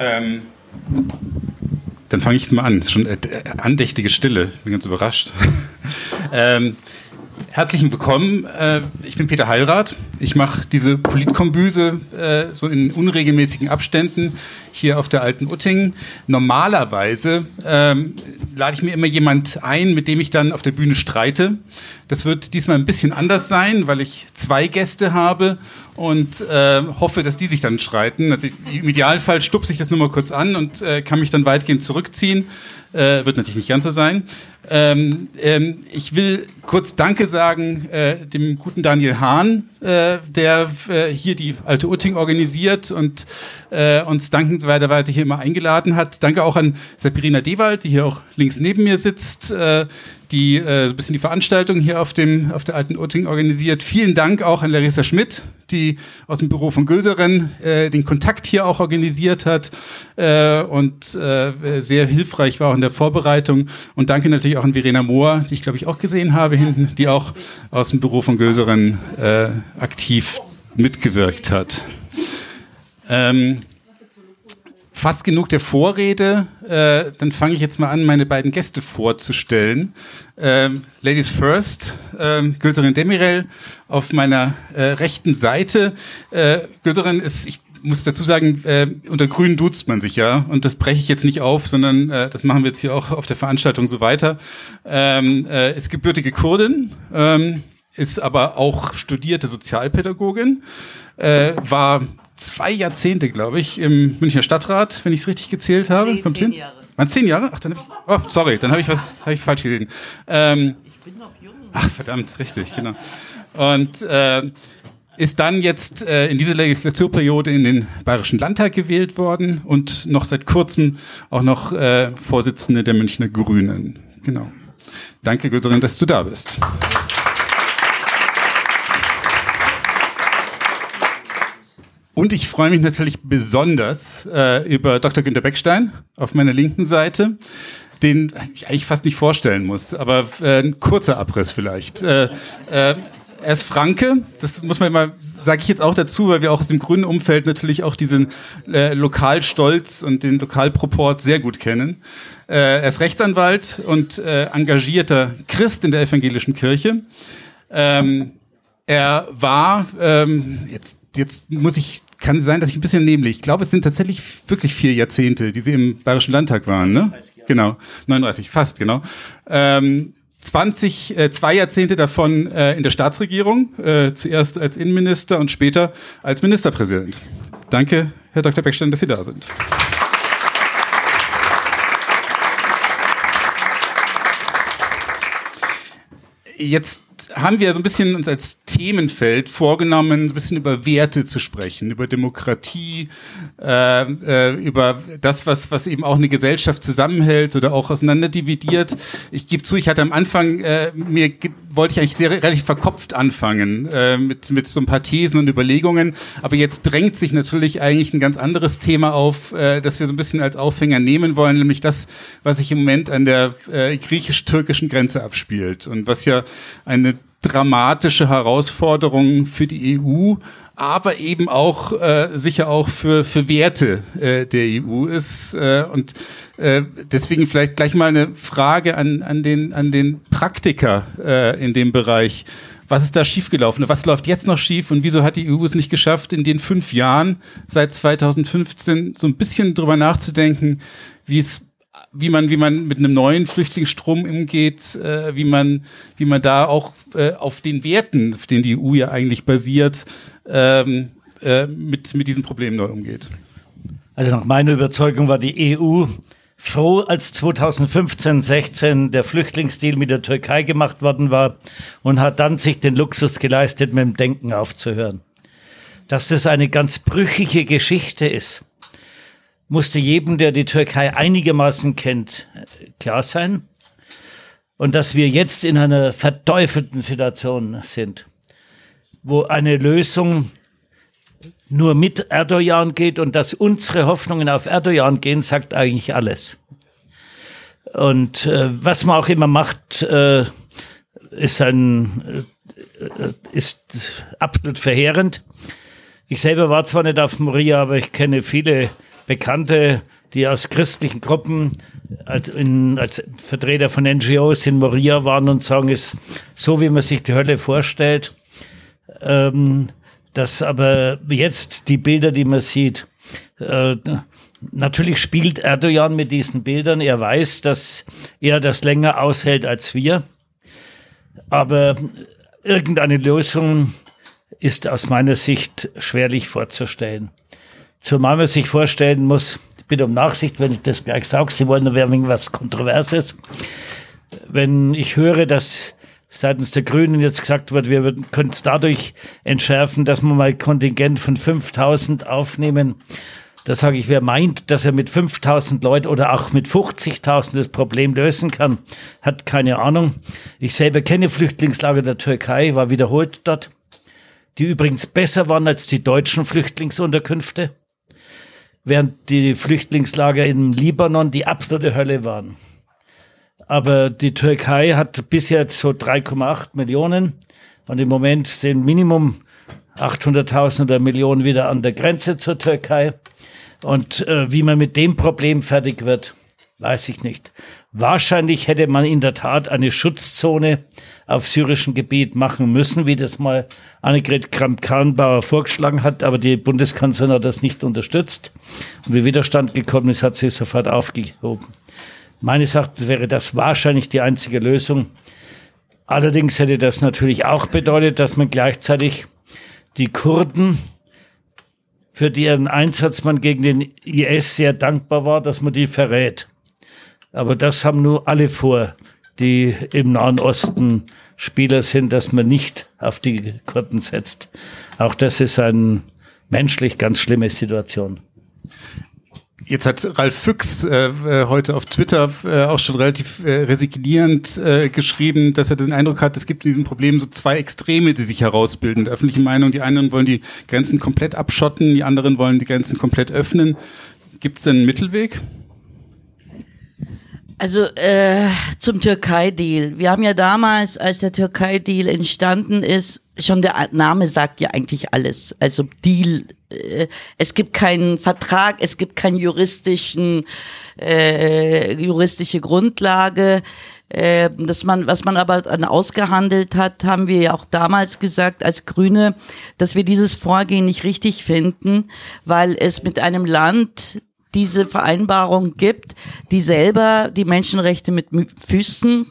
Ähm, dann fange ich jetzt mal an. Schon äh, andächtige Stille. Bin ganz überrascht. ähm, herzlich willkommen. Äh, ich bin Peter Heilrath. Ich mache diese Politkombüse äh, so in unregelmäßigen Abständen hier auf der alten Utting. Normalerweise ähm, lade ich mir immer jemand ein, mit dem ich dann auf der Bühne streite. Das wird diesmal ein bisschen anders sein, weil ich zwei Gäste habe und äh, hoffe, dass die sich dann streiten. Also Im Idealfall stupse ich das nur mal kurz an und äh, kann mich dann weitgehend zurückziehen. Äh, wird natürlich nicht ganz so sein. Ähm, ähm, ich will kurz Danke sagen äh, dem guten Daniel Hahn, äh, der äh, hier die Alte Utting organisiert und äh, uns dankend weiter, weiter hier immer eingeladen hat. Danke auch an Sabirina Dewald, die hier auch links neben mir sitzt, äh, die äh, so ein bisschen die Veranstaltung hier auf, dem, auf der Alten Utting organisiert. Vielen Dank auch an Larissa Schmidt, die aus dem Büro von Gülseren äh, den Kontakt hier auch organisiert hat äh, und äh, sehr hilfreich war auch in der Vorbereitung. Und danke natürlich auch an Verena Mohr, die ich glaube ich auch gesehen habe hinten, die auch aus dem Büro von Gülseren aktiv mitgewirkt hat. Ähm, fast genug der Vorrede. Äh, dann fange ich jetzt mal an, meine beiden Gäste vorzustellen. Ähm, Ladies first, ähm, Gülterin Demirel auf meiner äh, rechten Seite. Äh, Gülterin ist, ich muss dazu sagen, äh, unter Grünen duzt man sich ja. Und das breche ich jetzt nicht auf, sondern äh, das machen wir jetzt hier auch auf der Veranstaltung so weiter. Ähm, äh, ist gebürtige Kurdin, ähm, ist aber auch studierte Sozialpädagogin, äh, war zwei Jahrzehnte, glaube ich, im Münchner Stadtrat, wenn ich es richtig gezählt habe. Nee, Kommt zehn hin? Jahre. Waren zehn Jahre? Ach, dann hab ich, oh, sorry, dann habe ich was, habe ich falsch gesehen. Ähm, ich bin noch jung. Ach, verdammt, richtig, genau. Und äh, ist dann jetzt äh, in dieser Legislaturperiode in den Bayerischen Landtag gewählt worden und noch seit kurzem auch noch äh, Vorsitzende der Münchner Grünen. Genau. Danke, Götterin, dass du da bist. Und ich freue mich natürlich besonders äh, über Dr. Günter Beckstein auf meiner linken Seite, den ich eigentlich fast nicht vorstellen muss, aber äh, ein kurzer Abriss vielleicht. Äh, äh, er ist Franke, das muss man immer, sage ich jetzt auch dazu, weil wir auch aus dem grünen Umfeld natürlich auch diesen äh, Lokalstolz und den Lokalproport sehr gut kennen. Äh, er ist Rechtsanwalt und äh, engagierter Christ in der evangelischen Kirche. Ähm, er war, ähm, jetzt, jetzt muss ich kann sein, dass ich ein bisschen nämlich. Ich glaube, es sind tatsächlich wirklich vier Jahrzehnte, die sie im Bayerischen Landtag waren, ne? Genau, 39, fast, genau. Ähm, 20, äh, zwei Jahrzehnte davon äh, in der Staatsregierung, äh, zuerst als Innenminister und später als Ministerpräsident. Danke, Herr Dr. Beckstein, dass Sie da sind. Jetzt haben wir so ein bisschen uns als Themenfeld vorgenommen, ein bisschen über Werte zu sprechen, über Demokratie, äh, äh, über das, was, was eben auch eine Gesellschaft zusammenhält oder auch auseinanderdividiert. Ich gebe zu, ich hatte am Anfang, äh, mir wollte ich eigentlich sehr relativ verkopft anfangen äh, mit, mit so ein paar Thesen und Überlegungen, aber jetzt drängt sich natürlich eigentlich ein ganz anderes Thema auf, äh, das wir so ein bisschen als Aufhänger nehmen wollen, nämlich das, was sich im Moment an der äh, griechisch-türkischen Grenze abspielt und was ja eine dramatische Herausforderung für die EU, aber eben auch äh, sicher auch für, für Werte äh, der EU ist. Äh, und äh, deswegen vielleicht gleich mal eine Frage an, an, den, an den Praktiker äh, in dem Bereich. Was ist da schiefgelaufen? Was läuft jetzt noch schief und wieso hat die EU es nicht geschafft, in den fünf Jahren seit 2015 so ein bisschen drüber nachzudenken, wie es wie man, wie man mit einem neuen Flüchtlingsstrom umgeht, äh, wie man, wie man da auch äh, auf den Werten, auf denen die EU ja eigentlich basiert, ähm, äh, mit, mit diesem Problem neu umgeht. Also nach meiner Überzeugung war die EU froh, als 2015, 16 der Flüchtlingsdeal mit der Türkei gemacht worden war und hat dann sich den Luxus geleistet, mit dem Denken aufzuhören. Dass das eine ganz brüchige Geschichte ist musste jedem, der die Türkei einigermaßen kennt, klar sein. Und dass wir jetzt in einer verteufelten Situation sind, wo eine Lösung nur mit Erdogan geht und dass unsere Hoffnungen auf Erdogan gehen, sagt eigentlich alles. Und äh, was man auch immer macht, äh, ist ein äh, ist absolut verheerend. Ich selber war zwar nicht auf Moria, aber ich kenne viele Bekannte, die aus christlichen Gruppen als, in, als Vertreter von NGOs in Moria waren und sagen, es ist so, wie man sich die Hölle vorstellt. Ähm, dass aber jetzt die Bilder, die man sieht, äh, natürlich spielt Erdogan mit diesen Bildern. Er weiß, dass er das länger aushält als wir. Aber irgendeine Lösung ist aus meiner Sicht schwerlich vorzustellen. Zumal man sich vorstellen muss, bitte um Nachsicht, wenn ich das gleich sage, Sie wollen, wäre irgendwas Kontroverses. Wenn ich höre, dass seitens der Grünen jetzt gesagt wird, wir können es dadurch entschärfen, dass wir mal Kontingent von 5000 aufnehmen. Da sage ich, wer meint, dass er mit 5000 Leuten oder auch mit 50.000 das Problem lösen kann, hat keine Ahnung. Ich selber kenne Flüchtlingslager der Türkei, war wiederholt dort, die übrigens besser waren als die deutschen Flüchtlingsunterkünfte, während die Flüchtlingslager im Libanon die absolute Hölle waren. Aber die Türkei hat bisher so 3,8 Millionen und im Moment sind Minimum 800.000 oder Millionen wieder an der Grenze zur Türkei. Und äh, wie man mit dem Problem fertig wird, weiß ich nicht. Wahrscheinlich hätte man in der Tat eine Schutzzone auf syrischem Gebiet machen müssen, wie das mal Annegret Kramp-Karrenbauer vorgeschlagen hat, aber die Bundeskanzlerin hat das nicht unterstützt. Und wie Widerstand gekommen ist, hat sie sofort aufgehoben. Meines Erachtens wäre das wahrscheinlich die einzige Lösung. Allerdings hätte das natürlich auch bedeutet, dass man gleichzeitig die Kurden, für deren Einsatz man gegen den IS sehr dankbar war, dass man die verrät. Aber das haben nur alle vor, die im Nahen Osten Spieler sind, dass man nicht auf die Kurden setzt. Auch das ist eine menschlich ganz schlimme Situation. Jetzt hat Ralf Füchs äh, äh, heute auf Twitter äh, auch schon relativ äh, resignierend äh, geschrieben, dass er den Eindruck hat, es gibt in diesem Problem so zwei Extreme, die sich herausbilden. Die öffentliche Meinung, die einen wollen die Grenzen komplett abschotten, die anderen wollen die Grenzen komplett öffnen. Gibt es denn einen Mittelweg? Also äh, zum Türkei-Deal. Wir haben ja damals, als der Türkei-Deal entstanden ist, schon der Name sagt ja eigentlich alles. Also Deal, äh, es gibt keinen Vertrag, es gibt keine juristischen, äh, juristische Grundlage. Äh, dass man, was man aber dann ausgehandelt hat, haben wir ja auch damals gesagt als Grüne, dass wir dieses Vorgehen nicht richtig finden, weil es mit einem Land, diese Vereinbarung gibt, die selber die Menschenrechte mit Füßen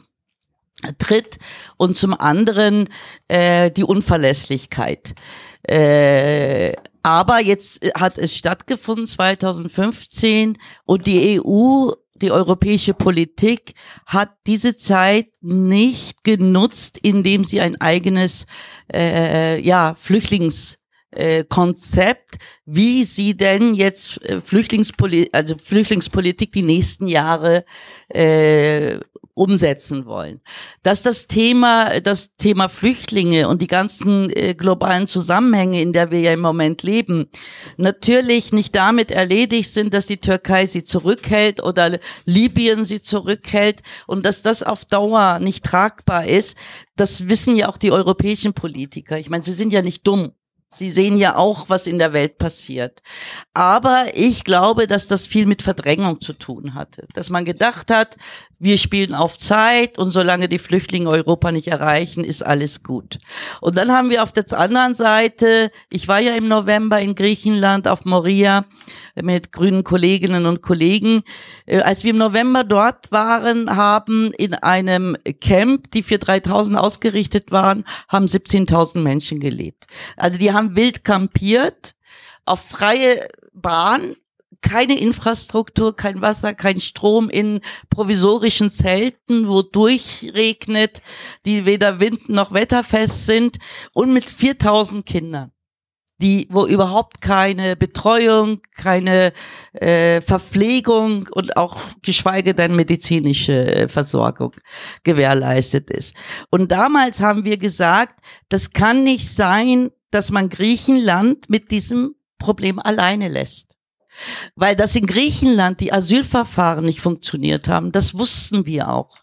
tritt und zum anderen äh, die Unverlässlichkeit. Äh, aber jetzt hat es stattgefunden 2015 und die EU, die europäische Politik hat diese Zeit nicht genutzt, indem sie ein eigenes äh, ja Flüchtlings äh, Konzept, wie sie denn jetzt äh, Flüchtlingspolitik, also Flüchtlingspolitik die nächsten Jahre äh, umsetzen wollen. Dass das Thema, das Thema Flüchtlinge und die ganzen äh, globalen Zusammenhänge, in der wir ja im Moment leben, natürlich nicht damit erledigt sind, dass die Türkei sie zurückhält oder Libyen sie zurückhält und dass das auf Dauer nicht tragbar ist, das wissen ja auch die europäischen Politiker. Ich meine, sie sind ja nicht dumm. Sie sehen ja auch, was in der Welt passiert. Aber ich glaube, dass das viel mit Verdrängung zu tun hatte. Dass man gedacht hat, wir spielen auf Zeit und solange die Flüchtlinge Europa nicht erreichen, ist alles gut. Und dann haben wir auf der anderen Seite, ich war ja im November in Griechenland auf Moria mit grünen Kolleginnen und Kollegen. Äh, als wir im November dort waren, haben in einem Camp, die für 3000 ausgerichtet waren, haben 17.000 Menschen gelebt. Also die haben wild kampiert auf freie Bahn keine Infrastruktur, kein Wasser, kein Strom in provisorischen Zelten, wo durchregnet, die weder wind- noch wetterfest sind und mit 4000 Kindern die, wo überhaupt keine Betreuung, keine äh, Verpflegung und auch geschweige denn medizinische äh, Versorgung gewährleistet ist. Und damals haben wir gesagt, das kann nicht sein, dass man Griechenland mit diesem Problem alleine lässt. Weil das in Griechenland die Asylverfahren nicht funktioniert haben, das wussten wir auch.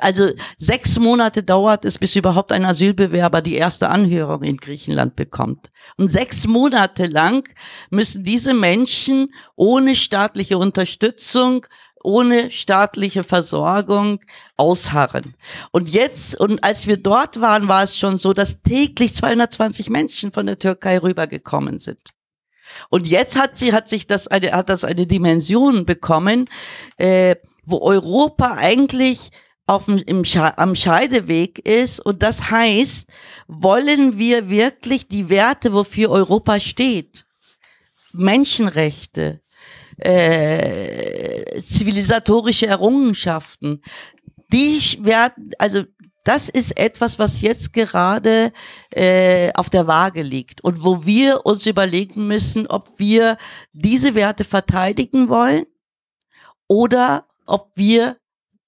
Also sechs Monate dauert es, bis überhaupt ein Asylbewerber die erste Anhörung in Griechenland bekommt. Und sechs Monate lang müssen diese Menschen ohne staatliche Unterstützung ohne staatliche Versorgung ausharren. Und jetzt, und als wir dort waren, war es schon so, dass täglich 220 Menschen von der Türkei rübergekommen sind. Und jetzt hat sie, hat sich das eine, hat das eine Dimension bekommen, äh, wo Europa eigentlich auf dem, im, am Scheideweg ist. Und das heißt, wollen wir wirklich die Werte, wofür Europa steht? Menschenrechte, äh, zivilisatorische Errungenschaften, die werden, also das ist etwas, was jetzt gerade äh, auf der Waage liegt und wo wir uns überlegen müssen, ob wir diese Werte verteidigen wollen oder ob wir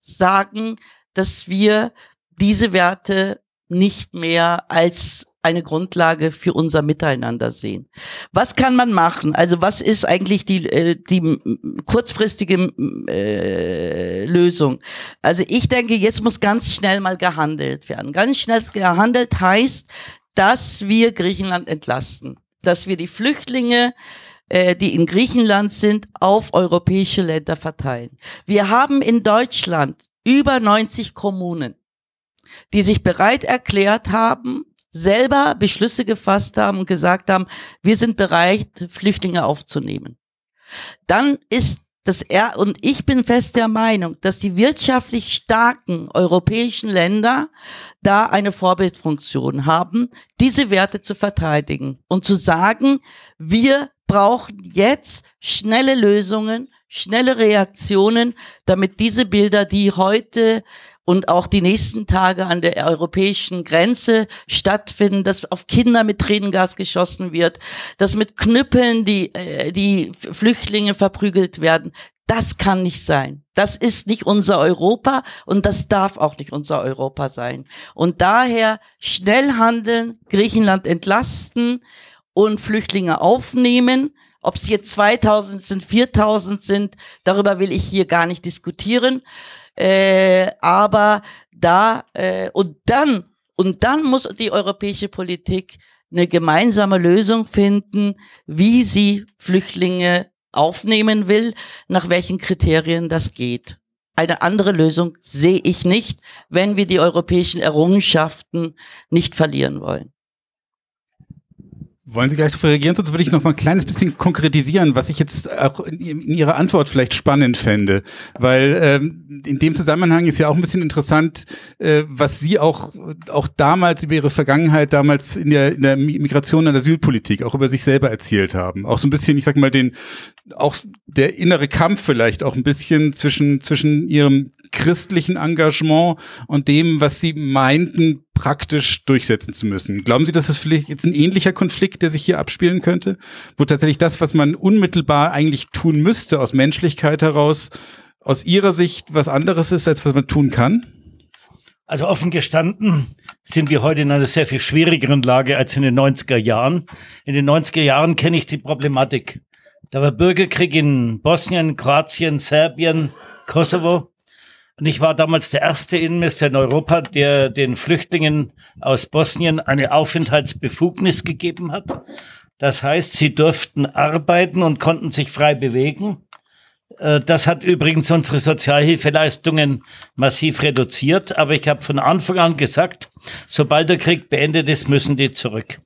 sagen, dass wir diese Werte nicht mehr als eine Grundlage für unser Miteinander sehen. Was kann man machen? Also was ist eigentlich die, äh, die kurzfristige äh, Lösung? Also ich denke, jetzt muss ganz schnell mal gehandelt werden. Ganz schnell gehandelt heißt, dass wir Griechenland entlasten, dass wir die Flüchtlinge äh, die in Griechenland sind, auf europäische Länder verteilen. Wir haben in Deutschland über 90 Kommunen, die sich bereit erklärt haben, selber Beschlüsse gefasst haben und gesagt haben, wir sind bereit, Flüchtlinge aufzunehmen. Dann ist das er und ich bin fest der Meinung, dass die wirtschaftlich starken europäischen Länder da eine Vorbildfunktion haben, diese Werte zu verteidigen und zu sagen, wir brauchen jetzt schnelle Lösungen, schnelle Reaktionen, damit diese Bilder, die heute und auch die nächsten Tage an der europäischen Grenze stattfinden, dass auf Kinder mit Tränengas geschossen wird, dass mit Knüppeln die, äh, die Flüchtlinge verprügelt werden. Das kann nicht sein. Das ist nicht unser Europa und das darf auch nicht unser Europa sein. Und daher schnell handeln, Griechenland entlasten und Flüchtlinge aufnehmen. Ob es jetzt 2000 sind, 4000 sind, darüber will ich hier gar nicht diskutieren. Äh, aber da äh, und dann und dann muss die europäische Politik eine gemeinsame Lösung finden, wie sie Flüchtlinge aufnehmen will, nach welchen Kriterien das geht. Eine andere Lösung sehe ich nicht, wenn wir die europäischen Errungenschaften nicht verlieren wollen. Wollen Sie gleich darauf reagieren? Sonst würde ich noch mal ein kleines bisschen konkretisieren, was ich jetzt auch in, Ihrer Antwort vielleicht spannend fände. Weil ähm, in dem Zusammenhang ist ja auch ein bisschen interessant, äh, was Sie auch, auch damals über Ihre Vergangenheit, damals in der, in der Migration und Asylpolitik auch über sich selber erzählt haben. Auch so ein bisschen, ich sag mal, den, auch der innere Kampf vielleicht auch ein bisschen zwischen, zwischen Ihrem christlichen Engagement und dem, was Sie meinten, praktisch durchsetzen zu müssen. Glauben Sie, dass das vielleicht jetzt ein ähnlicher Konflikt, der sich hier abspielen könnte, wo tatsächlich das, was man unmittelbar eigentlich tun müsste aus Menschlichkeit heraus, aus Ihrer Sicht was anderes ist, als was man tun kann? Also offen gestanden sind wir heute in einer sehr viel schwierigeren Lage als in den 90er Jahren. In den 90er Jahren kenne ich die Problematik. Da war Bürgerkrieg in Bosnien, Kroatien, Serbien, Kosovo. Und ich war damals der erste Innenminister in Europa, der den Flüchtlingen aus Bosnien eine Aufenthaltsbefugnis gegeben hat. Das heißt, sie durften arbeiten und konnten sich frei bewegen. Äh, das hat übrigens unsere Sozialhilfeleistungen massiv reduziert. Aber ich habe von Anfang an gesagt, sobald der Krieg beendet ist, müssen die zurück.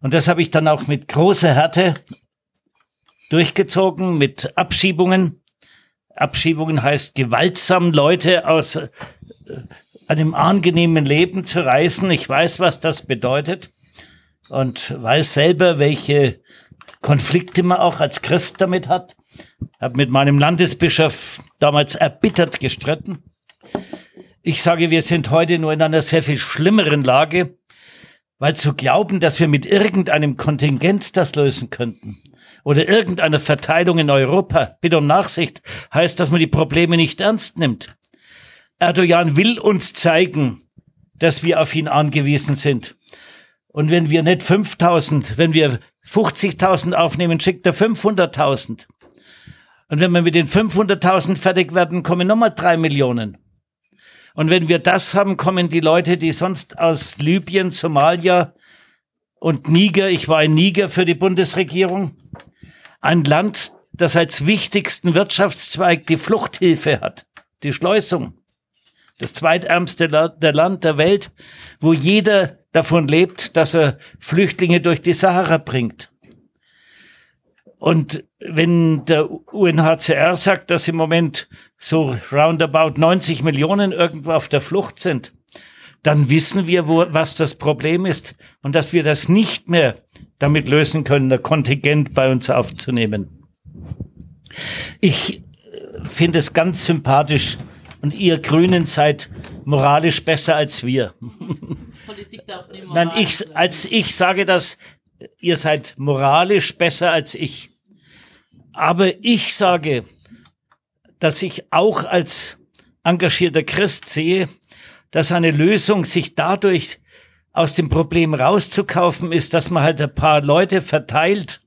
Und das habe ich dann auch mit großer Härte durchgezogen, mit Abschiebungen. Abschiebungen heißt gewaltsam Leute aus äh, einem angenehmen Leben zu reißen. Ich weiß, was das bedeutet und weiß selber, welche Konflikte man auch als Christ damit hat. Habe mit meinem Landesbischof damals erbittert gestritten. Ich sage, wir sind heute nur in einer sehr viel schlimmeren Lage, weil zu glauben, dass wir mit irgendeinem Kontingent das lösen könnten, oder irgendeiner Verteilung in Europa, bitte um Nachsicht, heißt, dass man die Probleme nicht ernst nimmt. Erdogan will uns zeigen, dass wir auf ihn angewiesen sind. Und wenn wir nicht 5000, wenn wir 50.000 aufnehmen, schickt er 500.000. Und wenn wir mit den 500.000 fertig werden, kommen nochmal drei Millionen. Und wenn wir das haben, kommen die Leute, die sonst aus Libyen, Somalia und Niger, ich war in Niger für die Bundesregierung, ein Land, das als wichtigsten Wirtschaftszweig die Fluchthilfe hat, die Schleusung. Das zweitärmste Land der Welt, wo jeder davon lebt, dass er Flüchtlinge durch die Sahara bringt. Und wenn der UNHCR sagt, dass im Moment so roundabout 90 Millionen irgendwo auf der Flucht sind, dann wissen wir, wo, was das Problem ist und dass wir das nicht mehr damit lösen können, ein Kontingent bei uns aufzunehmen. Ich äh, finde es ganz sympathisch und ihr Grünen seid moralisch besser als wir. Politik darf nicht Nein, ich, als ich sage das, ihr seid moralisch besser als ich. Aber ich sage, dass ich auch als engagierter Christ sehe, dass eine Lösung sich dadurch aus dem Problem rauszukaufen ist, dass man halt ein paar Leute verteilt,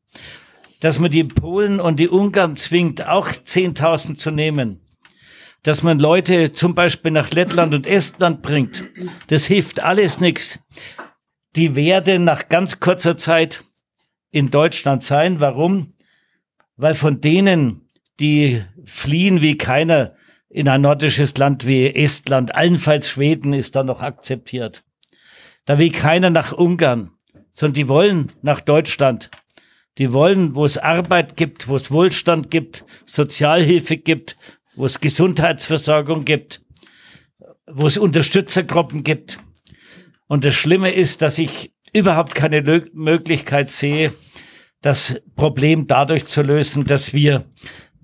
dass man die Polen und die Ungarn zwingt, auch 10.000 zu nehmen. Dass man Leute zum Beispiel nach Lettland und Estland bringt. Das hilft alles nichts. Die werden nach ganz kurzer Zeit in Deutschland sein. Warum? Weil von denen, die fliehen wie keiner in ein nordisches Land wie Estland, allenfalls Schweden ist da noch akzeptiert. Da will keiner nach Ungarn, sondern die wollen nach Deutschland. Die wollen, wo es Arbeit gibt, wo es Wohlstand gibt, Sozialhilfe gibt, wo es Gesundheitsversorgung gibt, wo es Unterstützergruppen gibt. Und das Schlimme ist, dass ich überhaupt keine Möglichkeit sehe, das Problem dadurch zu lösen, dass wir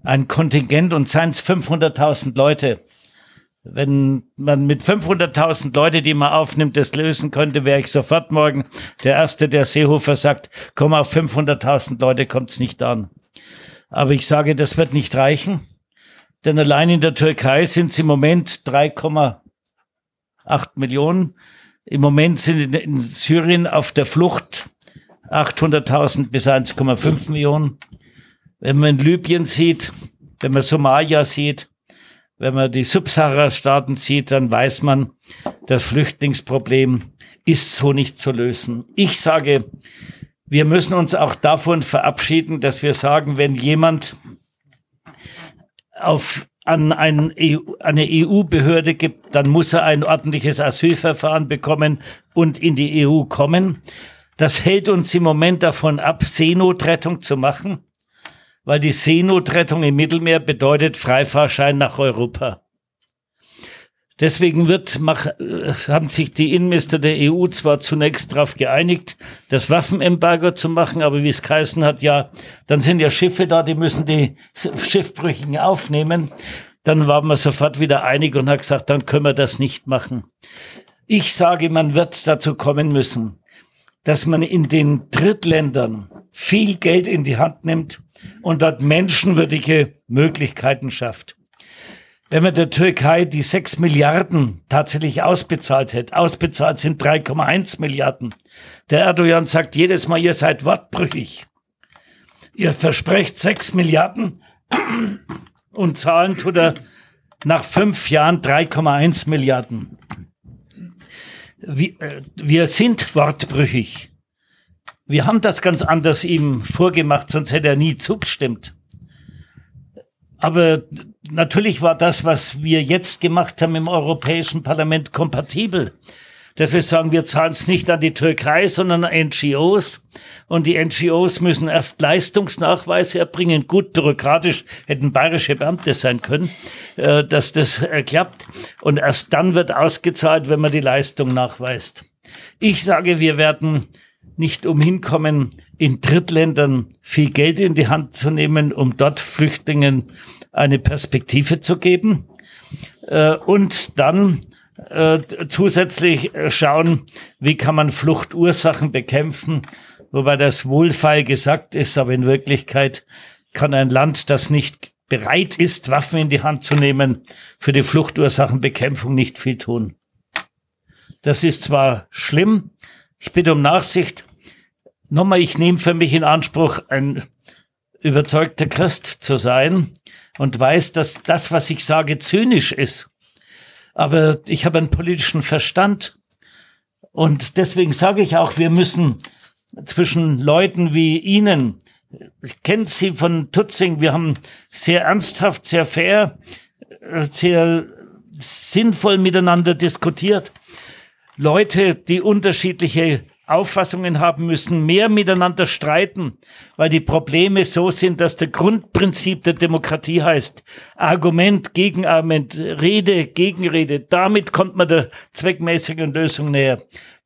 ein Kontingent und seien es 500.000 Leute. Wenn man mit 500.000 Leute, die man aufnimmt, das lösen könnte, wäre ich sofort morgen der Erste, der Seehofer sagt, komm auf 500.000 Leute, kommt's nicht an. Aber ich sage, das wird nicht reichen, denn allein in der Türkei sind es im Moment 3,8 Millionen. Im Moment sind in Syrien auf der Flucht 800.000 bis 1,5 Millionen. Wenn man Libyen sieht, wenn man Somalia sieht, wenn man die Subsahara-Staaten sieht, dann weiß man, das Flüchtlingsproblem ist so nicht zu lösen. Ich sage, wir müssen uns auch davon verabschieden, dass wir sagen, wenn jemand auf an EU, eine EU-Behörde gibt, dann muss er ein ordentliches Asylverfahren bekommen und in die EU kommen. Das hält uns im Moment davon ab, Seenotrettung zu machen weil die Seenotrettung im Mittelmeer bedeutet Freifahrschein nach Europa. Deswegen wird, äh, haben sich die Innenminister der EU zwar zunächst darauf geeinigt, das Waffenembargo zu machen, aber wie es geheißen hat, ja, dann sind ja Schiffe da, die müssen die Schiffbrüchigen aufnehmen. Dann waren wir sofort wieder einig und hat gesagt, dann können wir das nicht machen. Ich sage, man wird dazu kommen müssen, dass man in den Drittländern viel Geld in die Hand nimmt und dort menschenwürdige Möglichkeiten schafft. Wenn man der Türkei die 6 Milliarden tatsächlich ausbezahlt hätte, ausbezahlt sind 3,1 Milliarden. Der Erdogan sagt jedes Mal, ihr seid wortbrüchig. Ihr versprecht 6 Milliarden und zahlen tut er nach fünf Jahren 3,1 Milliarden. Wir, äh, wir sind wortbrüchig. Wir haben das ganz anders ihm vorgemacht, sonst hätte er nie zugestimmt. Aber natürlich war das, was wir jetzt gemacht haben im Europäischen Parlament, kompatibel. Dass wir sagen, wir zahlen es nicht an die Türkei, sondern an NGOs. Und die NGOs müssen erst Leistungsnachweise erbringen. Gut, bürokratisch hätten bayerische Beamte sein können, äh, dass das äh, klappt. Und erst dann wird ausgezahlt, wenn man die Leistung nachweist. Ich sage, wir werden nicht umhin kommen, in Drittländern viel Geld in die Hand zu nehmen, um dort Flüchtlingen eine Perspektive zu geben. Äh, und dann äh, zusätzlich schauen, wie kann man Fluchtursachen bekämpfen, wobei das wohlfeil gesagt ist, aber in Wirklichkeit kann ein Land, das nicht bereit ist, Waffen in die Hand zu nehmen, für die Fluchtursachenbekämpfung nicht viel tun. Das ist zwar schlimm, ich bitte um Nachsicht, Nochmal, ich nehme für mich in Anspruch, ein überzeugter Christ zu sein und weiß, dass das, was ich sage, zynisch ist. aber ich habe einen politischen Verstand. Und deswegen sage ich auch, wir müssen zwischen Leuten wie Ihnen, ich kenne Sie von Tutzing, wir haben sehr ernsthaft, sehr fair, sehr sinnvoll miteinander diskutiert. Leute, die unterschiedliche Auffassungen haben müssen, mehr miteinander streiten, weil die Probleme so sind, dass der Grundprinzip der Demokratie heißt, Argument gegen Argument, Rede gegen Rede. Damit kommt man der zweckmäßigen Lösung näher.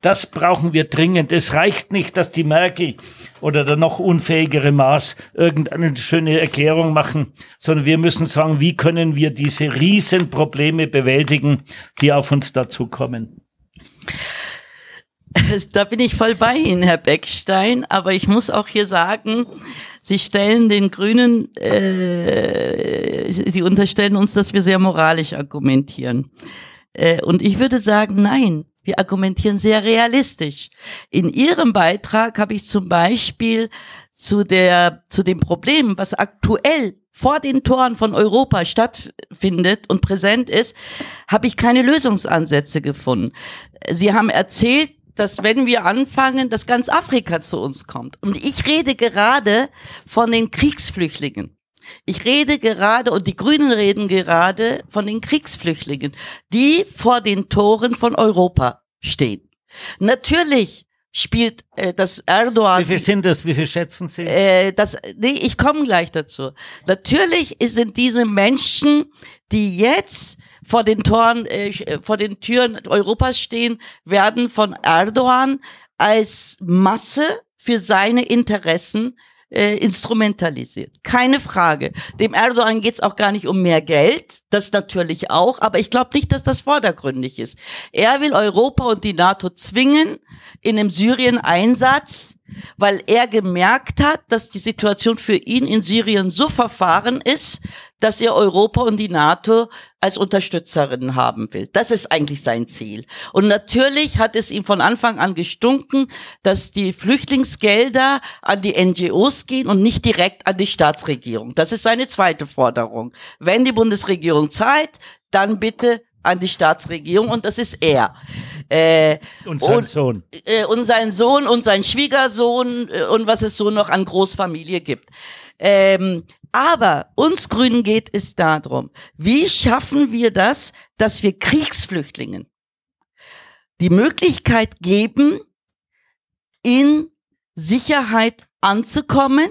Das brauchen wir dringend. Es reicht nicht, dass die Merkel oder der noch unfähigere Maß irgendeine schöne Erklärung machen, sondern wir müssen sagen, wie können wir diese Riesenprobleme bewältigen, die auf uns dazukommen. Da bin ich voll bei Ihnen, Herr Beckstein. Aber ich muss auch hier sagen, Sie stellen den Grünen, äh, Sie unterstellen uns, dass wir sehr moralisch argumentieren. Äh, und ich würde sagen, nein, wir argumentieren sehr realistisch. In Ihrem Beitrag habe ich zum Beispiel zu der, zu dem Problem, was aktuell vor den Toren von Europa stattfindet und präsent ist, habe ich keine Lösungsansätze gefunden. Sie haben erzählt, dass wenn wir anfangen, dass ganz Afrika zu uns kommt. Und ich rede gerade von den Kriegsflüchtlingen. Ich rede gerade, und die Grünen reden gerade von den Kriegsflüchtlingen, die vor den Toren von Europa stehen. Natürlich spielt äh, das Erdogan. Wie viel sind das? Wie viel schätzen Sie? Äh, das, nee, ich komme gleich dazu. Natürlich sind diese Menschen, die jetzt vor den Toren, äh, äh, vor den Türen Europas stehen, werden von Erdogan als Masse für seine Interessen äh, instrumentalisiert. Keine Frage. Dem Erdogan geht's auch gar nicht um mehr Geld, das natürlich auch, aber ich glaube nicht, dass das vordergründig ist. Er will Europa und die NATO zwingen in einem Syrien-Einsatz, weil er gemerkt hat, dass die Situation für ihn in Syrien so verfahren ist, dass er Europa und die NATO als Unterstützerin haben will. Das ist eigentlich sein Ziel. Und natürlich hat es ihm von Anfang an gestunken, dass die Flüchtlingsgelder an die NGOs gehen und nicht direkt an die Staatsregierung. Das ist seine zweite Forderung. Wenn die Bundesregierung zahlt, dann bitte an die Staatsregierung und das ist er. Äh, und sein und, Sohn. Äh, und sein Sohn und sein Schwiegersohn äh, und was es so noch an Großfamilie gibt. Ähm, aber uns Grünen geht es darum, wie schaffen wir das, dass wir Kriegsflüchtlingen die Möglichkeit geben, in Sicherheit anzukommen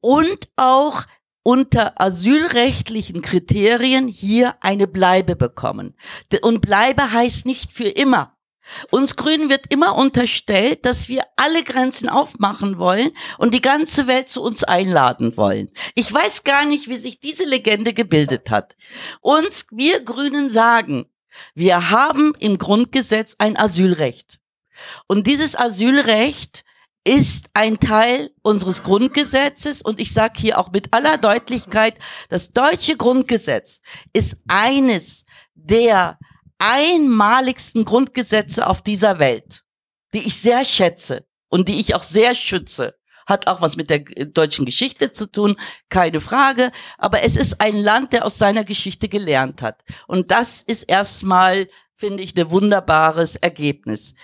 und auch unter asylrechtlichen Kriterien hier eine Bleibe bekommen. Und Bleibe heißt nicht für immer. Uns Grünen wird immer unterstellt, dass wir alle Grenzen aufmachen wollen und die ganze Welt zu uns einladen wollen. Ich weiß gar nicht, wie sich diese Legende gebildet hat. Uns, wir Grünen sagen, wir haben im Grundgesetz ein Asylrecht. Und dieses Asylrecht ist ein Teil unseres Grundgesetzes und ich sage hier auch mit aller Deutlichkeit, das deutsche Grundgesetz ist eines der einmaligsten Grundgesetze auf dieser Welt, die ich sehr schätze und die ich auch sehr schütze. Hat auch was mit der deutschen Geschichte zu tun, keine Frage. Aber es ist ein Land, der aus seiner Geschichte gelernt hat. Und das ist erstmal finde ich, ein wunderbares Ergebnis.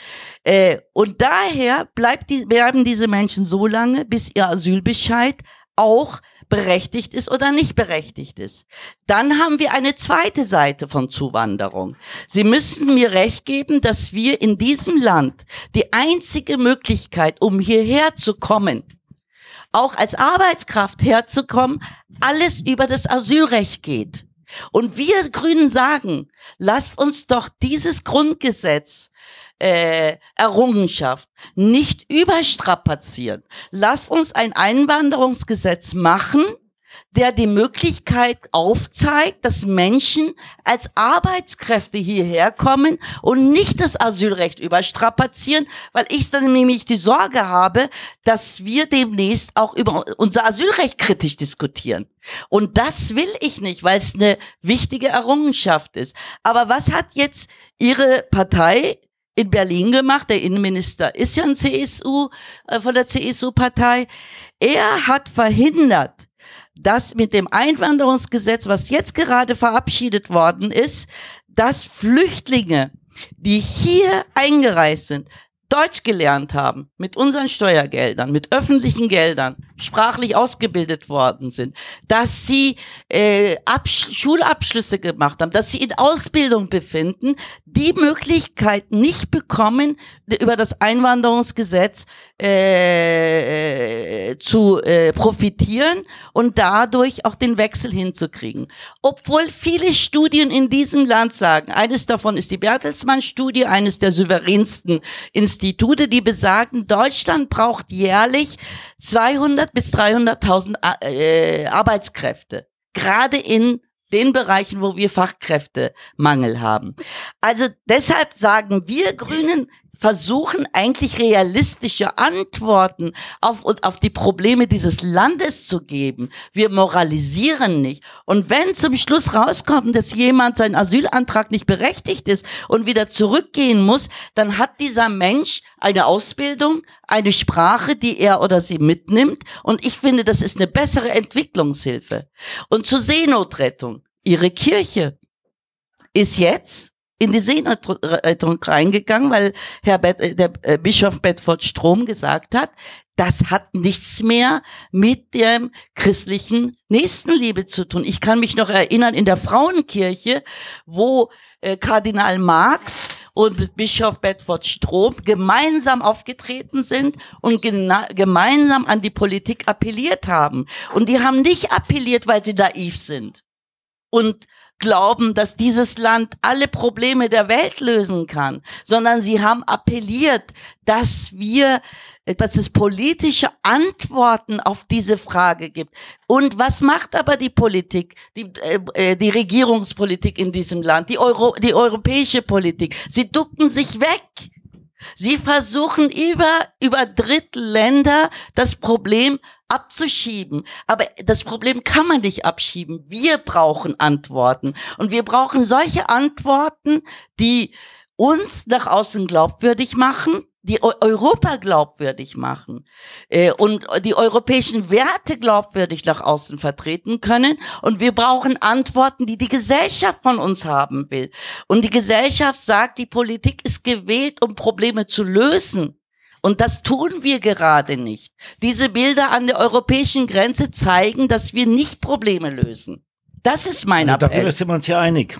Äh, und daher bleibt die, bleiben diese Menschen so lange, bis ihr Asylbescheid auch berechtigt ist oder nicht berechtigt ist. Dann haben wir eine zweite Seite von Zuwanderung. Sie müssen mir recht geben, dass wir in diesem Land die einzige Möglichkeit, um hierher zu kommen, auch als Arbeitskraft herzukommen, alles über das Asylrecht geht. Und wir Grünen sagen, lasst uns doch dieses Grundgesetz äh, Errungenschaft nicht überstrapazieren. Lass uns ein Einwanderungsgesetz machen, der die Möglichkeit aufzeigt, dass Menschen als Arbeitskräfte hierher kommen und nicht das Asylrecht überstrapazieren, weil ich dann nämlich die Sorge habe, dass wir demnächst auch über unser Asylrecht kritisch diskutieren. Und das will ich nicht, weil es eine wichtige Errungenschaft ist. Aber was hat jetzt Ihre Partei in Berlin gemacht. Der Innenminister ist ja ein CSU, äh, von der CSU-Partei. Er hat verhindert, dass mit dem Einwanderungsgesetz, was jetzt gerade verabschiedet worden ist, dass Flüchtlinge, die hier eingereist sind, Deutsch gelernt haben, mit unseren Steuergeldern, mit öffentlichen Geldern, sprachlich ausgebildet worden sind, dass sie äh, Absch Schulabschlüsse gemacht haben, dass sie in Ausbildung befinden, die Möglichkeit nicht bekommen, über das Einwanderungsgesetz äh, zu äh, profitieren und dadurch auch den Wechsel hinzukriegen. Obwohl viele Studien in diesem Land sagen, eines davon ist die Bertelsmann-Studie, eines der souveränsten Institute, die besagen, Deutschland braucht jährlich 200 bis 300.000 äh, Arbeitskräfte. Gerade in den Bereichen, wo wir Fachkräftemangel haben. Also deshalb sagen wir Grünen, versuchen eigentlich realistische Antworten auf, auf die Probleme dieses Landes zu geben. Wir moralisieren nicht. Und wenn zum Schluss rauskommt, dass jemand sein Asylantrag nicht berechtigt ist und wieder zurückgehen muss, dann hat dieser Mensch eine Ausbildung, eine Sprache, die er oder sie mitnimmt. Und ich finde, das ist eine bessere Entwicklungshilfe. Und zur Seenotrettung. Ihre Kirche ist jetzt in die Seenotrettung reingegangen, weil Herr Bet äh, der äh, Bischof Bedford Strom gesagt hat, das hat nichts mehr mit der christlichen Nächstenliebe zu tun. Ich kann mich noch erinnern in der Frauenkirche, wo äh, Kardinal Marx und Bischof Bedford Strom gemeinsam aufgetreten sind und gemeinsam an die Politik appelliert haben. Und die haben nicht appelliert, weil sie naiv sind und glauben, dass dieses Land alle Probleme der Welt lösen kann, sondern sie haben appelliert, dass wir dass es politische Antworten auf diese Frage gibt. Und was macht aber die Politik, die, äh, die Regierungspolitik in diesem Land, die, Euro, die europäische Politik? Sie ducken sich weg. Sie versuchen über, über Drittländer das Problem abzuschieben. Aber das Problem kann man nicht abschieben. Wir brauchen Antworten. Und wir brauchen solche Antworten, die uns nach außen glaubwürdig machen, die Europa glaubwürdig machen äh, und die europäischen Werte glaubwürdig nach außen vertreten können. Und wir brauchen Antworten, die die Gesellschaft von uns haben will. Und die Gesellschaft sagt, die Politik ist gewählt, um Probleme zu lösen. Und das tun wir gerade nicht. Diese Bilder an der europäischen Grenze zeigen, dass wir nicht Probleme lösen. Das ist mein also, Appell. Darüber sind wir uns ja einig.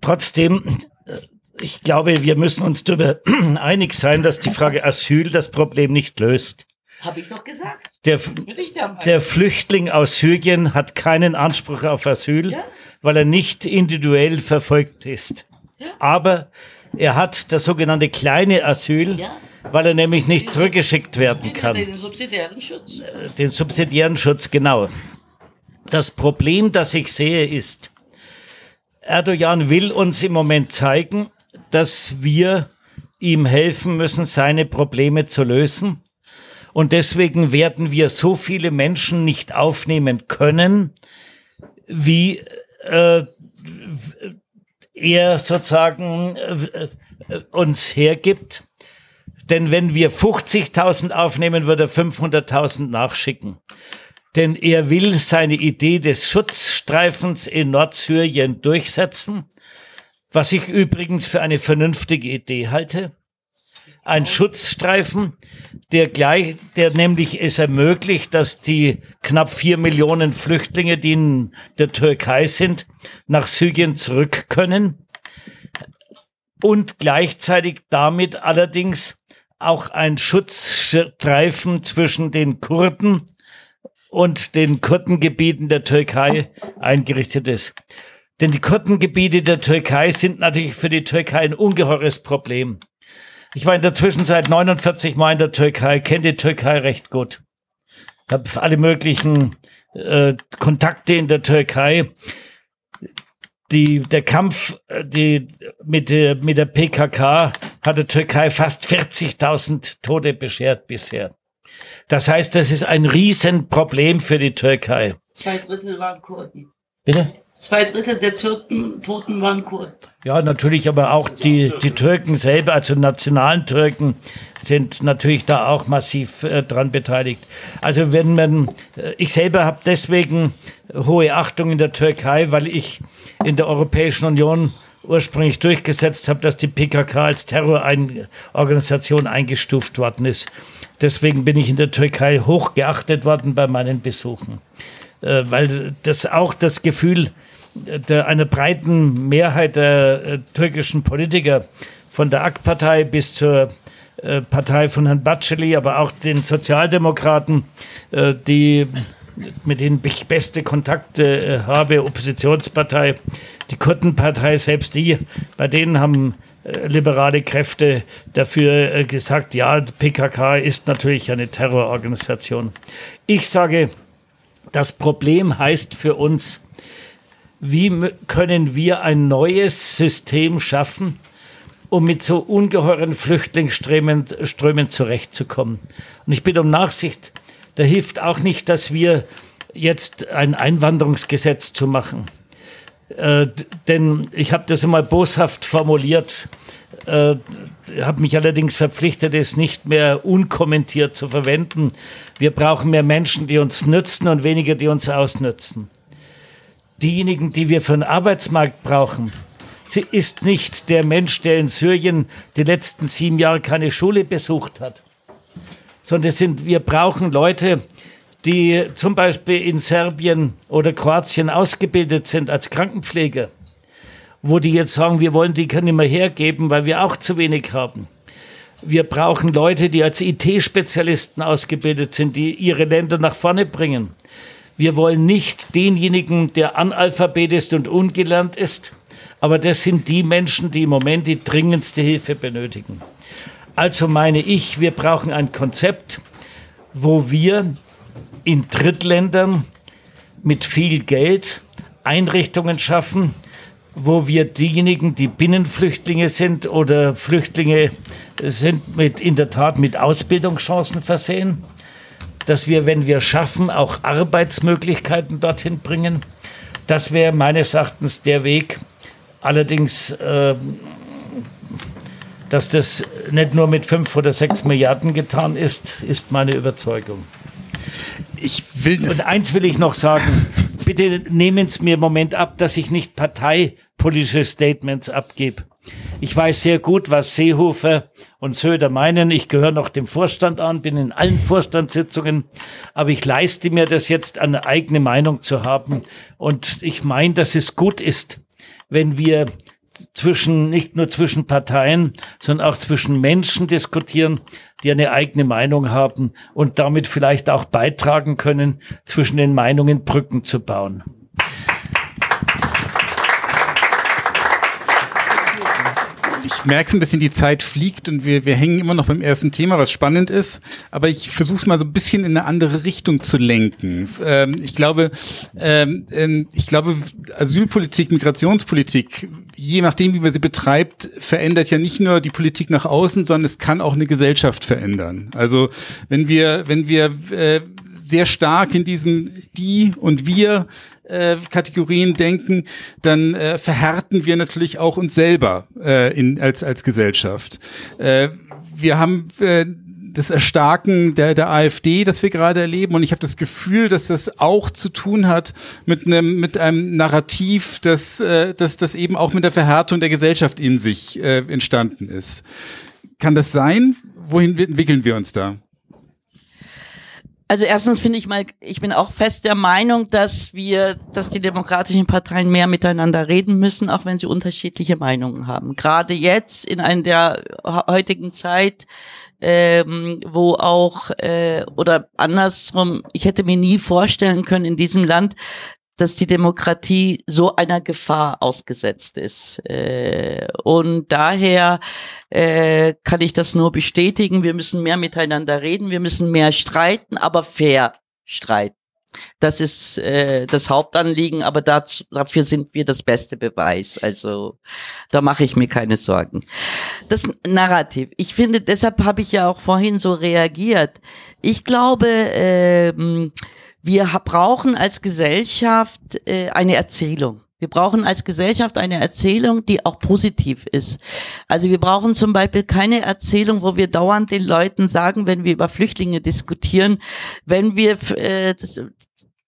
Trotzdem, äh, ich glaube, wir müssen uns darüber einig sein, dass die Frage Asyl das Problem nicht löst. Habe ich doch gesagt. Der, der, Flüchtling aus Syrien hat keinen Anspruch auf Asyl, ja? weil er nicht individuell verfolgt ist. Ja? Aber er hat das sogenannte kleine Asyl. Ja? Weil er nämlich nicht zurückgeschickt werden kann. Den subsidiären Schutz. Äh, den subsidiären Schutz, genau. Das Problem, das ich sehe, ist, Erdogan will uns im Moment zeigen, dass wir ihm helfen müssen, seine Probleme zu lösen. Und deswegen werden wir so viele Menschen nicht aufnehmen können, wie äh, er sozusagen äh, uns hergibt. Denn wenn wir 50.000 aufnehmen, würde er 500.000 nachschicken. Denn er will seine Idee des Schutzstreifens in Nordsyrien durchsetzen, was ich übrigens für eine vernünftige Idee halte. Ein Schutzstreifen, der gleich, der nämlich es ermöglicht, dass die knapp vier Millionen Flüchtlinge, die in der Türkei sind, nach Syrien zurück können und gleichzeitig damit allerdings auch ein Schutzstreifen zwischen den Kurden und den Kurdengebieten der Türkei eingerichtet ist. Denn die Kurdengebiete der Türkei sind natürlich für die Türkei ein ungeheures Problem. Ich war in der Zwischenzeit 49 Mal in der Türkei, kenne die Türkei recht gut. Habe alle möglichen äh, Kontakte in der Türkei die, der Kampf äh, die, mit, der, mit der PKK hat der Türkei fast 40.000 Tote beschert bisher. Das heißt, das ist ein Riesenproblem für die Türkei. Zwei Drittel waren Kurden. Bitte? Zwei Drittel der Türken, Toten waren Kurden. Ja, natürlich, aber auch die, die Türken selber, also nationalen Türken, sind natürlich da auch massiv äh, dran beteiligt. Also wenn man, äh, ich selber habe deswegen hohe Achtung in der Türkei, weil ich in der Europäischen Union ursprünglich durchgesetzt habe, dass die PKK als Terrororganisation eingestuft worden ist. Deswegen bin ich in der Türkei hochgeachtet worden bei meinen Besuchen, äh, weil das auch das Gefühl der, einer breiten Mehrheit der äh, türkischen Politiker von der AK-Partei bis zur äh, Partei von Herrn Baceli, aber auch den Sozialdemokraten, äh, die mit denen ich beste Kontakte äh, habe, Oppositionspartei, die Kurdenpartei, selbst die, bei denen haben äh, liberale Kräfte dafür äh, gesagt, ja, PKK ist natürlich eine Terrororganisation. Ich sage, das Problem heißt für uns, wie können wir ein neues System schaffen, um mit so ungeheuren Flüchtlingsströmen Strömen zurechtzukommen. Und ich bitte um Nachsicht, da hilft auch nicht, dass wir jetzt ein Einwanderungsgesetz zu machen. Äh, denn ich habe das immer boshaft formuliert, äh, habe mich allerdings verpflichtet, es nicht mehr unkommentiert zu verwenden. Wir brauchen mehr Menschen, die uns nützen und weniger, die uns ausnützen. Diejenigen, die wir für den Arbeitsmarkt brauchen, sie ist nicht der Mensch, der in Syrien die letzten sieben Jahre keine Schule besucht hat, sondern sind, wir brauchen Leute, die zum Beispiel in Serbien oder Kroatien ausgebildet sind als Krankenpfleger, wo die jetzt sagen, wir wollen die können immer hergeben, weil wir auch zu wenig haben. Wir brauchen Leute, die als IT-Spezialisten ausgebildet sind, die ihre Länder nach vorne bringen. Wir wollen nicht denjenigen, der Analphabet ist und ungelernt ist, aber das sind die Menschen, die im Moment die dringendste Hilfe benötigen. Also meine ich, wir brauchen ein Konzept, wo wir in Drittländern mit viel Geld Einrichtungen schaffen, wo wir diejenigen, die Binnenflüchtlinge sind oder Flüchtlinge sind, mit, in der Tat mit Ausbildungschancen versehen, dass wir, wenn wir schaffen, auch Arbeitsmöglichkeiten dorthin bringen. Das wäre meines Erachtens der Weg, Allerdings, äh, dass das nicht nur mit fünf oder sechs Milliarden getan ist, ist meine Überzeugung. Ich will das Und eins will ich noch sagen. Bitte nehmen Sie mir im Moment ab, dass ich nicht parteipolitische Statements abgebe. Ich weiß sehr gut, was Seehofer und Söder meinen. Ich gehöre noch dem Vorstand an, bin in allen Vorstandssitzungen, aber ich leiste mir das jetzt, eine eigene Meinung zu haben. Und ich meine, dass es gut ist, wenn wir zwischen, nicht nur zwischen Parteien, sondern auch zwischen Menschen diskutieren, die eine eigene Meinung haben und damit vielleicht auch beitragen können, zwischen den Meinungen Brücken zu bauen. Ich merke ein bisschen, die Zeit fliegt und wir, wir hängen immer noch beim ersten Thema, was spannend ist. Aber ich versuche es mal so ein bisschen in eine andere Richtung zu lenken. Ähm, ich glaube, ähm, ähm, ich glaube, Asylpolitik, Migrationspolitik, je nachdem, wie man sie betreibt, verändert ja nicht nur die Politik nach außen, sondern es kann auch eine Gesellschaft verändern. Also wenn wir, wenn wir äh, sehr stark in diesem die und wir äh, Kategorien denken, dann äh, verhärten wir natürlich auch uns selber äh, in, als, als Gesellschaft. Äh, wir haben äh, das Erstarken der, der AfD, das wir gerade erleben. Und ich habe das Gefühl, dass das auch zu tun hat mit einem, mit einem Narrativ, das, äh, das, das eben auch mit der Verhärtung der Gesellschaft in sich äh, entstanden ist. Kann das sein? Wohin entwickeln wir uns da? Also erstens finde ich mal, ich bin auch fest der Meinung, dass wir, dass die demokratischen Parteien mehr miteinander reden müssen, auch wenn sie unterschiedliche Meinungen haben. Gerade jetzt in einer der heutigen Zeit, ähm, wo auch äh, oder andersrum, ich hätte mir nie vorstellen können in diesem Land, dass die Demokratie so einer Gefahr ausgesetzt ist. Äh, und daher äh, kann ich das nur bestätigen. Wir müssen mehr miteinander reden, wir müssen mehr streiten, aber fair streiten. Das ist äh, das Hauptanliegen, aber dazu, dafür sind wir das beste Beweis. Also da mache ich mir keine Sorgen. Das Narrativ. Ich finde, deshalb habe ich ja auch vorhin so reagiert. Ich glaube, ähm, wir brauchen als Gesellschaft äh, eine Erzählung. Wir brauchen als Gesellschaft eine Erzählung, die auch positiv ist. Also wir brauchen zum Beispiel keine Erzählung, wo wir dauernd den Leuten sagen, wenn wir über Flüchtlinge diskutieren, wenn wir äh,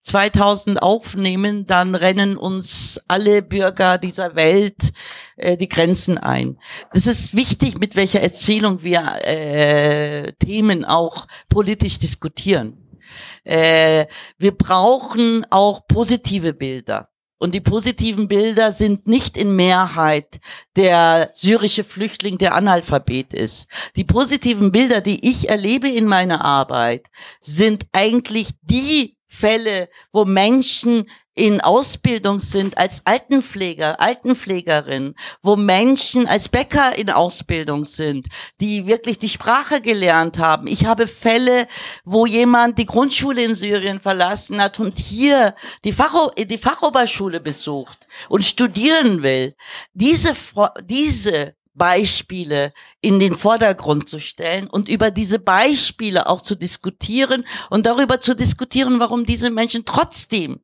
2000 aufnehmen, dann rennen uns alle Bürger dieser Welt äh, die Grenzen ein. Es ist wichtig, mit welcher Erzählung wir äh, Themen auch politisch diskutieren. Äh, wir brauchen auch positive Bilder. Und die positiven Bilder sind nicht in Mehrheit der syrische Flüchtling, der Analphabet ist. Die positiven Bilder, die ich erlebe in meiner Arbeit, sind eigentlich die Fälle, wo Menschen in Ausbildung sind als Altenpfleger, Altenpflegerin, wo Menschen als Bäcker in Ausbildung sind, die wirklich die Sprache gelernt haben. Ich habe Fälle, wo jemand die Grundschule in Syrien verlassen hat und hier die, Facho die Fachoberschule besucht und studieren will. Diese, diese Beispiele in den Vordergrund zu stellen und über diese Beispiele auch zu diskutieren und darüber zu diskutieren, warum diese Menschen trotzdem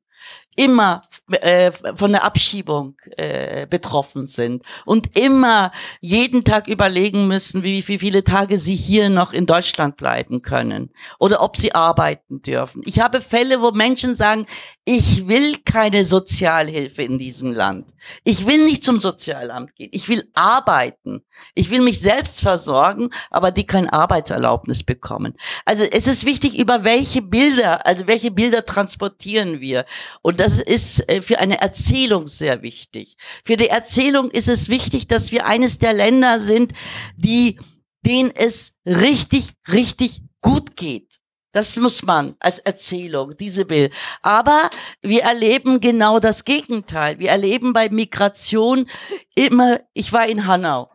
immer äh, von der Abschiebung äh, betroffen sind und immer jeden Tag überlegen müssen, wie, wie viele Tage sie hier noch in Deutschland bleiben können oder ob sie arbeiten dürfen. Ich habe Fälle, wo Menschen sagen, ich will keine Sozialhilfe in diesem Land. Ich will nicht zum Sozialamt gehen. Ich will arbeiten. Ich will mich selbst versorgen, aber die kein Arbeitserlaubnis bekommen. Also es ist wichtig, über welche Bilder, also welche Bilder transportieren wir. Und das ist äh, für eine Erzählung sehr wichtig. Für die Erzählung ist es wichtig, dass wir eines der Länder sind, die, denen es richtig, richtig gut geht. Das muss man als Erzählung, diese Bild. Aber wir erleben genau das Gegenteil. Wir erleben bei Migration immer, ich war in Hanau.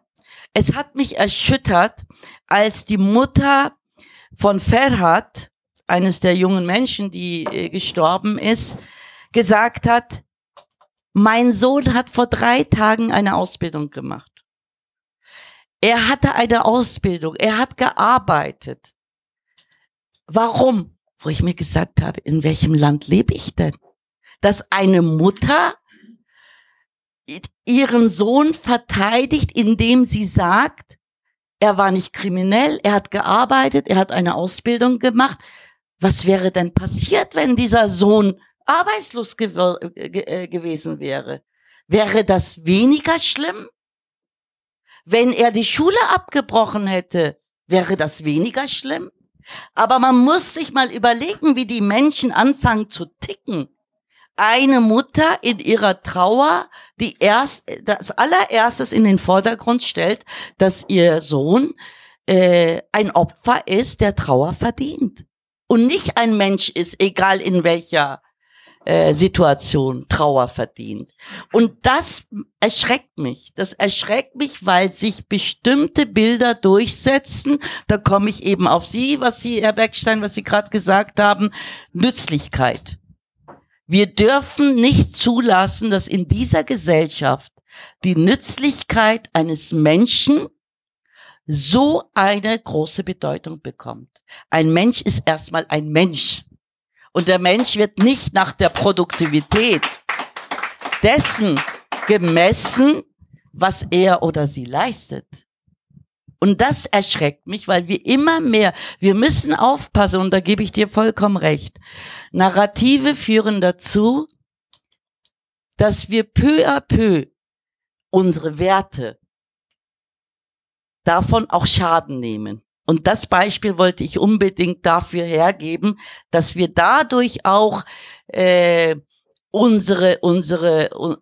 Es hat mich erschüttert, als die Mutter von Ferhat, eines der jungen Menschen, die äh, gestorben ist, gesagt hat, mein Sohn hat vor drei Tagen eine Ausbildung gemacht. Er hatte eine Ausbildung, er hat gearbeitet. Warum? Wo ich mir gesagt habe, in welchem Land lebe ich denn? Dass eine Mutter ihren Sohn verteidigt, indem sie sagt, er war nicht kriminell, er hat gearbeitet, er hat eine Ausbildung gemacht. Was wäre denn passiert, wenn dieser Sohn arbeitslos gew äh, gewesen wäre? Wäre das weniger schlimm? Wenn er die Schule abgebrochen hätte, wäre das weniger schlimm? Aber man muss sich mal überlegen, wie die Menschen anfangen zu ticken eine Mutter in ihrer Trauer die erst das allererstes in den Vordergrund stellt, dass ihr Sohn äh, ein Opfer ist, der Trauer verdient und nicht ein Mensch ist, egal in welcher äh, Situation Trauer verdient. Und das erschreckt mich. Das erschreckt mich, weil sich bestimmte Bilder durchsetzen. Da komme ich eben auf Sie, was Sie, Herr Beckstein, was Sie gerade gesagt haben, Nützlichkeit. Wir dürfen nicht zulassen, dass in dieser Gesellschaft die Nützlichkeit eines Menschen so eine große Bedeutung bekommt. Ein Mensch ist erstmal ein Mensch. Und der Mensch wird nicht nach der Produktivität dessen gemessen, was er oder sie leistet. Und das erschreckt mich, weil wir immer mehr, wir müssen aufpassen, und da gebe ich dir vollkommen recht. Narrative führen dazu, dass wir peu à peu unsere Werte davon auch Schaden nehmen. Und das Beispiel wollte ich unbedingt dafür hergeben, dass wir dadurch auch äh, unsere unsere uh,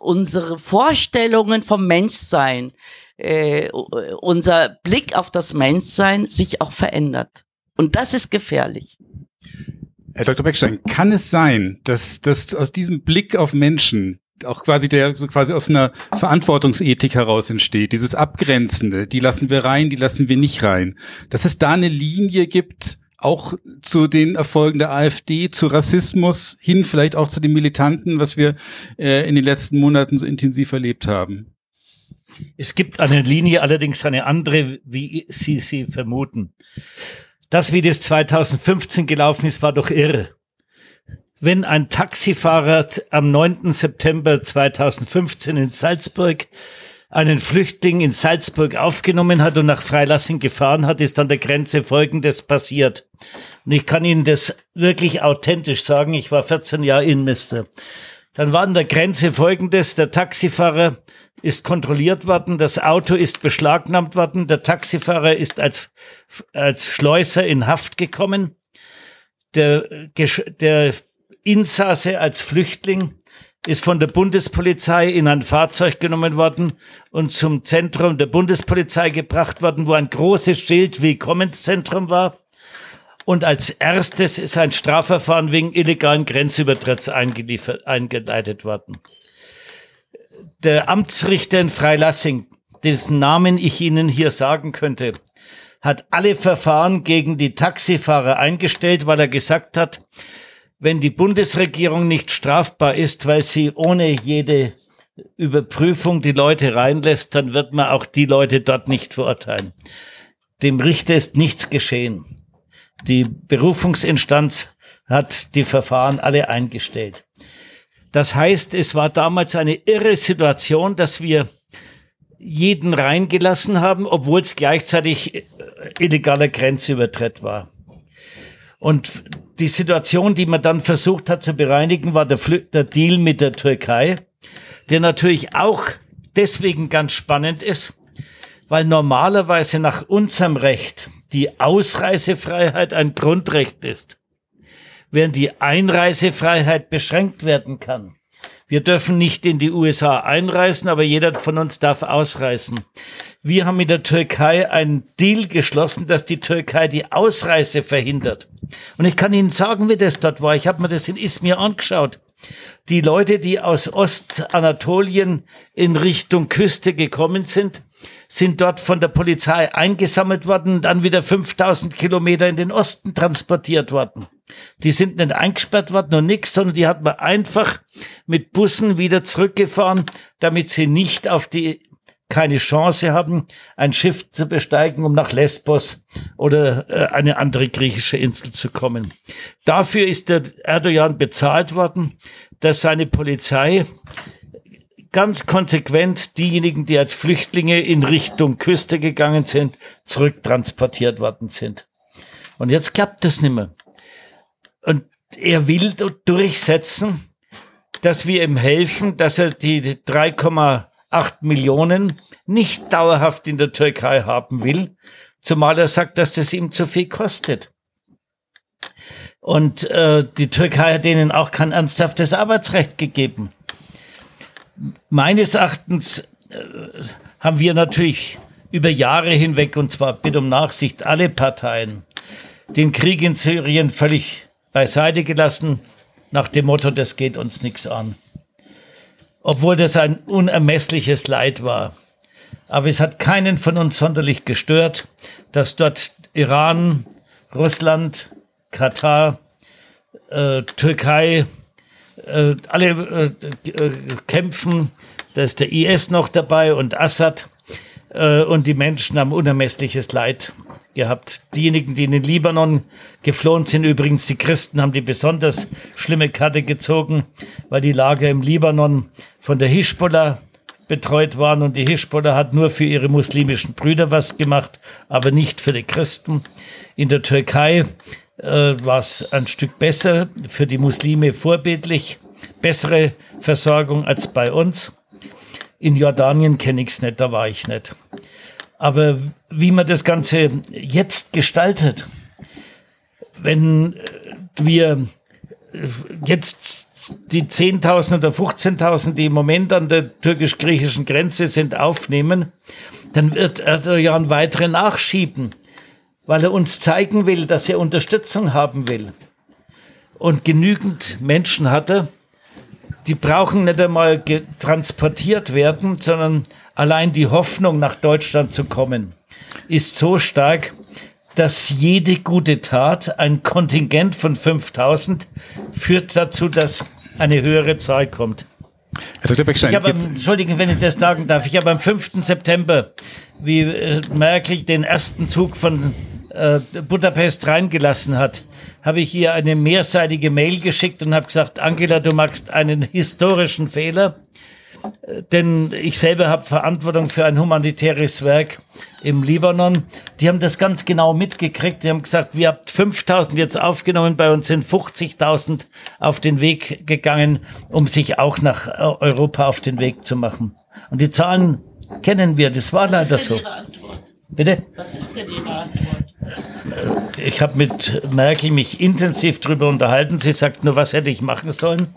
unsere Vorstellungen vom Menschsein äh, unser Blick auf das Menschsein sich auch verändert. Und das ist gefährlich. Herr Dr. Beckstein, kann es sein, dass, dass aus diesem Blick auf Menschen auch quasi der so quasi aus einer Verantwortungsethik heraus entsteht, dieses Abgrenzende, die lassen wir rein, die lassen wir nicht rein, dass es da eine Linie gibt, auch zu den Erfolgen der AfD, zu Rassismus hin, vielleicht auch zu den Militanten, was wir äh, in den letzten Monaten so intensiv erlebt haben. Es gibt eine Linie, allerdings eine andere, wie Sie sie vermuten. Das, wie das 2015 gelaufen ist, war doch irre. Wenn ein Taxifahrer am 9. September 2015 in Salzburg einen Flüchtling in Salzburg aufgenommen hat und nach Freilassing gefahren hat, ist an der Grenze Folgendes passiert. Und ich kann Ihnen das wirklich authentisch sagen. Ich war 14 Jahre Innenminister. Dann war an der Grenze Folgendes. Der Taxifahrer ist kontrolliert worden, das Auto ist beschlagnahmt worden, der Taxifahrer ist als, als Schleuser in Haft gekommen, der, der Insasse als Flüchtling ist von der Bundespolizei in ein Fahrzeug genommen worden und zum Zentrum der Bundespolizei gebracht worden, wo ein großes Schild Willkommenszentrum war. Und als erstes ist ein Strafverfahren wegen illegalen Grenzübertritts eingeleitet worden. Der Amtsrichter in Freilassing, dessen Namen ich Ihnen hier sagen könnte, hat alle Verfahren gegen die Taxifahrer eingestellt, weil er gesagt hat, wenn die Bundesregierung nicht strafbar ist, weil sie ohne jede Überprüfung die Leute reinlässt, dann wird man auch die Leute dort nicht verurteilen. Dem Richter ist nichts geschehen. Die Berufungsinstanz hat die Verfahren alle eingestellt. Das heißt, es war damals eine irre Situation, dass wir jeden reingelassen haben, obwohl es gleichzeitig illegaler Grenzübertritt war. Und die Situation, die man dann versucht hat zu bereinigen, war der, der Deal mit der Türkei, der natürlich auch deswegen ganz spannend ist, weil normalerweise nach unserem Recht die Ausreisefreiheit ein Grundrecht ist, während die Einreisefreiheit beschränkt werden kann. Wir dürfen nicht in die USA einreisen, aber jeder von uns darf ausreisen. Wir haben mit der Türkei einen Deal geschlossen, dass die Türkei die Ausreise verhindert. Und ich kann Ihnen sagen, wie das dort war. Ich habe mir das in Izmir angeschaut. Die Leute, die aus Ostanatolien in Richtung Küste gekommen sind, sind dort von der Polizei eingesammelt worden und dann wieder 5000 Kilometer in den Osten transportiert worden. Die sind nicht eingesperrt worden und nichts, sondern die hat man einfach mit Bussen wieder zurückgefahren, damit sie nicht auf die keine Chance haben, ein Schiff zu besteigen, um nach Lesbos oder äh, eine andere griechische Insel zu kommen. Dafür ist der Erdogan bezahlt worden, dass seine Polizei ganz konsequent diejenigen, die als Flüchtlinge in Richtung Küste gegangen sind, zurücktransportiert worden sind. Und jetzt klappt das nicht mehr. Und er will durchsetzen, dass wir ihm helfen, dass er die 3,8 Millionen nicht dauerhaft in der Türkei haben will, zumal er sagt, dass das ihm zu viel kostet. Und äh, die Türkei hat ihnen auch kein ernsthaftes Arbeitsrecht gegeben meines Erachtens äh, haben wir natürlich über Jahre hinweg, und zwar bitte um Nachsicht, alle Parteien, den Krieg in Syrien völlig beiseite gelassen, nach dem Motto, das geht uns nichts an. Obwohl das ein unermessliches Leid war. Aber es hat keinen von uns sonderlich gestört, dass dort Iran, Russland, Katar, äh, Türkei, äh, alle äh, äh, kämpfen. Da ist der IS noch dabei und Assad. Äh, und die Menschen haben unermessliches Leid gehabt. Diejenigen, die in den Libanon geflohen sind, übrigens die Christen, haben die besonders schlimme Karte gezogen, weil die Lager im Libanon von der Hisbollah betreut waren und die Hisbollah hat nur für ihre muslimischen Brüder was gemacht, aber nicht für die Christen. In der Türkei äh, war es ein Stück besser, für die Muslime vorbildlich, bessere Versorgung als bei uns. In Jordanien kenne ich es nicht, da war ich nicht. Aber wie man das Ganze jetzt gestaltet, wenn wir jetzt die 10.000 oder 15.000, die im Moment an der türkisch-griechischen Grenze sind, aufnehmen, dann wird Erdogan weitere nachschieben weil er uns zeigen will, dass er Unterstützung haben will. Und genügend Menschen hat er, die brauchen nicht einmal transportiert werden, sondern allein die Hoffnung, nach Deutschland zu kommen, ist so stark, dass jede gute Tat, ein Kontingent von 5000, führt dazu, dass eine höhere Zahl kommt. Herr Dr. Beckstein, ich habe, Entschuldigen, wenn ich das sagen darf, ich habe am 5. September, wie äh, Merkel den ersten Zug von äh, Budapest reingelassen hat, habe ich ihr eine mehrseitige Mail geschickt und habe gesagt, Angela, du machst einen historischen Fehler. Denn ich selber habe Verantwortung für ein humanitäres Werk im Libanon. Die haben das ganz genau mitgekriegt. Die haben gesagt, wir habt 5000 jetzt aufgenommen, bei uns sind 50.000 auf den Weg gegangen, um sich auch nach Europa auf den Weg zu machen. Und die Zahlen kennen wir, das war leider so. Bitte? Was ist denn Ihre Antwort? Ich habe mit Merkel mich intensiv darüber unterhalten. Sie sagt nur, was hätte ich machen sollen?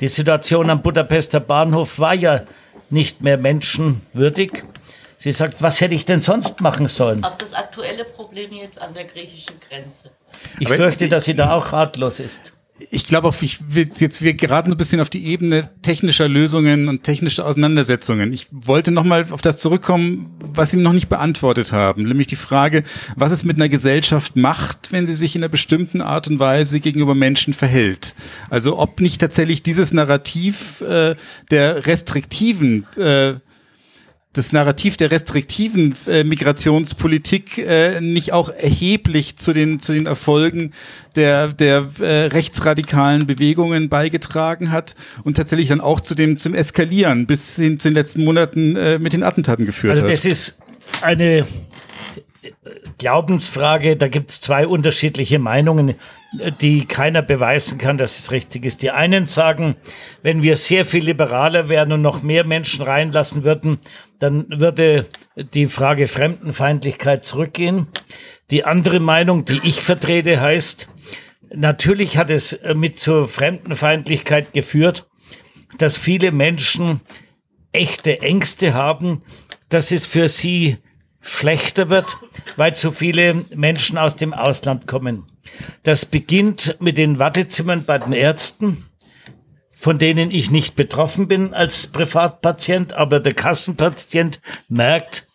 Die Situation am Budapester Bahnhof war ja nicht mehr menschenwürdig. Sie sagt, was hätte ich denn sonst machen sollen? Auf das aktuelle Problem jetzt an der griechischen Grenze. Ich Aber fürchte, dass sie da auch ratlos ist ich glaube auch, ich will jetzt, wir geraten so ein bisschen auf die Ebene technischer Lösungen und technischer Auseinandersetzungen. Ich wollte nochmal auf das zurückkommen, was Sie noch nicht beantwortet haben, nämlich die Frage, was es mit einer Gesellschaft macht, wenn sie sich in einer bestimmten Art und Weise gegenüber Menschen verhält. Also ob nicht tatsächlich dieses Narrativ äh, der restriktiven äh, das Narrativ der restriktiven äh, Migrationspolitik äh, nicht auch erheblich zu den zu den Erfolgen der der äh, rechtsradikalen Bewegungen beigetragen hat und tatsächlich dann auch zu dem zum Eskalieren bis hin zu den letzten Monaten äh, mit den Attentaten geführt also hat. Also das ist eine Glaubensfrage, da gibt es zwei unterschiedliche Meinungen, die keiner beweisen kann, dass es richtig ist. Die einen sagen, wenn wir sehr viel liberaler werden und noch mehr Menschen reinlassen würden, dann würde die Frage Fremdenfeindlichkeit zurückgehen. Die andere Meinung, die ich vertrete, heißt, natürlich hat es mit zur Fremdenfeindlichkeit geführt, dass viele Menschen echte Ängste haben, dass es für sie schlechter wird, weil zu viele Menschen aus dem Ausland kommen. Das beginnt mit den Wartezimmern bei den Ärzten, von denen ich nicht betroffen bin als Privatpatient, aber der Kassenpatient merkt,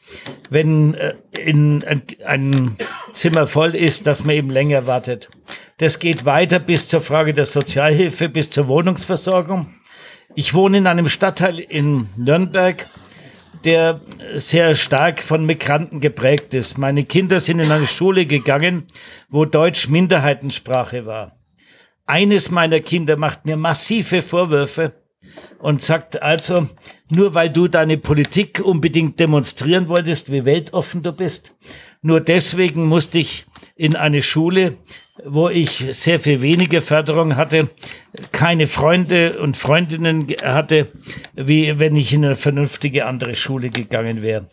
wenn äh, in ein Zimmer voll ist, dass man eben länger wartet. Das geht weiter bis zur Frage der Sozialhilfe, bis zur Wohnungsversorgung. Ich wohne in einem Stadtteil in Nürnberg, der sehr stark von Migranten geprägt ist. Meine Kinder sind in eine Schule gegangen, wo Deutsch Minderheitensprache war. Eines meiner Kinder macht mir massive Vorwürfe und sagt also, nur weil du deine Politik unbedingt demonstrieren wolltest, wie weltoffen du bist, nur deswegen musste ich in eine Schule, wo ich sehr viel weniger Förderung hatte, keine Freunde und Freundinnen hatte, wie wenn ich in eine vernünftige andere Schule gegangen wäre.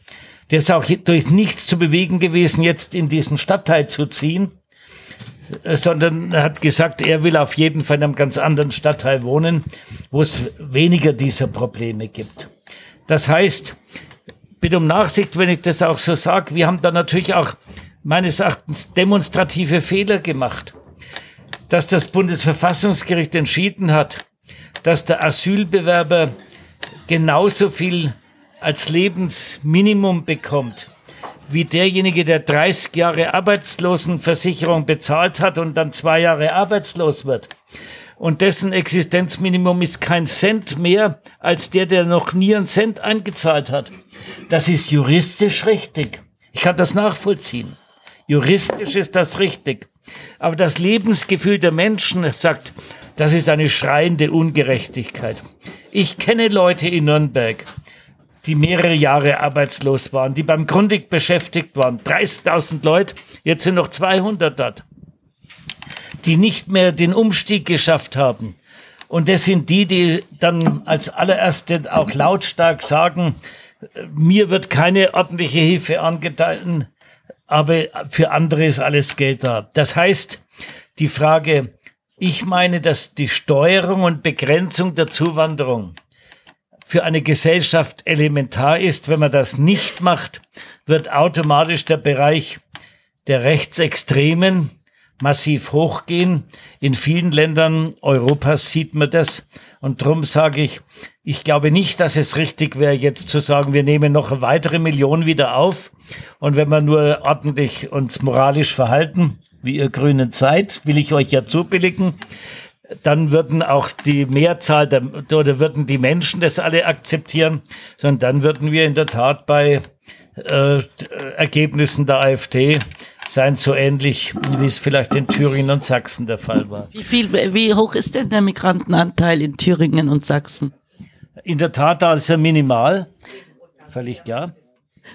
Der ist auch durch nichts zu bewegen gewesen, jetzt in diesen Stadtteil zu ziehen, sondern hat gesagt, er will auf jeden Fall in einem ganz anderen Stadtteil wohnen, wo es weniger dieser Probleme gibt. Das heißt, bitte um Nachsicht, wenn ich das auch so sage, wir haben da natürlich auch meines Erachtens demonstrative Fehler gemacht. Dass das Bundesverfassungsgericht entschieden hat, dass der Asylbewerber genauso viel als Lebensminimum bekommt wie derjenige, der 30 Jahre Arbeitslosenversicherung bezahlt hat und dann zwei Jahre arbeitslos wird. Und dessen Existenzminimum ist kein Cent mehr als der, der noch nie einen Cent eingezahlt hat. Das ist juristisch richtig. Ich kann das nachvollziehen. Juristisch ist das richtig. Aber das Lebensgefühl der Menschen sagt, das ist eine schreiende Ungerechtigkeit. Ich kenne Leute in Nürnberg, die mehrere Jahre arbeitslos waren, die beim Grundig beschäftigt waren. 30.000 Leute, jetzt sind noch 200 dort, die nicht mehr den Umstieg geschafft haben. Und das sind die, die dann als allererste auch lautstark sagen, mir wird keine ordentliche Hilfe angetan, aber für andere ist alles Geld da. Das heißt, die Frage, ich meine, dass die Steuerung und Begrenzung der Zuwanderung für eine Gesellschaft elementar ist. Wenn man das nicht macht, wird automatisch der Bereich der Rechtsextremen massiv hochgehen. In vielen Ländern Europas sieht man das. Und darum sage ich, ich glaube nicht, dass es richtig wäre, jetzt zu sagen, wir nehmen noch eine weitere Million wieder auf. Und wenn wir nur ordentlich uns moralisch verhalten, wie ihr grünen Zeit, will ich euch ja zubilligen, dann würden auch die Mehrzahl der, oder würden die Menschen das alle akzeptieren, sondern dann würden wir in der Tat bei äh, Ergebnissen der AfD sein, so ähnlich wie es vielleicht in Thüringen und Sachsen der Fall war. Wie viel, wie hoch ist denn der Migrantenanteil in Thüringen und Sachsen? In der Tat also minimal. Völlig klar.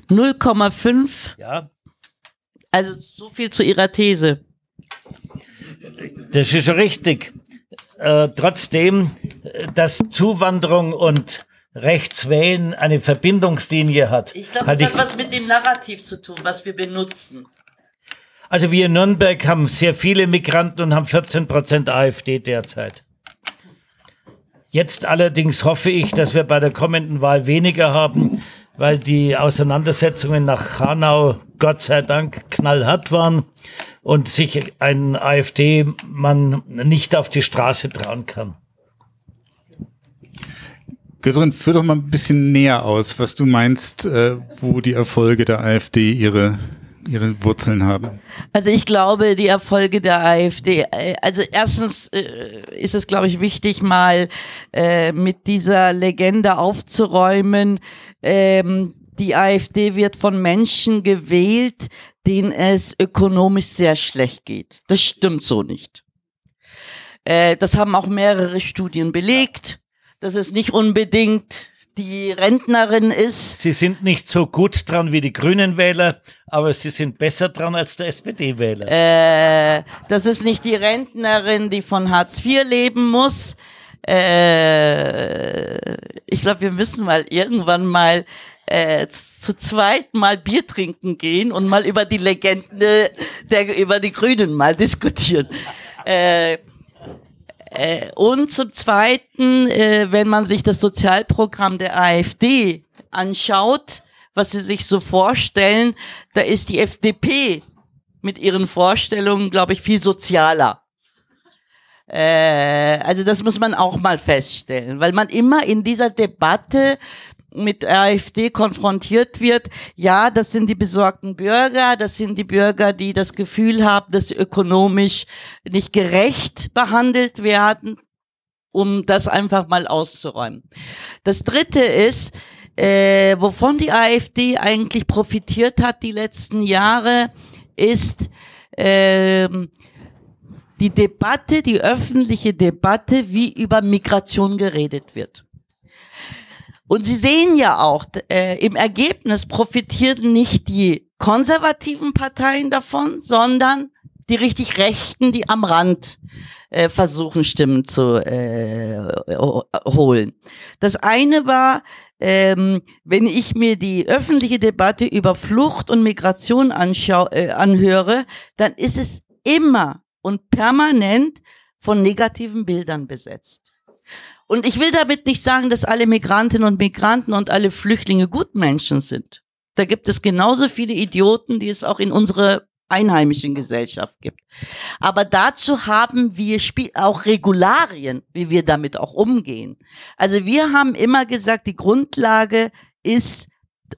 0,5. Ja. Also so viel zu Ihrer These. Das ist schon richtig. Äh, trotzdem, dass Zuwanderung und Rechtswählen eine Verbindungslinie hat. Ich glaube, das hat was mit dem Narrativ zu tun, was wir benutzen. Also wir in Nürnberg haben sehr viele Migranten und haben 14 Prozent AfD derzeit. Jetzt allerdings hoffe ich, dass wir bei der kommenden Wahl weniger haben, weil die Auseinandersetzungen nach Hanau Gott sei Dank knallhart waren und sich ein AfD-Mann nicht auf die Straße trauen kann. Göserin, führ doch mal ein bisschen näher aus, was du meinst, äh, wo die Erfolge der AfD ihre ihre Wurzeln haben? Also ich glaube, die Erfolge der AfD, äh, also erstens äh, ist es, glaube ich, wichtig, mal äh, mit dieser Legende aufzuräumen. Ähm, die AfD wird von Menschen gewählt, denen es ökonomisch sehr schlecht geht. Das stimmt so nicht. Das haben auch mehrere Studien belegt. Das ist nicht unbedingt die Rentnerin ist. Sie sind nicht so gut dran wie die Grünen-Wähler, aber sie sind besser dran als der SPD-Wähler. Äh, das ist nicht die Rentnerin, die von Hartz IV leben muss. Äh, ich glaube, wir müssen mal irgendwann mal äh, zu zweit mal Bier trinken gehen und mal über die Legende der über die Grünen mal diskutieren. Äh, äh, und zum Zweiten, äh, wenn man sich das Sozialprogramm der AfD anschaut, was sie sich so vorstellen, da ist die FDP mit ihren Vorstellungen, glaube ich, viel sozialer. Äh, also das muss man auch mal feststellen, weil man immer in dieser Debatte mit AfD konfrontiert wird, ja, das sind die besorgten Bürger, das sind die Bürger, die das Gefühl haben, dass sie ökonomisch nicht gerecht behandelt werden, um das einfach mal auszuräumen. Das Dritte ist, äh, wovon die AfD eigentlich profitiert hat die letzten Jahre, ist äh, die Debatte, die öffentliche Debatte, wie über Migration geredet wird. Und Sie sehen ja auch, äh, im Ergebnis profitieren nicht die konservativen Parteien davon, sondern die richtig Rechten, die am Rand äh, versuchen, Stimmen zu äh, holen. Das eine war, ähm, wenn ich mir die öffentliche Debatte über Flucht und Migration äh, anhöre, dann ist es immer und permanent von negativen Bildern besetzt. Und ich will damit nicht sagen, dass alle Migrantinnen und Migranten und alle Flüchtlinge Gutmenschen sind. Da gibt es genauso viele Idioten, die es auch in unserer einheimischen Gesellschaft gibt. Aber dazu haben wir auch Regularien, wie wir damit auch umgehen. Also wir haben immer gesagt, die Grundlage ist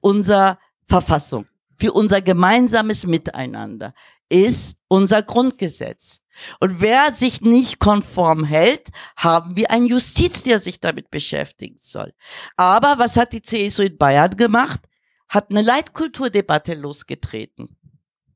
unser Verfassung für unser gemeinsames Miteinander, ist unser Grundgesetz. Und wer sich nicht konform hält, haben wir einen Justiz, der sich damit beschäftigen soll. Aber was hat die CSU in Bayern gemacht? Hat eine Leitkulturdebatte losgetreten.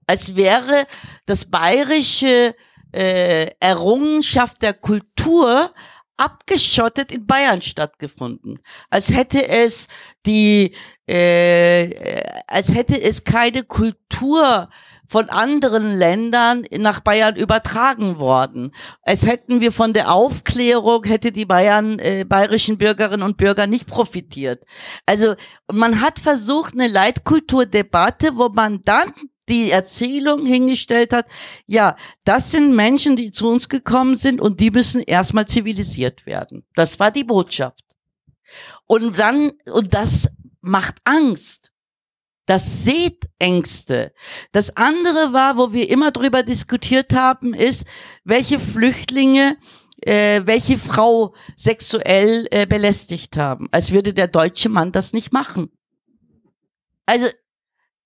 Als wäre das bayerische äh, Errungenschaft der Kultur abgeschottet in Bayern stattgefunden. Als hätte es die, äh, als hätte es keine Kultur von anderen Ländern nach Bayern übertragen worden. Als hätten wir von der Aufklärung, hätte die Bayern, äh, bayerischen Bürgerinnen und Bürger nicht profitiert. Also man hat versucht, eine Leitkulturdebatte, wo man dann die Erzählung hingestellt hat, ja, das sind Menschen, die zu uns gekommen sind und die müssen erstmal zivilisiert werden. Das war die Botschaft. Und dann, und das macht Angst. Das sieht Ängste. Das andere war, wo wir immer drüber diskutiert haben, ist, welche Flüchtlinge äh, welche Frau sexuell äh, belästigt haben. Als würde der deutsche Mann das nicht machen. Also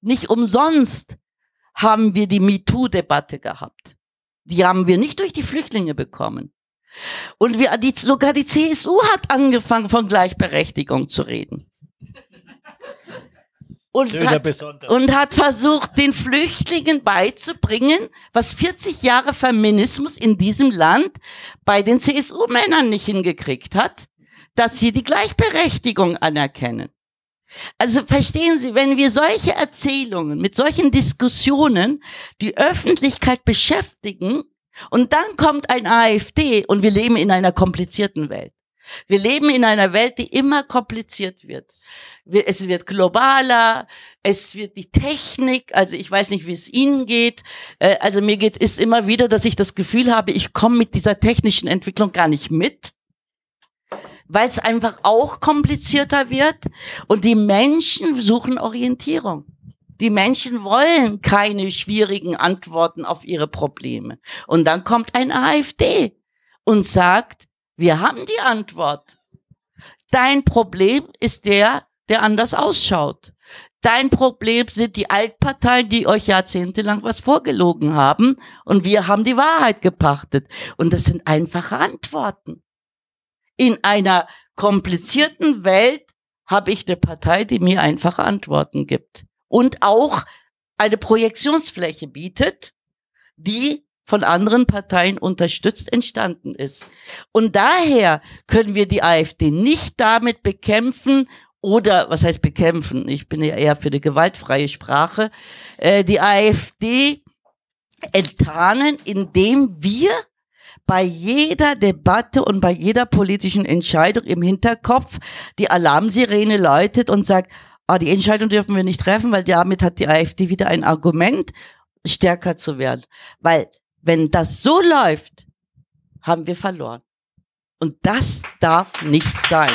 nicht umsonst haben wir die MeToo-Debatte gehabt. Die haben wir nicht durch die Flüchtlinge bekommen. Und wir, die, sogar die CSU hat angefangen, von Gleichberechtigung zu reden und hat, und hat versucht, den Flüchtlingen beizubringen, was 40 Jahre Feminismus in diesem Land bei den CSU-Männern nicht hingekriegt hat. dass sie die Gleichberechtigung anerkennen. Also verstehen Sie, wenn wir solche Erzählungen mit solchen Diskussionen die Öffentlichkeit beschäftigen und dann kommt ein AfD und wir leben in einer komplizierten Welt. Wir leben in einer Welt, die immer kompliziert wird. Es wird globaler, es wird die Technik, also ich weiß nicht, wie es Ihnen geht. Äh, also mir geht es immer wieder, dass ich das Gefühl habe, ich komme mit dieser technischen Entwicklung gar nicht mit, weil es einfach auch komplizierter wird und die Menschen suchen Orientierung. Die Menschen wollen keine schwierigen Antworten auf ihre Probleme. Und dann kommt ein AfD und sagt, wir haben die Antwort. Dein Problem ist der, der anders ausschaut. Dein Problem sind die Altparteien, die euch jahrzehntelang was vorgelogen haben und wir haben die Wahrheit gepachtet. Und das sind einfache Antworten. In einer komplizierten Welt habe ich eine Partei, die mir einfache Antworten gibt und auch eine Projektionsfläche bietet, die von anderen Parteien unterstützt entstanden ist. Und daher können wir die AfD nicht damit bekämpfen oder was heißt bekämpfen? Ich bin ja eher für die gewaltfreie Sprache. Äh, die AfD enttarnen, indem wir bei jeder Debatte und bei jeder politischen Entscheidung im Hinterkopf die Alarmsirene läutet und sagt, ah, die Entscheidung dürfen wir nicht treffen, weil damit hat die AfD wieder ein Argument, stärker zu werden. Weil wenn das so läuft, haben wir verloren. Und das darf nicht sein.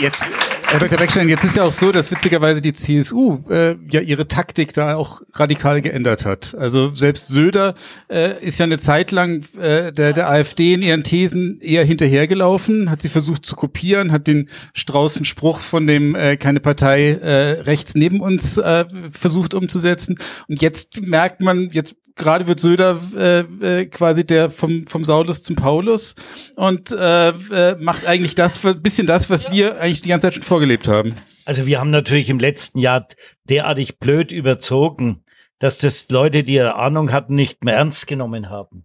Jetzt, äh, Herr Dr. Beckstein, jetzt ist ja auch so, dass witzigerweise die CSU äh, ja ihre Taktik da auch radikal geändert hat. Also selbst Söder äh, ist ja eine Zeit lang äh, der, der AfD in ihren Thesen eher hinterhergelaufen, hat sie versucht zu kopieren, hat den Straußen Spruch von dem äh, keine Partei äh, rechts neben uns äh, versucht umzusetzen. Und jetzt merkt man, jetzt gerade wird Söder äh, äh, quasi der vom, vom Saulus zum Paulus und äh, äh, macht eigentlich das, bisschen das, was wir eigentlich die ganze Zeit schon vorgelebt haben. Also wir haben natürlich im letzten Jahr derartig blöd überzogen, dass das Leute, die eine Ahnung hatten, nicht mehr ernst genommen haben.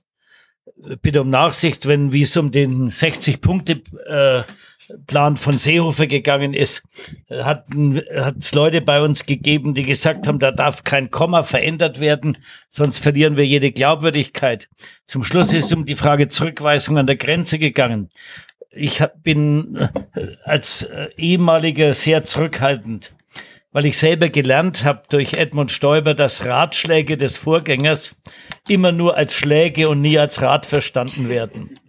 Bitte um Nachsicht, wenn wie es um den 60 Punkte äh, Plan von Seehofer gegangen ist, hat es Leute bei uns gegeben, die gesagt haben, da darf kein Komma verändert werden, sonst verlieren wir jede Glaubwürdigkeit. Zum Schluss ist um die Frage Zurückweisung an der Grenze gegangen. Ich bin äh, als äh, ehemaliger sehr zurückhaltend, weil ich selber gelernt habe durch Edmund Stoiber, dass Ratschläge des Vorgängers immer nur als Schläge und nie als Rat verstanden werden.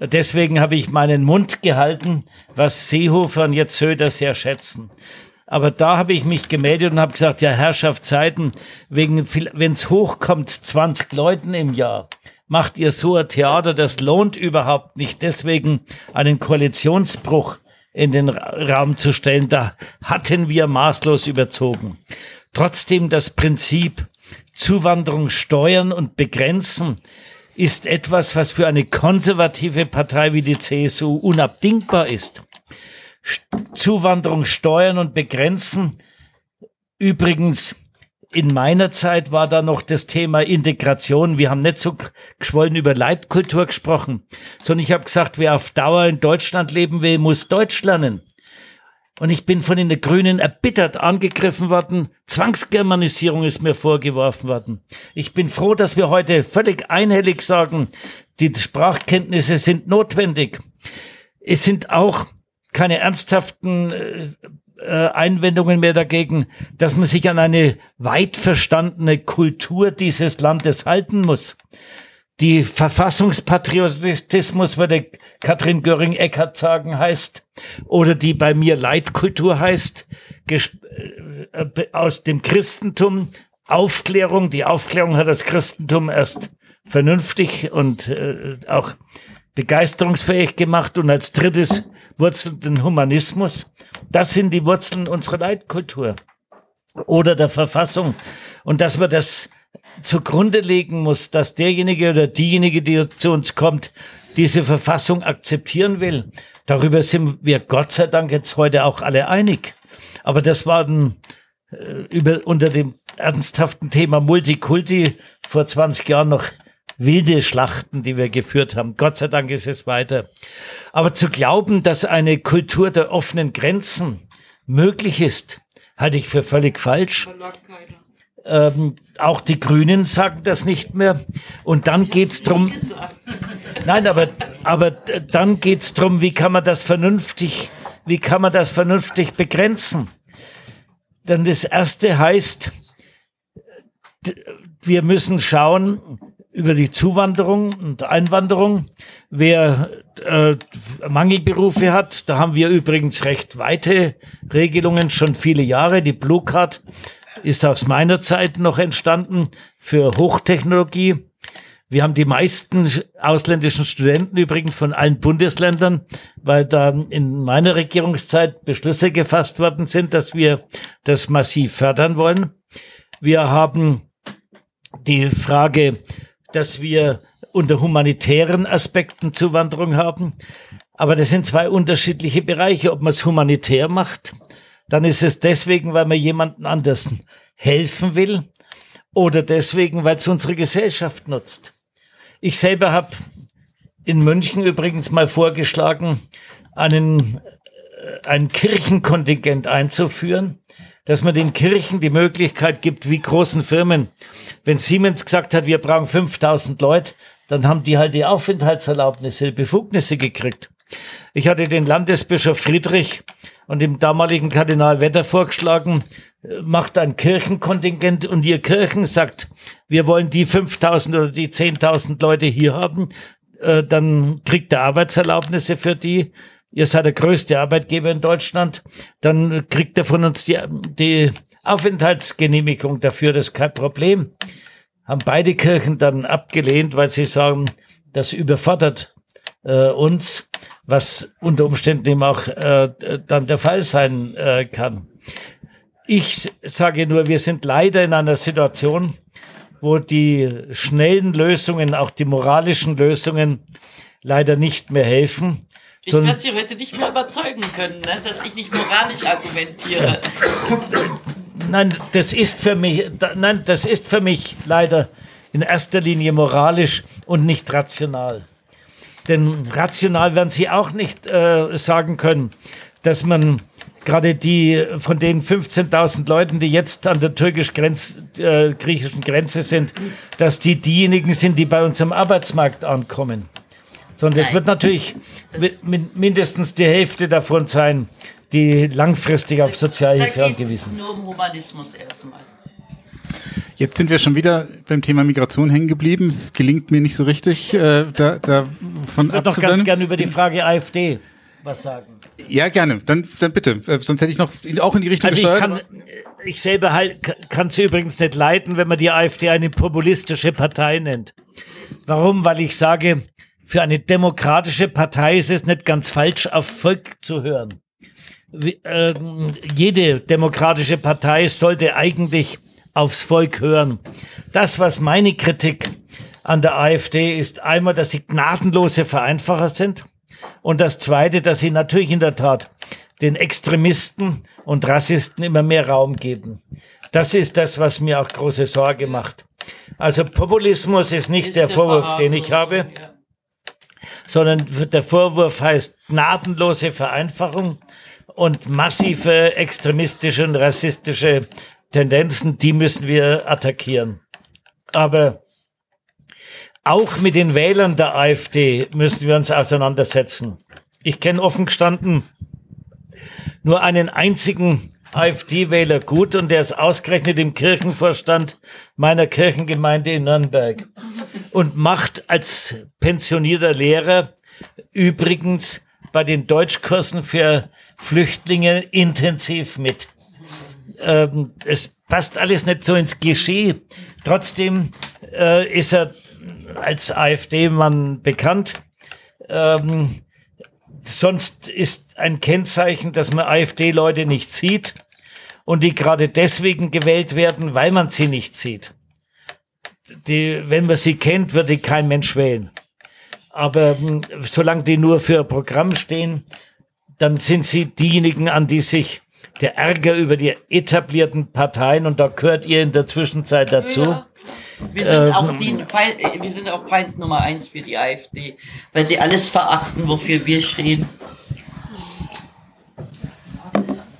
Deswegen habe ich meinen Mund gehalten, was Seehofer und jetzt Söder sehr schätzen. Aber da habe ich mich gemeldet und habe gesagt, ja, Herrschaftszeiten, wenn es hochkommt, 20 Leuten im Jahr, macht ihr so ein Theater, das lohnt überhaupt nicht. Deswegen einen Koalitionsbruch in den Raum zu stellen, da hatten wir maßlos überzogen. Trotzdem das Prinzip Zuwanderung steuern und begrenzen ist etwas, was für eine konservative Partei wie die CSU unabdingbar ist. Zuwanderung steuern und begrenzen. Übrigens, in meiner Zeit war da noch das Thema Integration. Wir haben nicht so geschwollen über Leitkultur gesprochen, sondern ich habe gesagt, wer auf Dauer in Deutschland leben will, muss Deutsch lernen. Und ich bin von den Grünen erbittert angegriffen worden. Zwangsgermanisierung ist mir vorgeworfen worden. Ich bin froh, dass wir heute völlig einhellig sagen, die Sprachkenntnisse sind notwendig. Es sind auch keine ernsthaften äh, Einwendungen mehr dagegen, dass man sich an eine weit verstandene Kultur dieses Landes halten muss. Die Verfassungspatriotismus, würde Katrin Göring-Eckardt sagen, heißt, oder die bei mir Leitkultur heißt, äh, aus dem Christentum, Aufklärung, die Aufklärung hat das Christentum erst vernünftig und äh, auch begeisterungsfähig gemacht und als drittes Wurzel den Humanismus. Das sind die Wurzeln unserer Leitkultur oder der Verfassung. Und dass wir das zugrunde legen muss, dass derjenige oder diejenige, die zu uns kommt, diese Verfassung akzeptieren will. Darüber sind wir Gott sei Dank jetzt heute auch alle einig. Aber das war ein, äh, über, unter dem ernsthaften Thema Multikulti vor 20 Jahren noch wilde Schlachten, die wir geführt haben. Gott sei Dank ist es weiter. Aber zu glauben, dass eine Kultur der offenen Grenzen möglich ist, halte ich für völlig falsch. Ähm, auch die Grünen sagen das nicht mehr. Und dann geht's drum. Nein, aber, aber dann geht's drum, wie kann man das vernünftig, wie kann man das vernünftig begrenzen? Denn das erste heißt, wir müssen schauen über die Zuwanderung und Einwanderung, wer äh, Mangelberufe hat. Da haben wir übrigens recht weite Regelungen, schon viele Jahre. Die Blue Card ist aus meiner Zeit noch entstanden für Hochtechnologie. Wir haben die meisten ausländischen Studenten übrigens von allen Bundesländern, weil da in meiner Regierungszeit Beschlüsse gefasst worden sind, dass wir das massiv fördern wollen. Wir haben die Frage, dass wir unter humanitären Aspekten Zuwanderung haben. Aber das sind zwei unterschiedliche Bereiche. Ob man es humanitär macht, dann ist es deswegen, weil man jemanden anders helfen will oder deswegen, weil es unsere Gesellschaft nutzt. Ich selber habe in München übrigens mal vorgeschlagen, einen, äh, ein Kirchenkontingent einzuführen, dass man den Kirchen die Möglichkeit gibt, wie großen Firmen. Wenn Siemens gesagt hat, wir brauchen 5000 Leute, dann haben die halt die Aufenthaltserlaubnisse, die Befugnisse gekriegt. Ich hatte den Landesbischof Friedrich und dem damaligen Kardinal Wetter vorgeschlagen, macht ein Kirchenkontingent und ihr Kirchen sagt, wir wollen die 5000 oder die 10.000 Leute hier haben, äh, dann kriegt er Arbeitserlaubnisse für die. Ihr seid der größte Arbeitgeber in Deutschland, dann kriegt er von uns die, die Aufenthaltsgenehmigung dafür, das ist kein Problem. Haben beide Kirchen dann abgelehnt, weil sie sagen, das überfordert äh, uns, was unter Umständen eben auch äh, dann der Fall sein äh, kann. Ich sage nur, wir sind leider in einer Situation, wo die schnellen Lösungen, auch die moralischen Lösungen leider nicht mehr helfen. Ich werde Sie heute nicht mehr überzeugen können, ne, dass ich nicht moralisch argumentiere. Nein, das ist für mich, nein, das ist für mich leider in erster Linie moralisch und nicht rational. Denn rational werden Sie auch nicht äh, sagen können, dass man gerade die von den 15.000 Leuten, die jetzt an der türkisch-griechischen äh, Grenze sind, dass die diejenigen sind, die bei uns am Arbeitsmarkt ankommen. Sondern es wird natürlich mindestens die Hälfte davon sein, die langfristig auf Sozialhilfe angewiesen sind. Nur um Humanismus erstmal. Jetzt sind wir schon wieder beim Thema Migration hängen geblieben. Es gelingt mir nicht so richtig, äh, da, da von Ich würde doch ganz gerne über die Frage AfD was sagen. Ja, gerne. Dann, dann bitte. Äh, sonst hätte ich noch auch in die Richtung also gesteuert. Ich, kann, ich selber halt, kann sie übrigens nicht leiten, wenn man die AfD eine populistische Partei nennt. Warum? Weil ich sage, für eine demokratische Partei ist es nicht ganz falsch, auf Volk zu hören. Wie, äh, jede demokratische Partei sollte eigentlich aufs Volk hören. Das, was meine Kritik an der AfD ist, einmal, dass sie gnadenlose Vereinfacher sind und das Zweite, dass sie natürlich in der Tat den Extremisten und Rassisten immer mehr Raum geben. Das ist das, was mir auch große Sorge macht. Also Populismus ist nicht ist der, der Vorwurf, den ich habe, ja. Sondern der Vorwurf heißt gnadenlose Vereinfachung und massive extremistische und rassistische Tendenzen, die müssen wir attackieren. Aber auch mit den Wählern der AfD müssen wir uns auseinandersetzen. Ich kenne offen gestanden nur einen einzigen AfD-Wähler gut und der ist ausgerechnet im Kirchenvorstand meiner Kirchengemeinde in Nürnberg und macht als pensionierter Lehrer übrigens bei den Deutschkursen für Flüchtlinge intensiv mit ähm, es passt alles nicht so ins Klischee. Trotzdem äh, ist er als AfD-Mann bekannt. Ähm, sonst ist ein Kennzeichen, dass man AfD-Leute nicht sieht und die gerade deswegen gewählt werden, weil man sie nicht sieht. Die, wenn man sie kennt, würde kein Mensch wählen. Aber äh, solange die nur für Programm stehen, dann sind sie diejenigen, an die sich der Ärger über die etablierten Parteien, und da gehört ihr in der Zwischenzeit dazu, ja, Wir sind, auch die Feind, äh, wir sind auch Feind Nummer eins für die AfD, weil sie alles verachten, wofür wir stehen.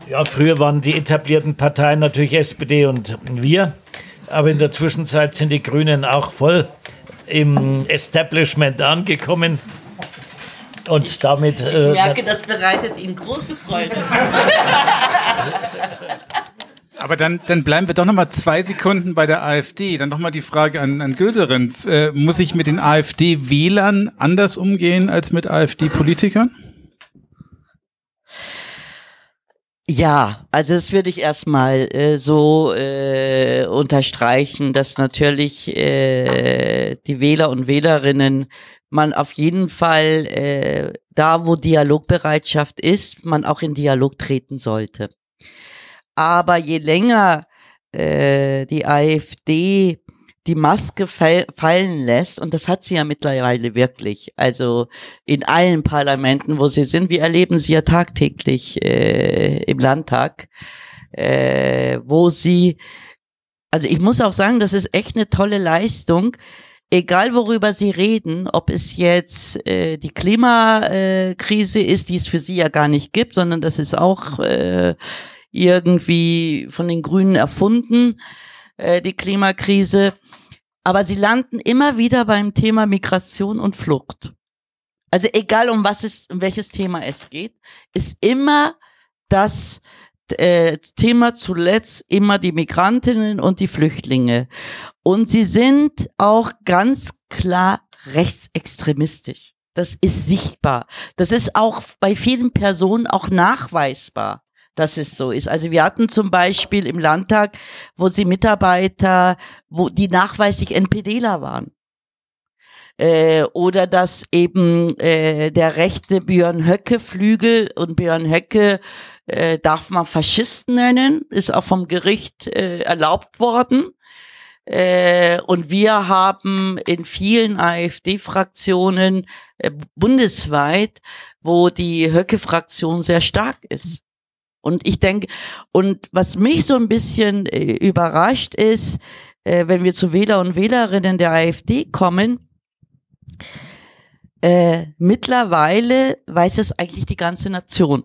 Ja, früher waren die etablierten Parteien natürlich SPD und wir, aber in der Zwischenzeit sind die Grünen auch voll im Establishment angekommen. Und damit. Äh, ich merke, das bereitet Ihnen große Freude. Aber dann, dann bleiben wir doch noch mal zwei Sekunden bei der AfD. Dann noch mal die Frage an, an Göserin. Äh, muss ich mit den AfD-Wählern anders umgehen als mit AfD-Politikern? Ja, also das würde ich erstmal äh, so äh, unterstreichen, dass natürlich äh, die Wähler und Wählerinnen man auf jeden Fall äh, da, wo Dialogbereitschaft ist, man auch in Dialog treten sollte. Aber je länger äh, die AfD die Maske fallen lässt, und das hat sie ja mittlerweile wirklich, also in allen Parlamenten, wo sie sind, wir erleben sie ja tagtäglich äh, im Landtag, äh, wo sie, also ich muss auch sagen, das ist echt eine tolle Leistung, egal worüber Sie reden, ob es jetzt äh, die Klimakrise ist, die es für Sie ja gar nicht gibt, sondern das ist auch äh, irgendwie von den Grünen erfunden, äh, die Klimakrise. Aber sie landen immer wieder beim Thema Migration und Flucht. Also egal um was es, um welches Thema es geht, ist immer das äh, Thema zuletzt immer die Migrantinnen und die Flüchtlinge. Und sie sind auch ganz klar rechtsextremistisch. Das ist sichtbar. Das ist auch bei vielen Personen auch nachweisbar, dass es so ist. Also wir hatten zum Beispiel im Landtag, wo sie Mitarbeiter, wo die nachweislich NPDler waren äh, oder dass eben äh, der rechte Björn Höcke Flügel und Björn Höcke äh, darf man Faschisten nennen, ist auch vom Gericht äh, erlaubt worden. Äh, und wir haben in vielen AfD-Fraktionen äh, bundesweit, wo die Höcke-Fraktion sehr stark ist. Und ich denke, und was mich so ein bisschen äh, überrascht ist, äh, wenn wir zu Wähler und Wählerinnen der AfD kommen, äh, mittlerweile weiß es eigentlich die ganze Nation,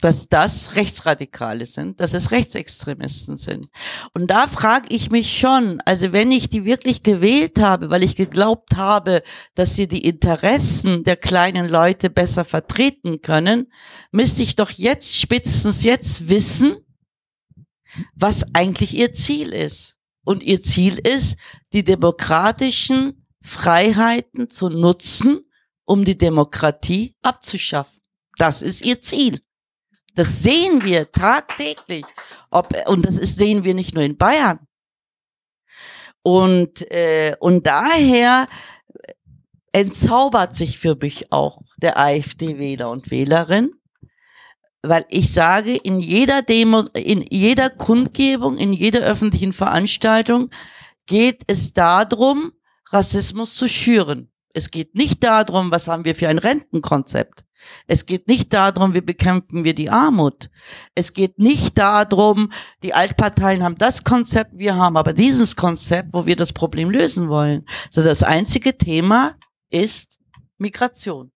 dass das Rechtsradikale sind, dass es Rechtsextremisten sind. Und da frage ich mich schon, also wenn ich die wirklich gewählt habe, weil ich geglaubt habe, dass sie die Interessen der kleinen Leute besser vertreten können, müsste ich doch jetzt, spätestens jetzt wissen, was eigentlich ihr Ziel ist. Und ihr Ziel ist, die demokratischen Freiheiten zu nutzen, um die Demokratie abzuschaffen. Das ist ihr Ziel. Das sehen wir tagtäglich. Ob, und das ist, sehen wir nicht nur in Bayern. Und, äh, und daher entzaubert sich für mich auch der AfD-Wähler und Wählerin, weil ich sage, in jeder Demo, in jeder Kundgebung, in jeder öffentlichen Veranstaltung geht es darum, Rassismus zu schüren. Es geht nicht darum, was haben wir für ein Rentenkonzept. Es geht nicht darum, wie bekämpfen wir die Armut. Es geht nicht darum, die Altparteien haben das Konzept, wir haben aber dieses Konzept, wo wir das Problem lösen wollen. So das einzige Thema ist Migration.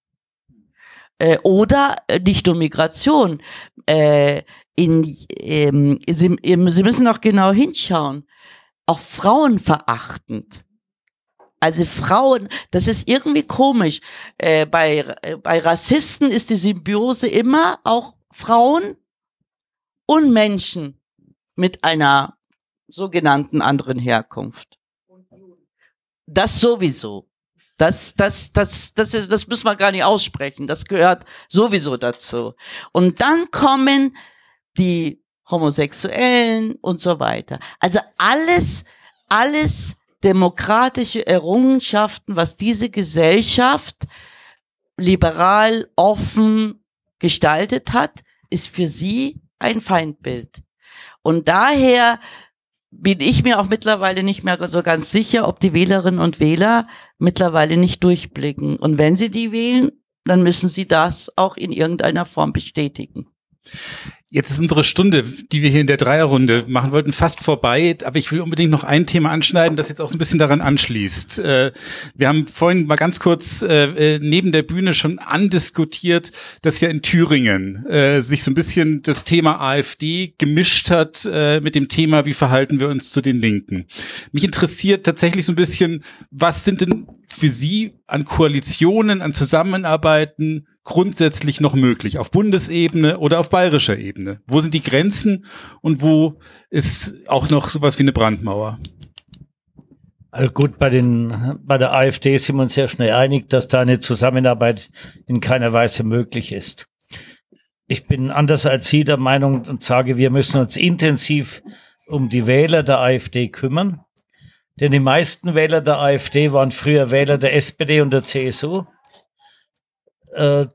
Äh, oder äh, nicht nur Migration. Äh, in, ähm, Sie, Sie müssen auch genau hinschauen. Auch Frauen verachtend. Also Frauen, das ist irgendwie komisch. Äh, bei, äh, bei Rassisten ist die Symbiose immer auch Frauen und Menschen mit einer sogenannten anderen Herkunft. Das sowieso. Das, das, das, das, ist, das müssen wir gar nicht aussprechen. Das gehört sowieso dazu. Und dann kommen die Homosexuellen und so weiter. Also alles, alles demokratische Errungenschaften, was diese Gesellschaft liberal, offen gestaltet hat, ist für sie ein Feindbild. Und daher bin ich mir auch mittlerweile nicht mehr so ganz sicher, ob die Wählerinnen und Wähler mittlerweile nicht durchblicken. Und wenn sie die wählen, dann müssen sie das auch in irgendeiner Form bestätigen. Jetzt ist unsere Stunde, die wir hier in der Dreierrunde machen wollten, fast vorbei. Aber ich will unbedingt noch ein Thema anschneiden, das jetzt auch so ein bisschen daran anschließt. Äh, wir haben vorhin mal ganz kurz äh, äh, neben der Bühne schon andiskutiert, dass ja in Thüringen sich so ein bisschen das Thema AfD gemischt hat mit dem Thema, wie verhalten wir uns zu den Linken. Mich interessiert tatsächlich so ein bisschen, was sind denn für Sie an Koalitionen, an Zusammenarbeiten grundsätzlich noch möglich? Auf Bundesebene oder auf bayerischer Ebene? Wo sind die Grenzen und wo ist auch noch sowas wie eine Brandmauer? Also gut, bei, den, bei der AfD sind wir uns sehr schnell einig, dass da eine Zusammenarbeit in keiner Weise möglich ist. Ich bin anders als Sie der Meinung und sage, wir müssen uns intensiv um die Wähler der AfD kümmern. Denn die meisten Wähler der AfD waren früher Wähler der SPD und der CSU äh,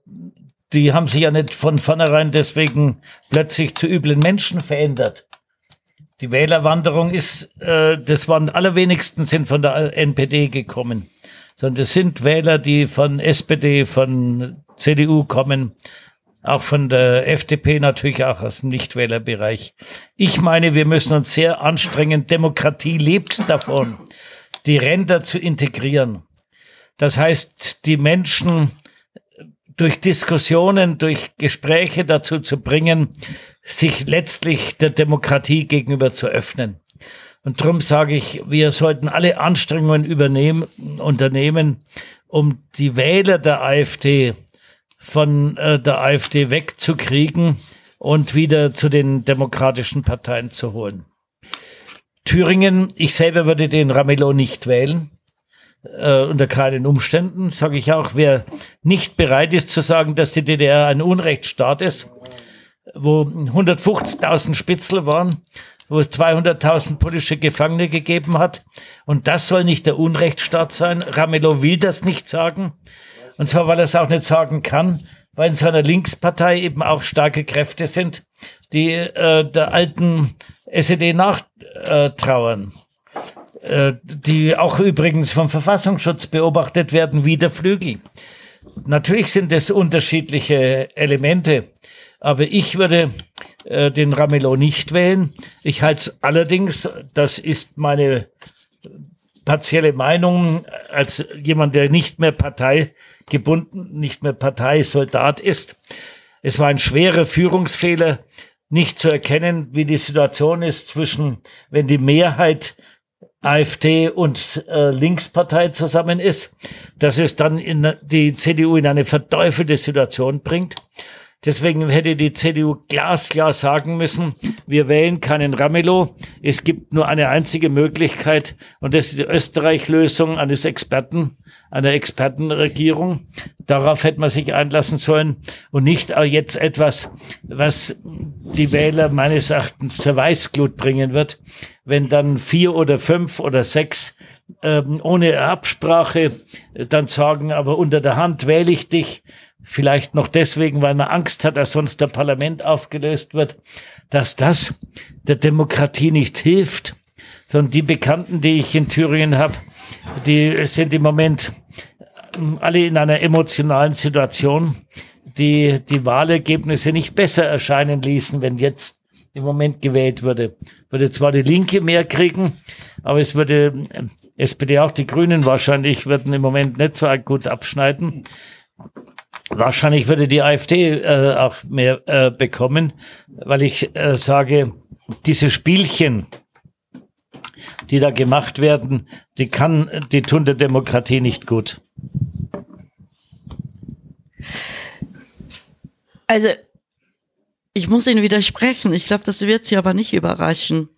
die haben sich ja nicht von vornherein deswegen plötzlich zu üblen Menschen verändert. Die Wählerwanderung ist, äh, das waren allerwenigsten sind von der NPD gekommen, sondern das sind Wähler, die von SPD, von CDU kommen, auch von der FDP natürlich auch aus dem Nichtwählerbereich. Ich meine, wir müssen uns sehr anstrengen. Demokratie lebt davon, die Ränder zu integrieren. Das heißt, die Menschen durch Diskussionen, durch Gespräche dazu zu bringen, sich letztlich der Demokratie gegenüber zu öffnen. Und darum sage ich, wir sollten alle Anstrengungen übernehmen, unternehmen, um die Wähler der AfD von äh, der AfD wegzukriegen und wieder zu den demokratischen Parteien zu holen. Thüringen, ich selber würde den Ramelow nicht wählen äh, unter keinen Umständen, sage ich auch, wer nicht bereit ist zu sagen, dass die DDR ein Unrechtsstaat ist, wo 150.000 Spitzel waren, wo es 200.000 politische Gefangene gegeben hat. Und das soll nicht der Unrechtsstaat sein. Ramelow will das nicht sagen. Und zwar, weil er es auch nicht sagen kann, weil in seiner Linkspartei eben auch starke Kräfte sind, die äh, der alten SED nachtrauern. Äh, die auch übrigens vom Verfassungsschutz beobachtet werden, wie der Flügel. Natürlich sind es unterschiedliche Elemente, aber ich würde äh, den Ramelow nicht wählen. Ich halte es allerdings, das ist meine partielle Meinung, als jemand, der nicht mehr parteigebunden, nicht mehr Parteisoldat ist. Es war ein schwerer Führungsfehler, nicht zu erkennen, wie die Situation ist zwischen, wenn die Mehrheit AfD und äh, Linkspartei zusammen ist, dass es dann in die CDU in eine verteufelte Situation bringt. Deswegen hätte die CDU glasklar sagen müssen, wir wählen keinen Ramelow. Es gibt nur eine einzige Möglichkeit und das ist die Österreich-Lösung eines Experten, einer Expertenregierung. Darauf hätte man sich einlassen sollen und nicht jetzt etwas, was die Wähler meines Erachtens zur Weißglut bringen wird, wenn dann vier oder fünf oder sechs ähm, ohne Absprache dann sagen, aber unter der Hand wähle ich dich, vielleicht noch deswegen, weil man Angst hat, dass sonst der Parlament aufgelöst wird, dass das der Demokratie nicht hilft, sondern die Bekannten, die ich in Thüringen habe, die sind im Moment ähm, alle in einer emotionalen Situation, die die Wahlergebnisse nicht besser erscheinen ließen, wenn jetzt im Moment gewählt würde. Würde zwar die Linke mehr kriegen, aber es würde ähm, SPD auch die Grünen wahrscheinlich würden im Moment nicht so gut abschneiden. Wahrscheinlich würde die AfD äh, auch mehr äh, bekommen, weil ich äh, sage, diese Spielchen, die da gemacht werden, die kann, die tun der Demokratie nicht gut. Also, ich muss Ihnen widersprechen. Ich glaube, das wird Sie aber nicht überraschen.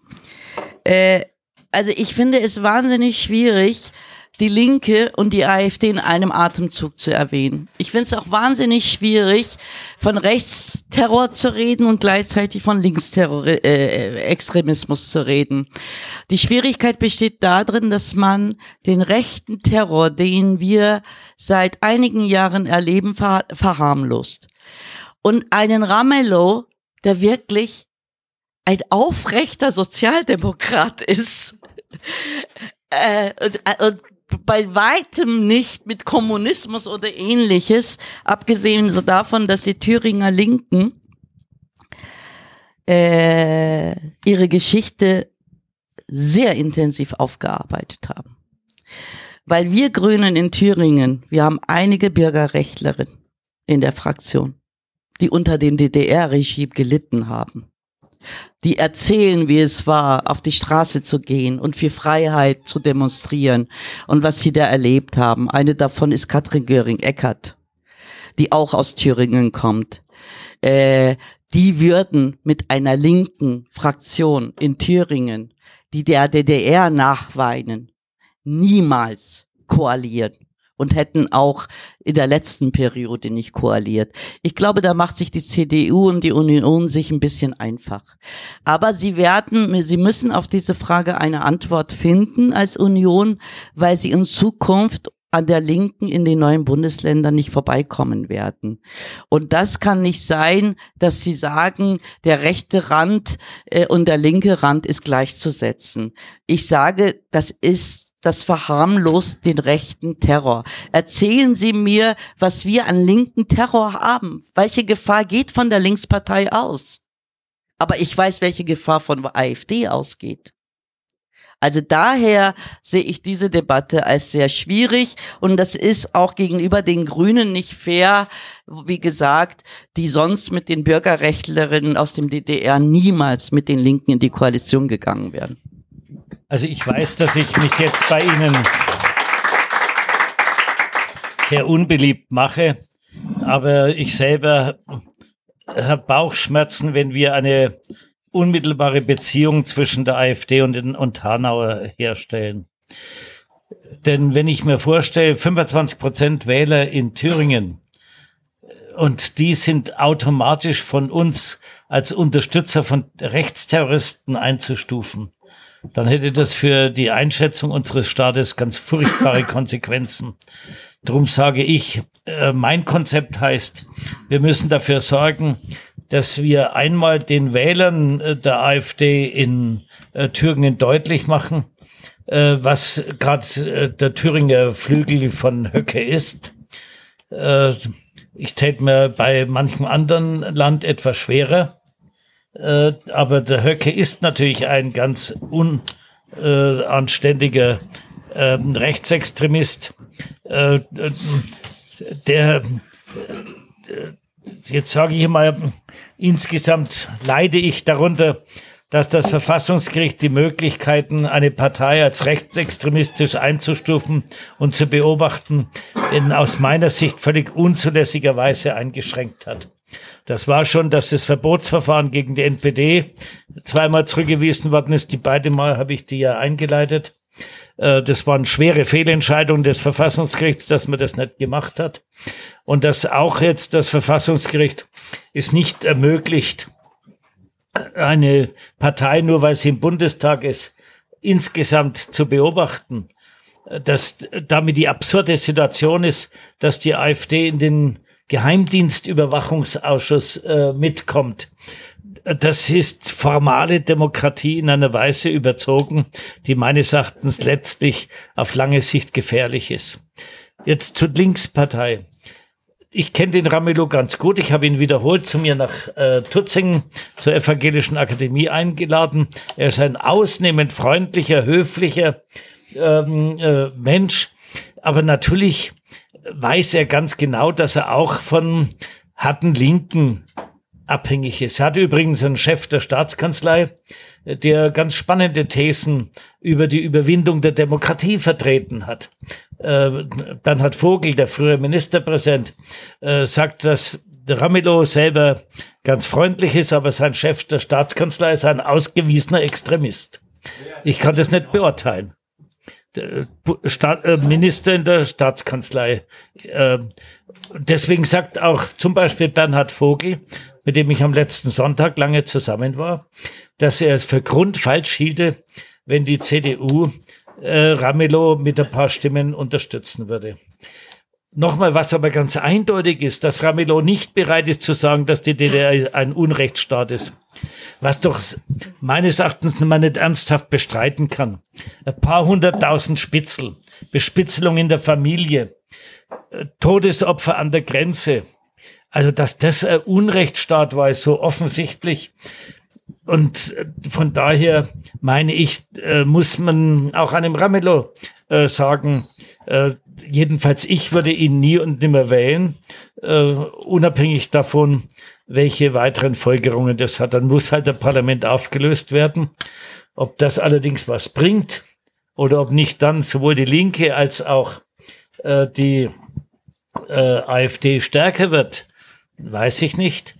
Äh, also, ich finde es wahnsinnig schwierig, die Linke und die AfD in einem Atemzug zu erwähnen. Ich finde es auch wahnsinnig schwierig, von Rechtsterror zu reden und gleichzeitig von Linksextremismus äh, zu reden. Die Schwierigkeit besteht darin, dass man den rechten Terror, den wir seit einigen Jahren erleben, ver verharmlost. Und einen Ramelow, der wirklich ein aufrechter Sozialdemokrat ist, äh, und, äh, und bei weitem nicht mit Kommunismus oder ähnliches, abgesehen so davon, dass die Thüringer Linken äh, ihre Geschichte sehr intensiv aufgearbeitet haben. Weil wir Grünen in Thüringen, wir haben einige Bürgerrechtlerinnen in der Fraktion, die unter dem DDR-Regime gelitten haben. Die erzählen, wie es war, auf die Straße zu gehen und für Freiheit zu demonstrieren und was sie da erlebt haben. Eine davon ist Katrin Göring-Eckert, die auch aus Thüringen kommt. Äh, die würden mit einer linken Fraktion in Thüringen, die der DDR nachweinen, niemals koalieren und hätten auch in der letzten Periode nicht koaliert. Ich glaube, da macht sich die CDU und die Union sich ein bisschen einfach. Aber sie werden, sie müssen auf diese Frage eine Antwort finden als Union, weil sie in Zukunft an der Linken in den neuen Bundesländern nicht vorbeikommen werden. Und das kann nicht sein, dass sie sagen, der rechte Rand äh, und der linke Rand ist gleichzusetzen. Ich sage, das ist das verharmlost den rechten Terror. Erzählen Sie mir, was wir an linken Terror haben. Welche Gefahr geht von der Linkspartei aus? Aber ich weiß, welche Gefahr von AfD ausgeht. Also daher sehe ich diese Debatte als sehr schwierig und das ist auch gegenüber den Grünen nicht fair, wie gesagt, die sonst mit den Bürgerrechtlerinnen aus dem DDR niemals mit den Linken in die Koalition gegangen wären. Also ich weiß, dass ich mich jetzt bei Ihnen sehr unbeliebt mache, aber ich selber habe Bauchschmerzen, wenn wir eine unmittelbare Beziehung zwischen der AfD und, den, und Hanauer herstellen. Denn wenn ich mir vorstelle, 25 Prozent Wähler in Thüringen und die sind automatisch von uns als Unterstützer von Rechtsterroristen einzustufen, dann hätte das für die Einschätzung unseres Staates ganz furchtbare Konsequenzen. Drum sage ich, äh, mein Konzept heißt, wir müssen dafür sorgen, dass wir einmal den Wählern äh, der AfD in äh, Thüringen deutlich machen, was gerade der Thüringer Flügel von Höcke ist. ich täte mir bei manchem anderen Land etwas schwerer. Äh, aber der Höcke ist natürlich ein ganz unanständiger äh, Rechtsextremist, äh, der, jetzt sage ich mal, insgesamt leide ich darunter, dass das Verfassungsgericht die Möglichkeiten, eine Partei als rechtsextremistisch einzustufen und zu beobachten, in aus meiner Sicht völlig unzulässiger Weise eingeschränkt hat. Das war schon, dass das Verbotsverfahren gegen die NPD zweimal zurückgewiesen worden ist. Die beide Mal habe ich die ja eingeleitet. Äh, das waren schwere Fehlentscheidungen des Verfassungsgerichts, dass man das nicht gemacht hat. Und dass auch jetzt das Verfassungsgericht es nicht ermöglicht, eine Partei, nur weil sie im Bundestag ist, insgesamt zu beobachten. Dass damit die absurde Situation ist, dass die AfD in den Geheimdienstüberwachungsausschuss äh, mitkommt. Das ist formale Demokratie in einer Weise überzogen, die meines Erachtens letztlich auf lange Sicht gefährlich ist. Jetzt zur Linkspartei. Ich kenne den Ramelow ganz gut. Ich habe ihn wiederholt zu mir nach äh, Tutzingen zur Evangelischen Akademie eingeladen. Er ist ein ausnehmend freundlicher, höflicher ähm, äh, Mensch. Aber natürlich weiß er ganz genau, dass er auch von harten Linken abhängig ist. Er hat übrigens einen Chef der Staatskanzlei, der ganz spannende Thesen über die Überwindung der Demokratie vertreten hat. Äh, Bernhard Vogel, der frühere Ministerpräsident, äh, sagt, dass Ramelow selber ganz freundlich ist, aber sein Chef der Staatskanzlei ist ein ausgewiesener Extremist. Ich kann das nicht beurteilen. Staat, äh, Minister in der Staatskanzlei. Äh, deswegen sagt auch zum Beispiel Bernhard Vogel, mit dem ich am letzten Sonntag lange zusammen war, dass er es für grundfalsch hielte, wenn die CDU äh, Ramelow mit ein paar Stimmen unterstützen würde. Nochmal, was aber ganz eindeutig ist, dass Ramelow nicht bereit ist zu sagen, dass die DDR ein Unrechtsstaat ist. Was doch meines Erachtens man nicht ernsthaft bestreiten kann. Ein paar hunderttausend Spitzel, Bespitzelung in der Familie, äh, Todesopfer an der Grenze. Also, dass das ein Unrechtsstaat war, ist so offensichtlich. und von daher meine ich, äh, muss man auch einem Ramelow äh, sagen, äh, jedenfalls ich würde ihn nie und nimmer wählen, äh, unabhängig davon, welche weiteren Folgerungen das hat. Dann muss halt der Parlament aufgelöst werden. Ob das allerdings was bringt oder ob nicht dann sowohl die Linke als auch äh, die äh, AfD stärker wird, weiß ich nicht.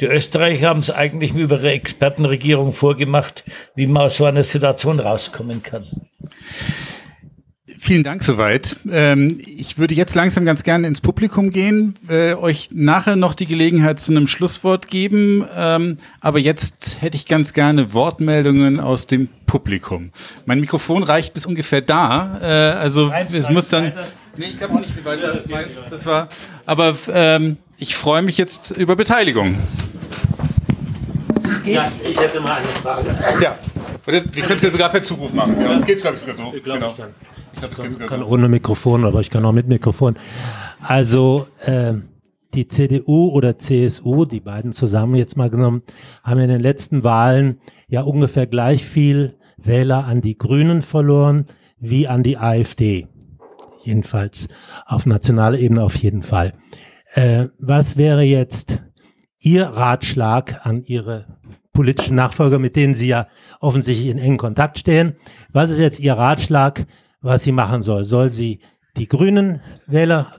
Die Österreicher haben es eigentlich über ihre Expertenregierung vorgemacht, wie man aus so einer Situation rauskommen kann. Vielen Dank soweit. Ähm, ich würde jetzt langsam ganz gerne ins Publikum gehen, äh, euch nachher noch die Gelegenheit zu einem Schlusswort geben. Ähm, aber jetzt hätte ich ganz gerne Wortmeldungen aus dem Publikum. Mein Mikrofon reicht bis ungefähr da. Äh, also Meins es muss dann. Weiter. Nee, ich glaube auch nicht viel weiter. Meins, das war. Aber ähm, ich freue mich jetzt über Beteiligung. Ja, ich hätte mal eine Frage. Ja. Wir können es ja sogar per Zuruf machen. Ja, das geht, glaube ich, sogar so. Ich glaube, genau. ich kann. Ich glaube, geht kann so. ohne Mikrofon, aber ich kann auch mit Mikrofon. Also, äh, die CDU oder CSU, die beiden zusammen jetzt mal genommen, haben in den letzten Wahlen ja ungefähr gleich viel Wähler an die Grünen verloren wie an die AfD. Jedenfalls auf nationaler Ebene auf jeden Fall. Äh, was wäre jetzt Ihr Ratschlag an Ihre politischen Nachfolger, mit denen Sie ja offensichtlich in engen Kontakt stehen? Was ist jetzt Ihr Ratschlag, was sie machen soll? Soll sie die Grünen Wähler,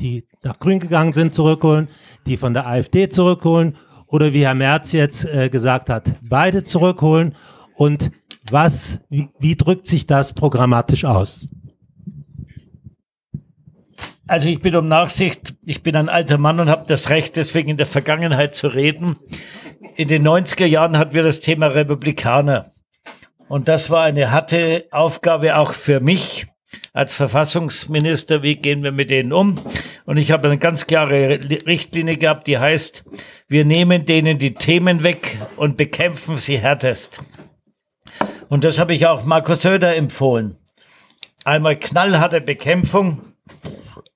die nach Grün gegangen sind, zurückholen, die von der AfD zurückholen oder wie Herr Merz jetzt äh, gesagt hat, beide zurückholen? Und was, wie, wie drückt sich das programmatisch aus? Also ich bin um Nachsicht, ich bin ein alter Mann und habe das Recht, deswegen in der Vergangenheit zu reden. In den 90er Jahren hatten wir das Thema Republikaner. Und das war eine harte Aufgabe auch für mich als Verfassungsminister. Wie gehen wir mit denen um? Und ich habe eine ganz klare Richtlinie gehabt, die heißt, wir nehmen denen die Themen weg und bekämpfen sie härtest. Und das habe ich auch Markus Söder empfohlen. Einmal knallharte Bekämpfung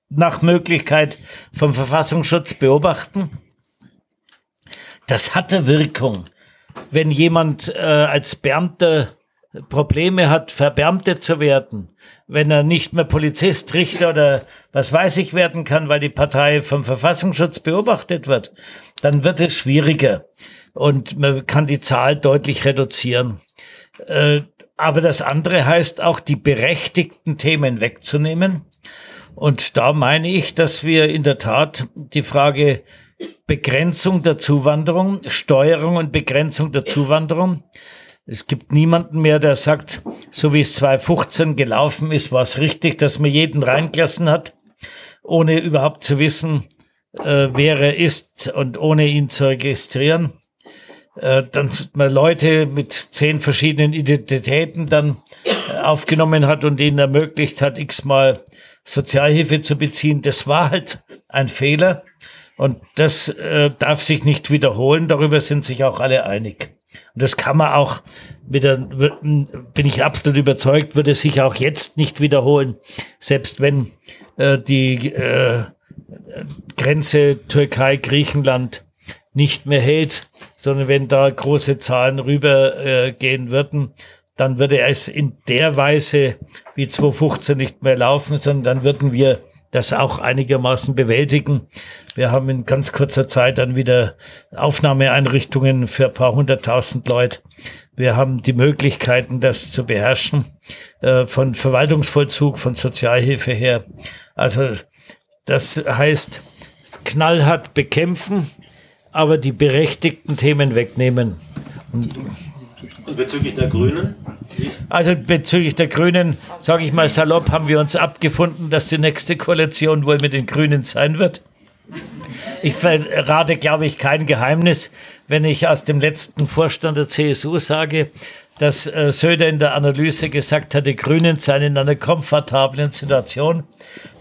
nach Möglichkeit vom Verfassungsschutz beobachten. Das hatte Wirkung. Wenn jemand äh, als Beamter Probleme hat, Verbeamtet zu werden, wenn er nicht mehr Polizist, Richter oder was weiß ich werden kann, weil die Partei vom Verfassungsschutz beobachtet wird, dann wird es schwieriger und man kann die Zahl deutlich reduzieren. Äh, aber das andere heißt auch, die berechtigten Themen wegzunehmen und da meine ich, dass wir in der Tat die Frage Begrenzung der Zuwanderung, Steuerung und Begrenzung der Zuwanderung. Es gibt niemanden mehr, der sagt, so wie es 2015 gelaufen ist, war es richtig, dass man jeden reingelassen hat, ohne überhaupt zu wissen, äh, wer er ist und ohne ihn zu registrieren. Äh, dann man Leute mit zehn verschiedenen Identitäten dann äh, aufgenommen hat und ihnen ermöglicht hat, x-mal Sozialhilfe zu beziehen, das war halt ein Fehler und das äh, darf sich nicht wiederholen. Darüber sind sich auch alle einig. Und das kann man auch mit der, bin ich absolut überzeugt, würde sich auch jetzt nicht wiederholen, selbst wenn äh, die äh, Grenze Türkei, Griechenland nicht mehr hält, sondern wenn da große Zahlen rübergehen äh, würden, dann würde es in der Weise wie 2015 nicht mehr laufen, sondern dann würden wir das auch einigermaßen bewältigen. Wir haben in ganz kurzer Zeit dann wieder Aufnahmeeinrichtungen für ein paar hunderttausend Leute. Wir haben die Möglichkeiten, das zu beherrschen, äh, von Verwaltungsvollzug, von Sozialhilfe her. Also das heißt, knallhart bekämpfen, aber die berechtigten Themen wegnehmen. Und und bezüglich der Grünen? Also bezüglich der Grünen, sage ich mal salopp, haben wir uns abgefunden, dass die nächste Koalition wohl mit den Grünen sein wird. Ich verrate, glaube ich, kein Geheimnis, wenn ich aus dem letzten Vorstand der CSU sage, dass äh, Söder in der Analyse gesagt hat, die Grünen seien in einer komfortablen Situation.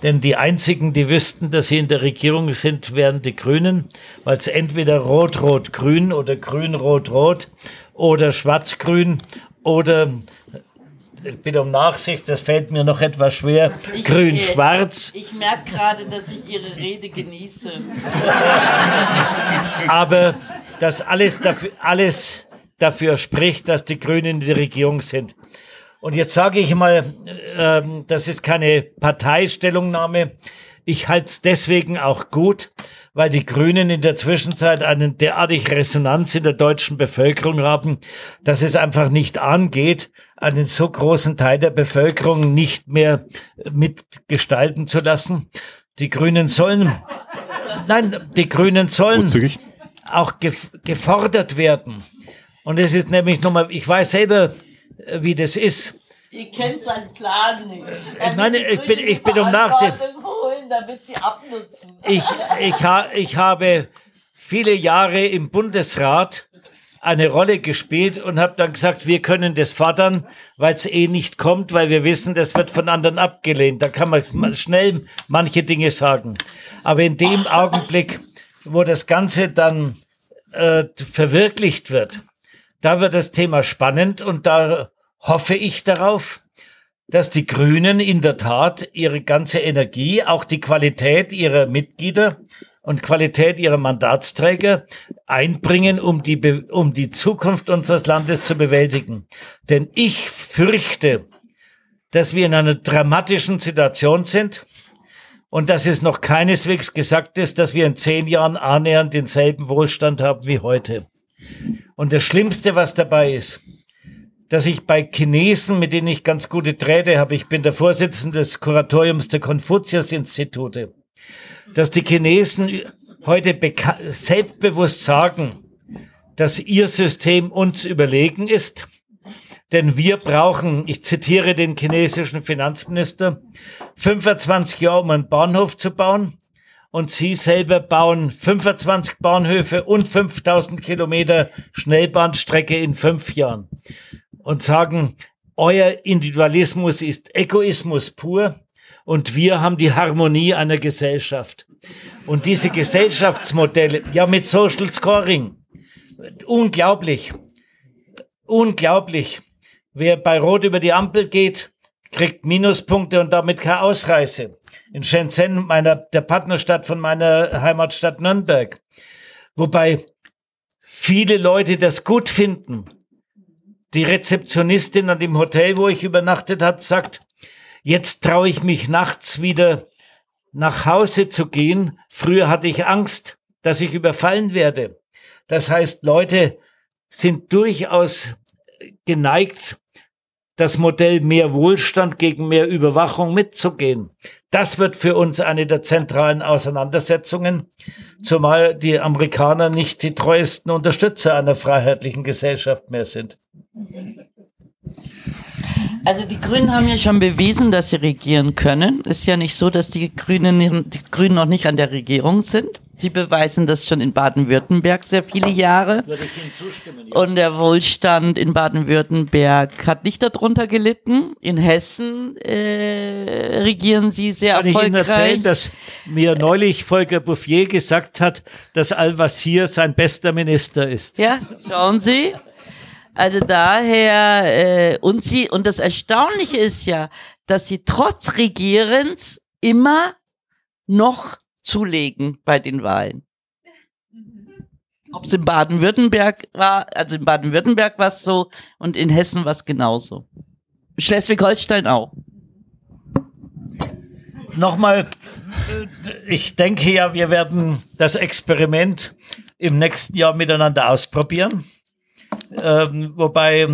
Denn die einzigen, die wüssten, dass sie in der Regierung sind, wären die Grünen, weil es entweder Rot-Rot-Grün oder Grün-Rot-Rot oder Schwarz-Grün oder ich bitte um Nachsicht, das fällt mir noch etwas schwer. Grün-Schwarz. Ich, ich merke gerade, dass ich Ihre Rede genieße. Aber das alles dafür, alles dafür spricht, dass die Grünen in der Regierung sind. Und jetzt sage ich mal, ähm, das ist keine Parteistellungnahme. Ich halte es deswegen auch gut, weil die Grünen in der Zwischenzeit einen derartig Resonanz in der deutschen Bevölkerung haben, dass es einfach nicht angeht, einen so großen Teil der Bevölkerung nicht mehr mitgestalten zu lassen. Die Grünen sollen, nein, die Grünen sollen auch gef gefordert werden. Und es ist nämlich nochmal, ich weiß selber, äh, wie das ist. Ihr kennt seinen Plan nicht. Ich meine, ich bin- ich bin um Nachsehen. Holen, damit sie abnutzen. Ich, ich, ha, ich habe viele Jahre im Bundesrat eine Rolle gespielt und habe dann gesagt, wir können das fordern, weil es eh nicht kommt, weil wir wissen, das wird von anderen abgelehnt. Da kann man schnell manche Dinge sagen. Aber in dem Augenblick, wo das Ganze dann äh, verwirklicht wird, da wird das Thema spannend und da hoffe ich darauf, dass die Grünen in der Tat ihre ganze Energie, auch die Qualität ihrer Mitglieder und Qualität ihrer Mandatsträger einbringen, um die, Be um die Zukunft unseres Landes zu bewältigen. Denn ich fürchte, dass wir in einer dramatischen Situation sind und dass es noch keineswegs gesagt ist, dass wir in zehn Jahren annähernd denselben Wohlstand haben wie heute. Und das Schlimmste, was dabei ist, dass ich bei Chinesen, mit denen ich ganz gute Träte habe, ich bin der Vorsitzende des Kuratoriums der Konfuzius-Institute, dass die Chinesen heute selbstbewusst sagen, dass ihr System uns überlegen ist. Denn wir brauchen, ich zitiere den chinesischen Finanzminister, 25 Jahre, um einen Bahnhof zu bauen. Und sie selber bauen 25 Bahnhöfe und 5000 Kilometer Schnellbahnstrecke in fünf Jahren. Und sagen, euer Individualismus ist Egoismus pur und wir haben die Harmonie einer Gesellschaft. Und diese Gesellschaftsmodelle, ja mit Social Scoring, unglaublich, unglaublich. Wer bei Rot über die Ampel geht, kriegt Minuspunkte und damit keine Ausreise. In Shenzhen, meiner, der Partnerstadt von meiner Heimatstadt Nürnberg. Wobei viele Leute das gut finden. Die Rezeptionistin an dem Hotel, wo ich übernachtet habe, sagt, jetzt traue ich mich nachts wieder nach Hause zu gehen. Früher hatte ich Angst, dass ich überfallen werde. Das heißt, Leute sind durchaus geneigt, das Modell mehr Wohlstand gegen mehr Überwachung mitzugehen. Das wird für uns eine der zentralen Auseinandersetzungen, zumal die Amerikaner nicht die treuesten Unterstützer einer freiheitlichen Gesellschaft mehr sind. Also die Grünen haben ja schon bewiesen, dass sie regieren können. Ist ja nicht so, dass die Grünen, die Grünen noch nicht an der Regierung sind. Sie beweisen das schon in Baden-Württemberg sehr viele Jahre. Würde ich Ihnen zustimmen? Und der Wohlstand in Baden-Württemberg hat nicht darunter gelitten. In Hessen äh, regieren sie sehr Kann ich Ihnen erfolgreich. erzählen, dass mir neulich Volker Bouffier gesagt hat, dass Al-Wazir sein bester Minister ist. Ja, schauen Sie. Also daher, äh, und sie, und das Erstaunliche ist ja, dass sie trotz Regierens immer noch zulegen bei den Wahlen. Ob es in Baden-Württemberg war, also in Baden-Württemberg war es so und in Hessen war es genauso. Schleswig-Holstein auch. Nochmal, ich denke ja, wir werden das Experiment im nächsten Jahr miteinander ausprobieren. Ähm, wobei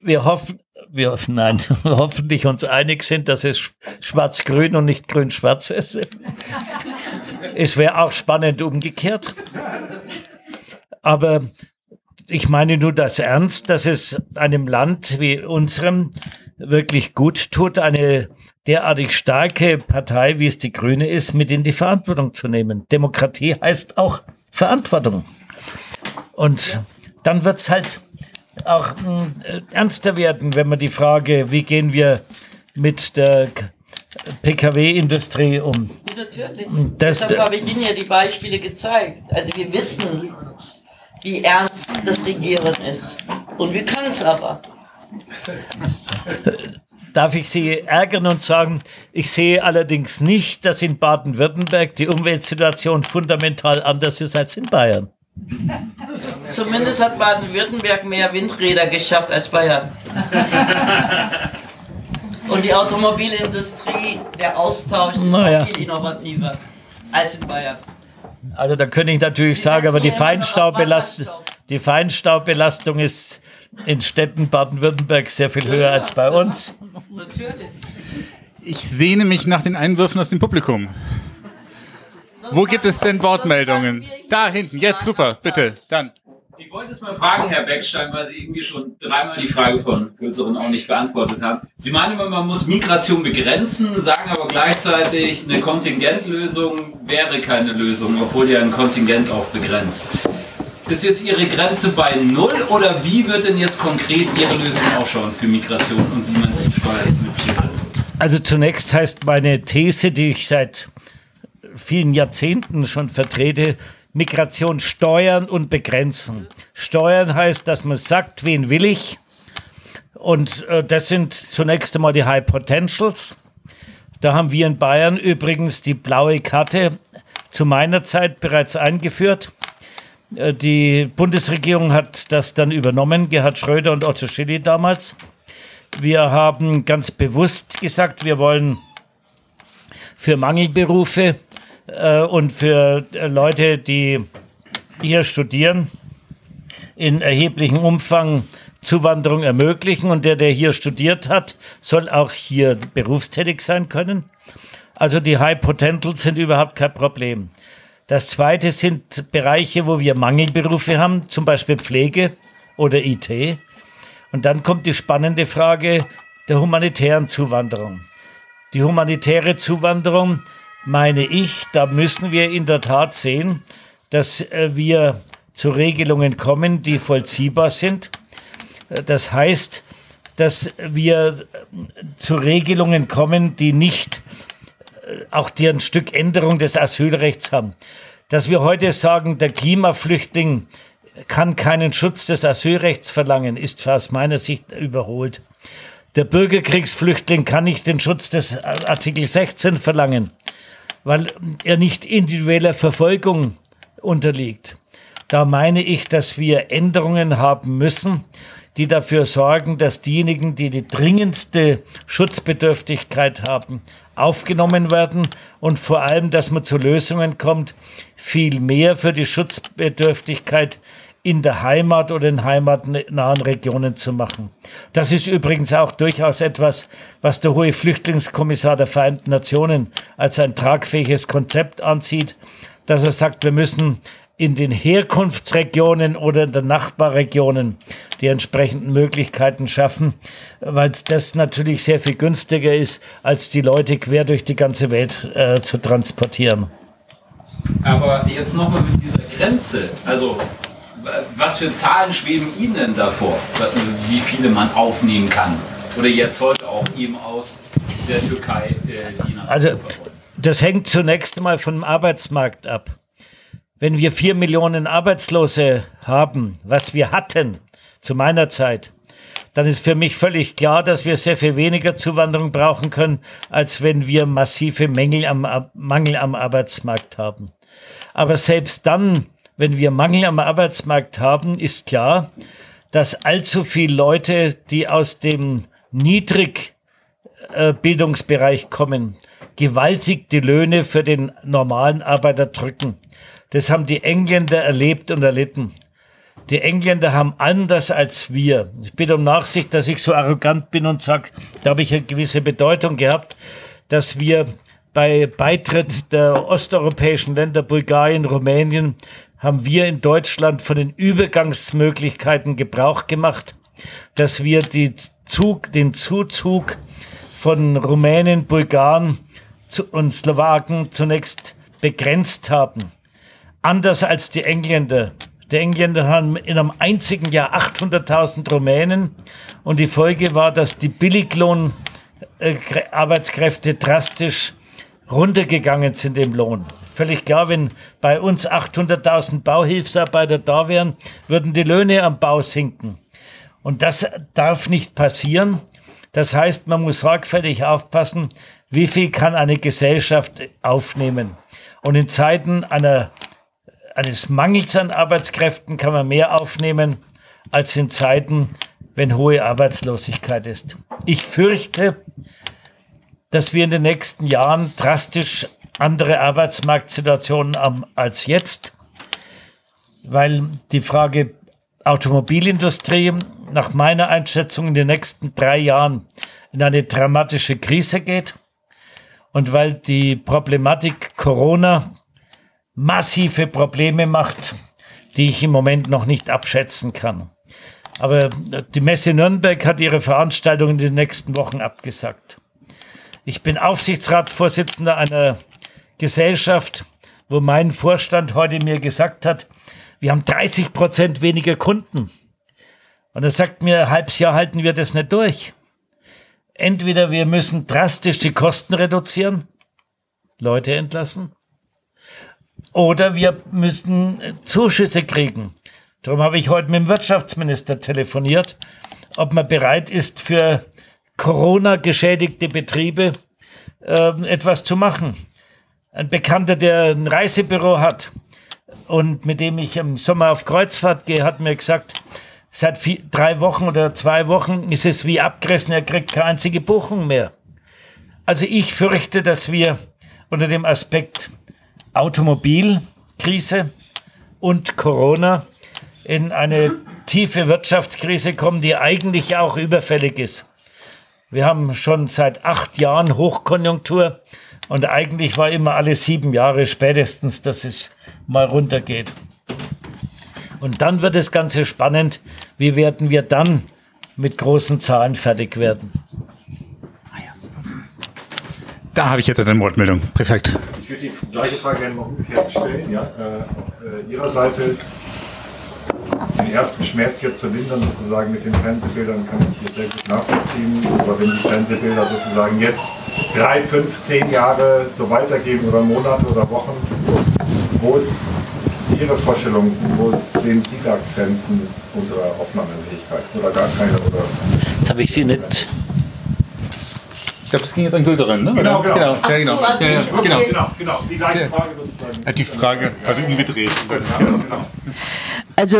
wir hoffen, wir nein, hoffentlich uns einig sind, dass es sch- schwarz-grün und nicht grün-schwarz ist. Es wäre auch spannend umgekehrt. Aber ich meine nur das ernst, dass es einem Land wie unserem wirklich gut tut, eine derartig starke Partei, wie es die Grüne ist, mit in die Verantwortung zu nehmen. Demokratie heißt auch Verantwortung. Und dann wird's halt auch mh, äh, ernster werden, wenn man die Frage, wie gehen wir mit der PKW-Industrie um? Natürlich. Das- Deshalb habe ich Ihnen ja die Beispiele gezeigt. Also wir wissen, wie ernst das Regieren ist. Und wir können es aber. Darf ich Sie ärgern und sagen, ich sehe allerdings nicht, dass in Baden-Württemberg die Umweltsituation fundamental anders ist als in Bayern. Zumindest hat Baden-Württemberg mehr Windräder geschafft als Bayern. Und die Automobilindustrie, der Austausch ist Naja. viel innovativer als in Bayern. Also da könnte ich natürlich sagen, aber die Feinstaubbelastung, die Feinstaubbelastung ist in Städten Baden-Württemberg sehr viel höher als bei uns. Natürlich. Ich sehne mich nach den Einwürfen aus dem Publikum. Wo gibt es denn Wortmeldungen? Da hinten, jetzt super, bitte, dann. Ich wollte es mal fragen, Herr Beckstein, weil Sie irgendwie schon dreimal die Frage von Kürzeren auch nicht beantwortet haben. Sie meinen immer, man muss Migration begrenzen, sagen aber gleichzeitig, eine Kontingentlösung wäre keine Lösung, obwohl ja ein Kontingent auch begrenzt. Ist jetzt Ihre Grenze bei Null oder wie wird denn jetzt konkret Ihre Lösung ausschauen für Migration und wie man die steuert? Also zunächst heißt meine These, die ich seit vielen Jahrzehnten schon vertrete, Migration steuern und begrenzen. Steuern heißt, dass man sagt, wen will ich? Und äh, das sind zunächst einmal die High Potentials. Da haben wir in Bayern übrigens die blaue Karte zu meiner Zeit bereits eingeführt. Äh, Die Bundesregierung hat das dann übernommen, Gerhard Schröder und Otto Schilly damals. Wir haben ganz bewusst gesagt, wir wollen für Mangelberufe und für äh, Leute, die hier studieren, in erheblichem Umfang Zuwanderung ermöglichen. Und der, der hier studiert hat, soll auch hier berufstätig sein können. Also die High Potentials sind überhaupt kein Problem. Das zweite sind Bereiche, wo wir Mangelberufe haben, zum Beispiel Pflege oder IT. Und dann kommt die spannende Frage der humanitären Zuwanderung. Die humanitäre Zuwanderung, meine ich, da müssen wir in der Tat sehen, dass äh, wir zu Regelungen kommen, die vollziehbar sind. Äh, Das heißt, dass wir äh, zu Regelungen kommen, die nicht auch die ein Stück Änderung des Asylrechts haben. Dass wir heute sagen, der Klimaflüchtling kann keinen Schutz des Asylrechts verlangen, ist aus meiner Sicht überholt. Der Bürgerkriegsflüchtling kann nicht den Schutz des Artikel 16 verlangen, weil er nicht individueller Verfolgung unterliegt. Da meine ich, dass wir Änderungen haben müssen, die dafür sorgen, dass diejenigen, die die dringendste Schutzbedürftigkeit haben, aufgenommen werden und vor allem, dass man zu Lösungen kommt, viel mehr für die Schutzbedürftigkeit in der Heimat oder in heimatnahen Regionen zu machen. Das ist übrigens auch durchaus etwas, was der hohe Flüchtlingskommissar der Vereinten Nationen als ein tragfähiges Konzept ansieht, dass er sagt, wir müssen in den Herkunftsregionen oder in den Nachbarregionen die entsprechenden Möglichkeiten schaffen, weil das natürlich sehr viel günstiger ist, als die Leute quer durch die ganze Welt äh, zu transportieren. Aber jetzt nochmal mit dieser Grenze. Also, was für Zahlen schweben Ihnen denn davor, wie viele man aufnehmen kann? Oder jetzt heute auch eben aus der Türkei, äh, Also, das hängt zunächst mal vom Arbeitsmarkt ab. Wenn wir vier Millionen Arbeitslose haben, was wir hatten zu meiner Zeit, dann ist für mich völlig klar, dass wir sehr viel weniger Zuwanderung brauchen können, als wenn wir massive Mängel am, Mangel am Arbeitsmarkt haben. Aber selbst dann, wenn wir Mangel am Arbeitsmarkt haben, ist klar, dass allzu viele Leute, die aus dem Niedrig äh, kommen, gewaltig die Löhne für den normalen Arbeiter drücken. Das haben die Engländer erlebt und erlitten. Die Engländer haben anders als wir. Ich bitte um Nachsicht, dass ich so arrogant bin und sage, da habe ich eine gewisse Bedeutung gehabt, dass wir bei Beitritt der osteuropäischen Länder, Bulgarien, Rumänien, haben wir in Deutschland von den Übergangsmöglichkeiten Gebrauch gemacht, dass wir die Zug, den Zuzug von Rumänen, Bulgaren und Slowaken zunächst begrenzt haben. Anders als die Engländer. Die Engländer haben in einem einzigen Jahr 800.000 Rumänen und die Folge war, dass die Billiglohn-Arbeitskräfte drastisch runtergegangen sind im Lohn. Völlig klar, wenn bei uns 800.000 Bauhilfsarbeiter da wären, würden die Löhne am Bau sinken. Und das darf nicht passieren. Das heißt, man muss sorgfältig aufpassen, wie viel kann eine Gesellschaft aufnehmen. Und in Zeiten einer eines Mangels an Arbeitskräften kann man mehr aufnehmen als in Zeiten, wenn hohe Arbeitslosigkeit ist. Ich fürchte, dass wir in den nächsten Jahren drastisch andere Arbeitsmarktsituationen als jetzt, weil die Frage Automobilindustrie nach meiner Einschätzung in den nächsten drei Jahren in eine dramatische Krise geht und weil die Problematik Corona massive Probleme macht, die ich im Moment noch nicht abschätzen kann. Aber die Messe Nürnberg hat ihre Veranstaltung in den nächsten Wochen abgesagt. Ich bin Aufsichtsratsvorsitzender einer Gesellschaft, wo mein Vorstand heute mir gesagt hat, wir haben 30 Prozent weniger Kunden. Und er sagt mir, halbes Jahr halten wir das nicht durch. Entweder wir müssen drastisch die Kosten reduzieren, Leute entlassen, oder wir müssen Zuschüsse kriegen. Darum habe ich heute mit dem Wirtschaftsminister telefoniert, ob man bereit ist, für Corona geschädigte Betriebe äh, etwas zu machen. Ein Bekannter, der ein Reisebüro hat und mit dem ich im Sommer auf Kreuzfahrt gehe, hat mir gesagt, seit vier, drei Wochen oder zwei Wochen ist es wie abgerissen, er kriegt keine einzige Buchung mehr. Also ich fürchte, dass wir unter dem Aspekt Automobilkrise und Corona in eine tiefe Wirtschaftskrise kommen, die eigentlich auch überfällig ist. Wir haben schon seit acht Jahren Hochkonjunktur und eigentlich war immer alle sieben Jahre spätestens, dass es mal runtergeht. Und dann wird das Ganze spannend. Wie werden wir dann mit großen Zahlen fertig werden? Da habe ich jetzt eine Wortmeldung. Perfekt. Ich würde die gleiche Frage gerne noch umgekehrt stellen. Ja? Äh, auf äh, Ihrer Seite den ersten Schmerz hier zu lindern, sozusagen mit den Fernsehbildern, kann ich hier sehr gut nachvollziehen. Aber wenn die Fernsehbilder sozusagen jetzt drei, fünf, zehn Jahre so weitergehen oder Monate oder Wochen, wo ist Ihre Vorstellung, wo sehen Sie da Grenzen unserer Aufnahmefähigkeit oder gar keine? Oder? Jetzt habe ich Sie nicht. Ich glaube, das ging jetzt an Gülterin, ne? Genau, genau. genau. Ja, genau. Ja, ja, genau. Genau, genau. Die gleiche Frage sozusagen. Hat die Frage quasi umgedreht. Ja, genau. Also,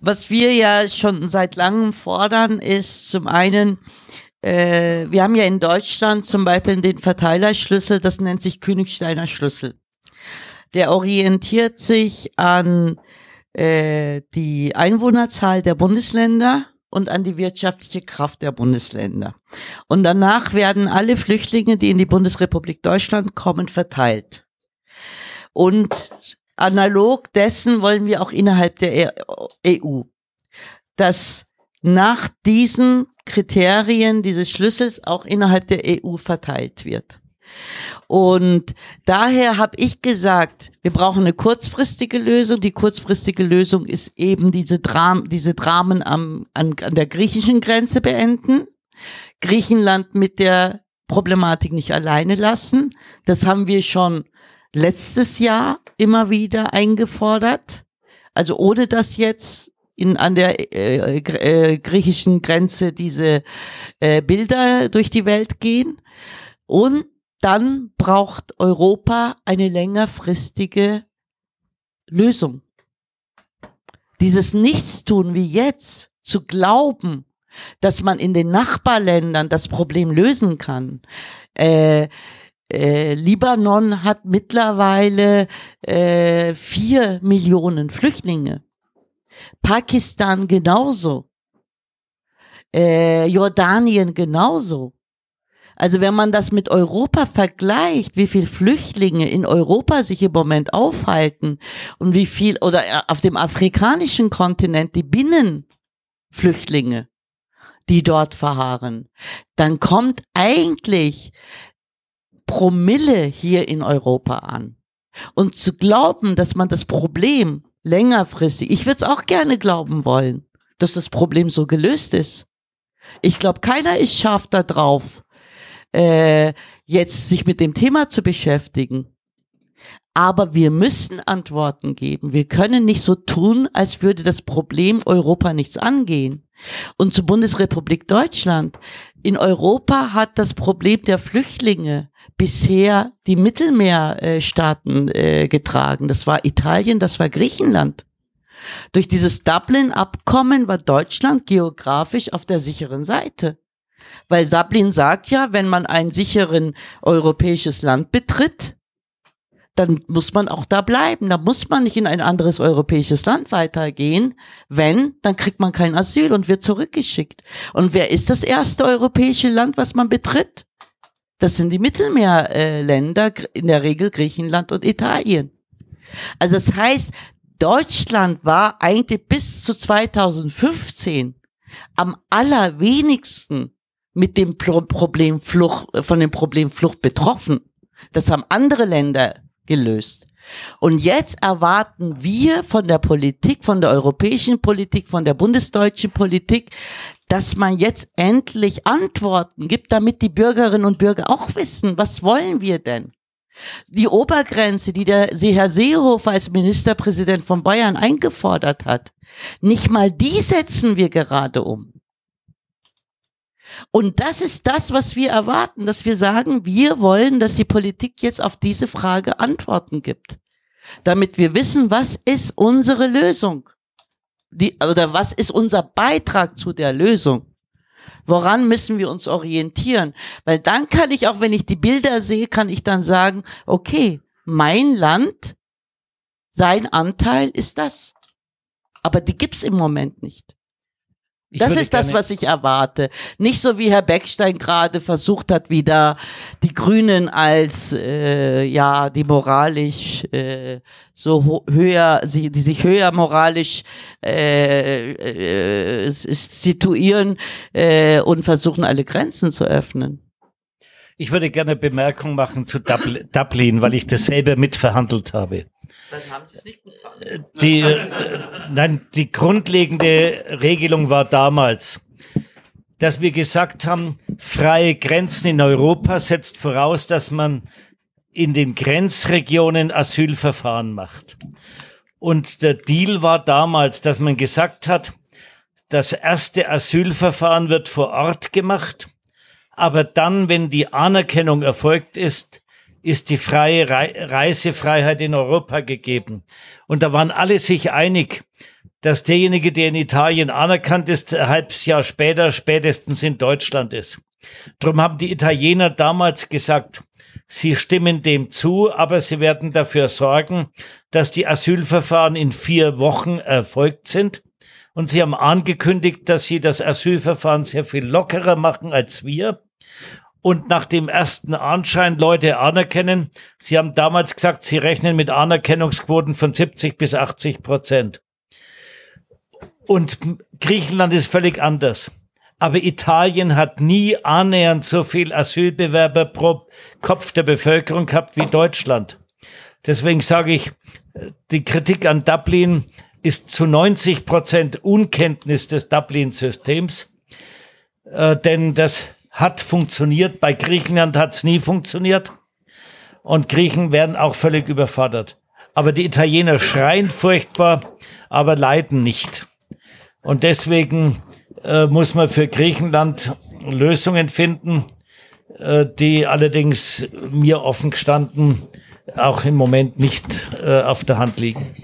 was wir ja schon seit langem fordern, ist zum einen, äh, wir haben ja in Deutschland zum Beispiel den Verteilerschlüssel, das nennt sich Königsteiner Schlüssel. Der orientiert sich an äh, die Einwohnerzahl der Bundesländer und an die wirtschaftliche Kraft der Bundesländer. Und danach werden alle Flüchtlinge, die in die Bundesrepublik Deutschland kommen, verteilt. Und analog dessen wollen wir auch innerhalb der E- EU, dass nach diesen Kriterien dieses Schlüssels auch innerhalb der EU verteilt wird. Und daher habe ich gesagt, wir brauchen eine kurzfristige Lösung. Die kurzfristige Lösung ist eben diese, Dram diese Dramen am, an, an der griechischen Grenze beenden. Griechenland mit der Problematik nicht alleine lassen. Das haben wir schon letztes Jahr immer wieder eingefordert. Also ohne dass jetzt in, an der äh, äh, griechischen Grenze diese äh, Bilder durch die Welt gehen. Und dann braucht Europa eine längerfristige Lösung. Dieses Nichtstun wie jetzt, zu glauben, dass man in den Nachbarländern das Problem lösen kann. Äh, äh, Libanon hat mittlerweile äh, vier Millionen Flüchtlinge. Pakistan genauso. Äh, Jordanien genauso. Also wenn man das mit Europa vergleicht, wie viel Flüchtlinge in Europa sich im Moment aufhalten und wie viel oder äh, auf dem afrikanischen Kontinent die Binnenflüchtlinge, die dort verharren, dann kommt eigentlich Promille hier in Europa an. Und zu glauben, dass man das Problem längerfristig, ich würde es auch gerne glauben wollen, dass das Problem so gelöst ist. Ich glaube, keiner ist scharf da drauf, äh, jetzt sich mit dem Thema zu beschäftigen. Aber wir müssen Antworten geben. Wir können nicht so tun, als würde das Problem Europa nichts angehen. Und zur Bundesrepublik Deutschland. In Europa hat das Problem der Flüchtlinge bisher die Mittelmeerstaaten äh, getragen. Das war Italien, das war Griechenland. Durch dieses Dublin-Abkommen war Deutschland geografisch auf der sicheren Seite. Weil Dublin sagt ja, wenn man ein sicheren europäisches Land betritt, dann muss man auch da bleiben. Da muss man nicht in ein anderes europäisches Land weitergehen. Wenn, dann kriegt man kein Asyl und wird zurückgeschickt. Und wer ist das erste europäische Land, was man betritt? Das sind die Mittelmeerländer, in der Regel Griechenland und Italien. Also das heißt, Deutschland war eigentlich bis zu 2015 am allerwenigsten mit dem Problem Flucht, von dem Problem Flucht betroffen. Das haben andere Länder gelöst. Und jetzt erwarten wir von der Politik, von der europäischen Politik, von der bundesdeutschen Politik, dass man jetzt endlich Antworten gibt, damit die Bürgerinnen und Bürger auch wissen, was wollen wir denn? Die Obergrenze, die der Herr Seehofer als Ministerpräsident von Bayern eingefordert hat, nicht mal die setzen wir gerade um. Und das ist das, was wir erwarten, dass wir sagen, wir wollen, dass die Politik jetzt auf diese Frage Antworten gibt, damit wir wissen, was ist unsere Lösung? Die, oder was ist unser Beitrag zu der Lösung? Woran müssen wir uns orientieren? Weil dann kann ich auch, wenn ich die Bilder sehe, kann ich dann sagen, okay, mein Land, sein Anteil ist das. Aber die gibt's im Moment nicht. Ich das ist das, was ich erwarte. Nicht so wie Herr Beckstein gerade versucht hat, wieder die Grünen als äh, ja die moralisch äh, so höher, sie, die sich höher moralisch äh, äh, situieren äh, und versuchen alle Grenzen zu öffnen. Ich würde gerne Bemerkung machen zu Dublin, weil ich das selber mitverhandelt habe. Dann haben Sie es nicht gut die, nein, die grundlegende Regelung war damals, dass wir gesagt haben, freie Grenzen in Europa setzt voraus, dass man in den Grenzregionen Asylverfahren macht. Und der Deal war damals, dass man gesagt hat, das erste Asylverfahren wird vor Ort gemacht, aber dann, wenn die Anerkennung erfolgt ist, ist die freie Reisefreiheit in Europa gegeben. Und da waren alle sich einig, dass derjenige, der in Italien anerkannt ist, ein halbes Jahr später spätestens in Deutschland ist. Drum haben die Italiener damals gesagt, sie stimmen dem zu, aber sie werden dafür sorgen, dass die Asylverfahren in vier Wochen erfolgt sind. Und sie haben angekündigt, dass sie das Asylverfahren sehr viel lockerer machen als wir und nach dem ersten Anschein Leute anerkennen. Sie haben damals gesagt, sie rechnen mit Anerkennungsquoten von 70 bis 80 Prozent. Und Griechenland ist völlig anders. Aber Italien hat nie annähernd so viel Asylbewerber pro Kopf der Bevölkerung gehabt wie Deutschland. Deswegen sage ich, die Kritik an Dublin ist zu 90 Prozent Unkenntnis des Dublin-Systems, äh, denn das hat funktioniert. Bei Griechenland hat es nie funktioniert. Und Griechen werden auch völlig überfordert. Aber die Italiener schreien furchtbar, aber leiden nicht. Und deswegen äh, muss man für Griechenland Lösungen finden, äh, die allerdings mir offen gestanden auch im Moment nicht äh, auf der Hand liegen.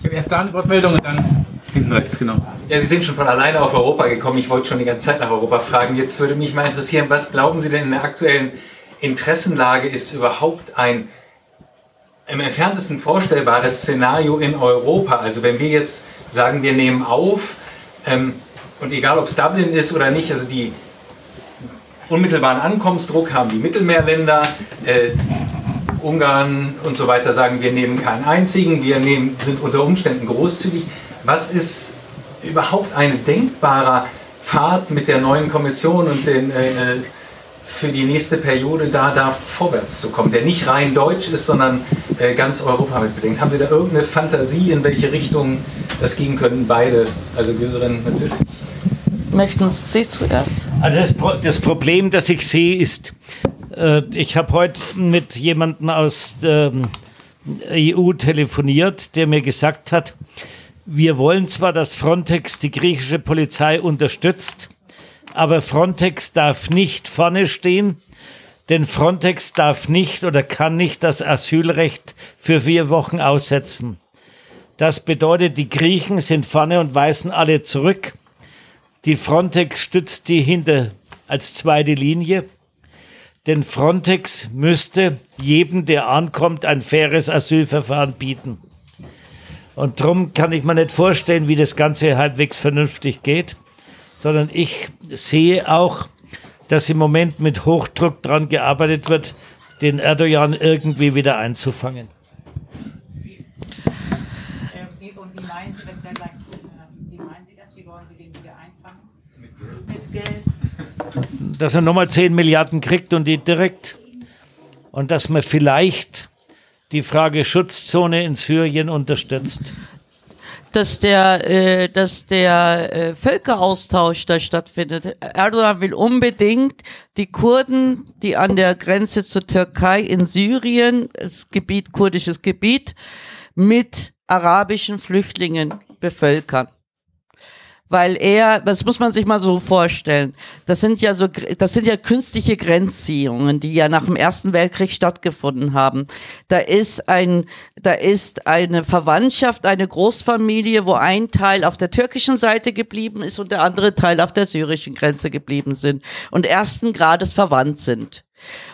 Ich habe erst da eine Wortmeldung und dann hinten rechts, genau. Ja, Sie sind schon von alleine auf Europa gekommen. Ich wollte schon die ganze Zeit nach Europa fragen. Jetzt würde mich mal interessieren, was glauben Sie denn in der aktuellen Interessenlage ist überhaupt ein im entferntesten vorstellbares Szenario in Europa? Also wenn wir jetzt sagen, wir nehmen auf, ähm, und egal ob es Dublin ist oder nicht, also die unmittelbaren Ankommensdruck haben die Mittelmeerländer, äh, Ungarn und so weiter sagen, wir nehmen keinen einzigen, wir nehmen, sind unter Umständen großzügig. Was ist überhaupt ein denkbarer Pfad mit der neuen Kommission und den, äh, für die nächste Periode da, da vorwärts zu kommen, der nicht rein deutsch ist, sondern äh, ganz Europa mitbedenkt? Haben Sie da irgendeine Fantasie, in welche Richtung das gehen können? Beide, also Göserin natürlich. Möchten Sie zuerst? Also das, Pro das Problem, das ich sehe, ist, äh, ich habe heute mit jemandem aus der EU telefoniert, der mir gesagt hat, wir wollen zwar, dass Frontex die griechische Polizei unterstützt, aber Frontex darf nicht vorne stehen, denn Frontex darf nicht oder kann nicht das Asylrecht für vier Wochen aussetzen. Das bedeutet, die Griechen sind vorne und weisen alle zurück. Die Frontex stützt die hinter als zweite Linie. Denn Frontex müsste jedem, der ankommt, ein faires Asylverfahren bieten. Und darum kann ich mir nicht vorstellen, wie das Ganze halbwegs vernünftig geht, sondern ich sehe auch, dass im Moment mit Hochdruck daran gearbeitet wird, den Erdogan irgendwie wieder einzufangen. Äh, und wie meinen Sie, wenn der äh, wie meinen Sie das? Wie wollen Sie den wieder einfangen? Mit Geld? Dass er nochmal 10 Milliarden kriegt und die direkt. Und dass man vielleicht die Frage Schutzzone in Syrien unterstützt dass der, äh, dass der äh, Völkeraustausch da stattfindet. Erdogan will unbedingt die Kurden, die an der Grenze zur Türkei in Syrien, das Gebiet, kurdisches Gebiet, mit arabischen Flüchtlingen bevölkern weil er, das muss man sich mal so vorstellen, das sind ja so, das sind ja künstliche Grenzziehungen, die ja nach dem Ersten Weltkrieg stattgefunden haben. Da ist ein, da ist eine Verwandtschaft, eine Großfamilie, wo ein Teil auf der türkischen Seite geblieben ist und der andere Teil auf der syrischen Grenze geblieben sind und ersten Grades verwandt sind.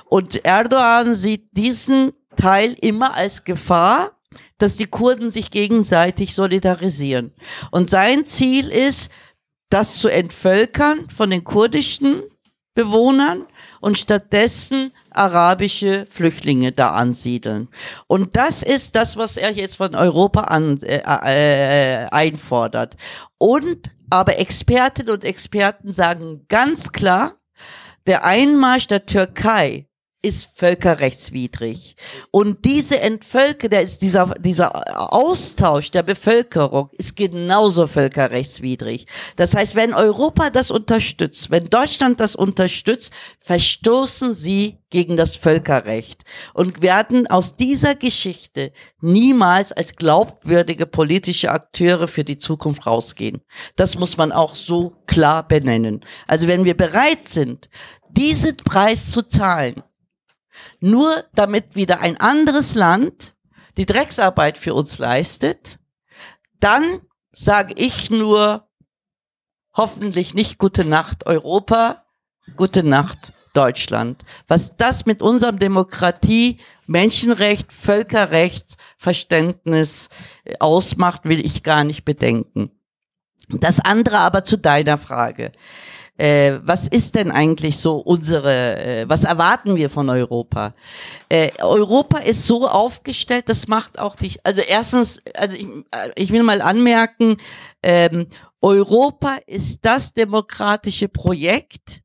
Und Erdogan sieht diesen Teil immer als Gefahr dass die Kurden sich gegenseitig solidarisieren. Und sein Ziel ist, das zu entvölkern von den kurdischen Bewohnern und stattdessen arabische Flüchtlinge da ansiedeln. Und das ist das, was er jetzt von Europa an, äh, äh, einfordert. Und aber Expertinnen und Experten sagen ganz klar, der Einmarsch der Türkei ist völkerrechtswidrig. Und diese Entvölker, der ist dieser, dieser Austausch der Bevölkerung ist genauso völkerrechtswidrig. Das heißt, wenn Europa das unterstützt, wenn Deutschland das unterstützt, verstoßen sie gegen das Völkerrecht und werden aus dieser Geschichte niemals als glaubwürdige politische Akteure für die Zukunft rausgehen. Das muss man auch so klar benennen. Also wenn wir bereit sind, diesen Preis zu zahlen, nur damit wieder ein anderes Land die Drecksarbeit für uns leistet, dann sage ich nur hoffentlich nicht gute Nacht Europa, gute Nacht Deutschland. Was das mit unserem Demokratie, Menschenrecht, Völkerrecht, Verständnis äh, ausmacht, will ich gar nicht bedenken. Das andere aber zu deiner Frage äh, was ist denn eigentlich so unsere, äh, was erwarten wir von Europa? Äh, Europa ist so aufgestellt, das macht auch dich, also erstens, also ich, äh, ich will mal anmerken, ähm, Europa ist das demokratische Projekt,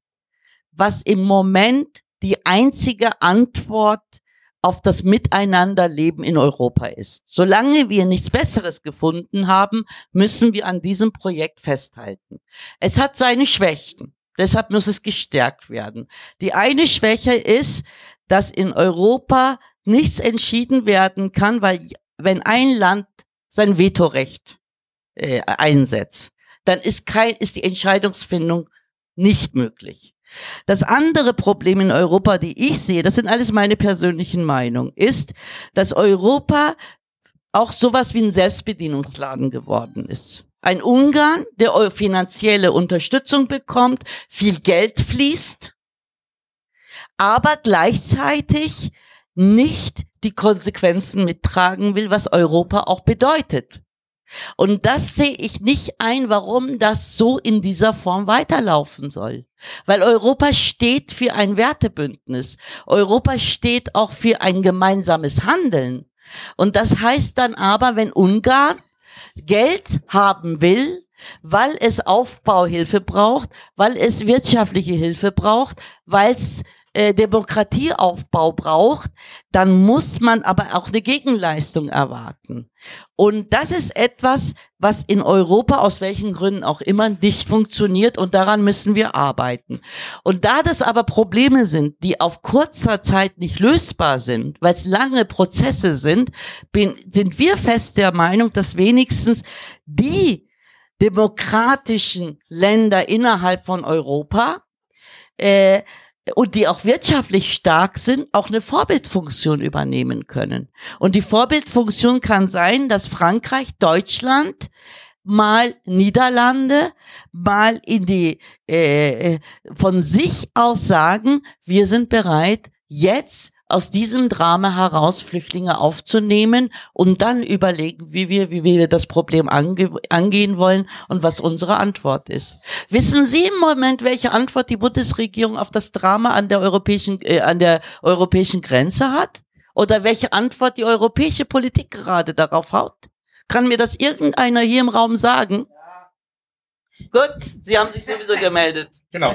was im Moment die einzige Antwort auf das Miteinanderleben in Europa ist. Solange wir nichts Besseres gefunden haben, müssen wir an diesem Projekt festhalten. Es hat seine Schwächen. Deshalb muss es gestärkt werden. Die eine Schwäche ist, dass in Europa nichts entschieden werden kann, weil wenn ein Land sein Vetorecht äh, einsetzt, dann ist kein, ist die Entscheidungsfindung nicht möglich. Das andere Problem in Europa, die ich sehe, das sind alles meine persönlichen Meinungen, ist, dass Europa auch sowas wie ein Selbstbedienungsladen geworden ist. Ein Ungarn, der finanzielle Unterstützung bekommt, viel Geld fließt, aber gleichzeitig nicht die Konsequenzen mittragen will, was Europa auch bedeutet. Und das sehe ich nicht ein, warum das so in dieser Form weiterlaufen soll. Weil Europa steht für ein Wertebündnis. Europa steht auch für ein gemeinsames Handeln. Und das heißt dann aber, wenn Ungarn Geld haben will, weil es Aufbauhilfe braucht, weil es wirtschaftliche Hilfe braucht, weil es äh, Demokratieaufbau braucht, dann muss man aber auch eine Gegenleistung erwarten. Und das ist etwas, was in Europa aus welchen Gründen auch immer nicht funktioniert und daran müssen wir arbeiten. Und da das aber Probleme sind, die auf kurzer Zeit nicht lösbar sind, weil es lange Prozesse sind, bin, sind wir fest der Meinung, dass wenigstens die demokratischen Länder innerhalb von Europa äh, und die auch wirtschaftlich stark sind, auch eine Vorbildfunktion übernehmen können. Und die Vorbildfunktion kann sein, dass Frankreich, Deutschland, mal Niederlande, mal in die äh, von sich aus sagen, wir sind bereit, jetzt aus diesem Drama heraus Flüchtlinge aufzunehmen und dann überlegen, wie wir, wie wir das Problem ange angehen wollen und was unsere Antwort ist. Wissen Sie im Moment, welche Antwort die Bundesregierung auf das Drama an der europäischen, äh, an der europäischen Grenze hat? Oder welche Antwort die europäische Politik gerade darauf haut? Kann mir das irgendeiner hier im Raum sagen? Gut, Sie haben sich sowieso gemeldet. Genau.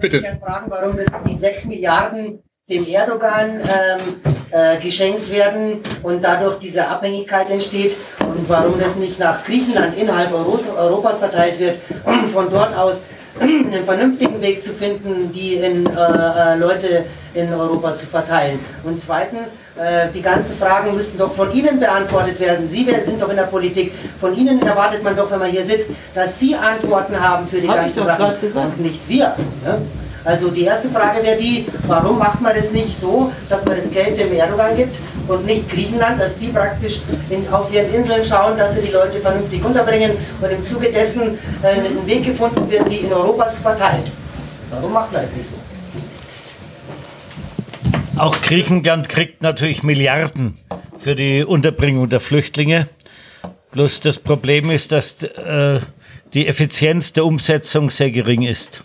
Bitte. fragen, warum das die 6 Milliarden dem Erdogan ähm, äh, geschenkt werden und dadurch diese Abhängigkeit entsteht und warum das nicht nach Griechenland innerhalb Euros, Europas verteilt wird, um von dort aus einen vernünftigen Weg zu finden, die in, äh, äh, Leute in Europa zu verteilen. Und zweitens, äh, die ganzen Fragen müssen doch von Ihnen beantwortet werden. Sie sind doch in der Politik. Von Ihnen erwartet man doch, wenn man hier sitzt, dass Sie Antworten haben für die Hab ganzen Sachen gesagt. und nicht wir. Ne? Also die erste Frage wäre die, warum macht man das nicht so, dass man das Geld dem Erdogan gibt und nicht Griechenland, dass die praktisch in, auf ihren Inseln schauen, dass sie die Leute vernünftig unterbringen und im Zuge dessen äh, ein Weg gefunden wird, die in Europa zu verteilen. Warum macht man das nicht so? Auch Griechenland kriegt natürlich Milliarden für die Unterbringung der Flüchtlinge. Bloß das Problem ist, dass äh, die Effizienz der Umsetzung sehr gering ist.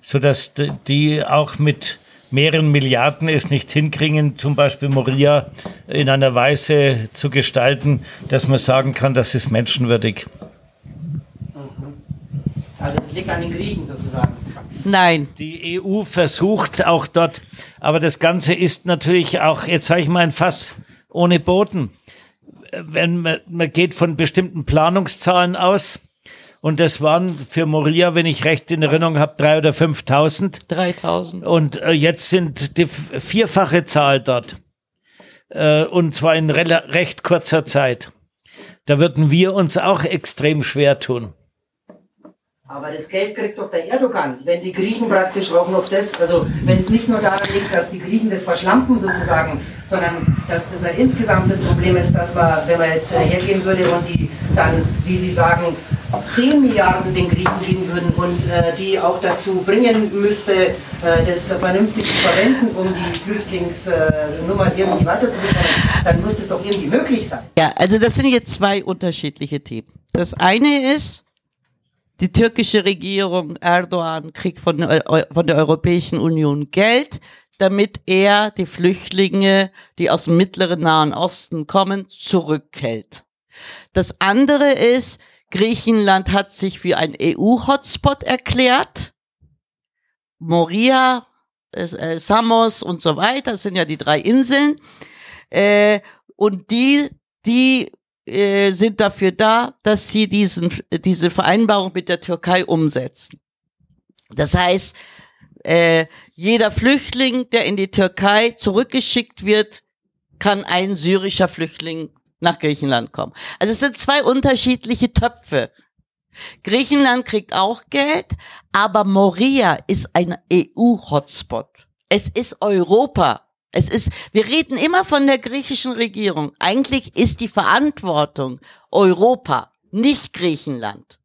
Sodass die auch mit mehreren Milliarden es nicht hinkriegen, zum Beispiel Moria in einer Weise zu gestalten, dass man sagen kann, das ist menschenwürdig. Also das liegt an den Griechen sozusagen. Nein. Die EU versucht auch dort, aber das Ganze ist natürlich auch, jetzt sage ich mal, ein Fass ohne Boden. Wenn man, man geht von bestimmten Planungszahlen aus, und das waren für Moria, wenn ich recht in Erinnerung habe, drei oder 5.000. 3000. Und äh, jetzt sind die vierfache Zahl dort. Äh, und zwar in recht kurzer Zeit. Da würden wir uns auch extrem schwer tun. Aber das Geld kriegt doch der Erdogan, wenn die Griechen praktisch auch noch das, also wenn es nicht nur daran liegt, dass die Griechen das verschlampen sozusagen, sondern dass das ein insgesamt das Problem ist, dass man, wenn man jetzt äh, hergehen würde und die dann, wie Sie sagen, 10 Milliarden den Griechen geben würden und äh, die auch dazu bringen müsste, äh, das vernünftig zu verwenden, um die Flüchtlingsnummer irgendwie weiterzubekommen, dann muss das doch irgendwie möglich sein. Ja, also das sind jetzt zwei unterschiedliche Themen. Das eine ist, die türkische Regierung Erdogan kriegt von, der Eu- von der Europäischen Union Geld, damit er die Flüchtlinge, die aus dem mittleren Nahen Osten kommen, zurückhält. Das andere ist, Griechenland hat sich für ein EU-Hotspot erklärt. Moria, äh, äh, Samos und so weiter, das sind ja die drei Inseln. Äh, und die, die äh, sind dafür da, dass sie diesen, diese Vereinbarung mit der Türkei umsetzen. Das heißt, äh, jeder Flüchtling, der in die Türkei zurückgeschickt wird, kann ein syrischer Flüchtling nach Griechenland kommen. Also es sind zwei unterschiedliche Töpfe. Griechenland kriegt auch Geld, aber Moria ist ein EU-Hotspot. Es ist Europa. Es ist, wir reden immer von der griechischen Regierung. Eigentlich ist die Verantwortung Europa, nicht Griechenland.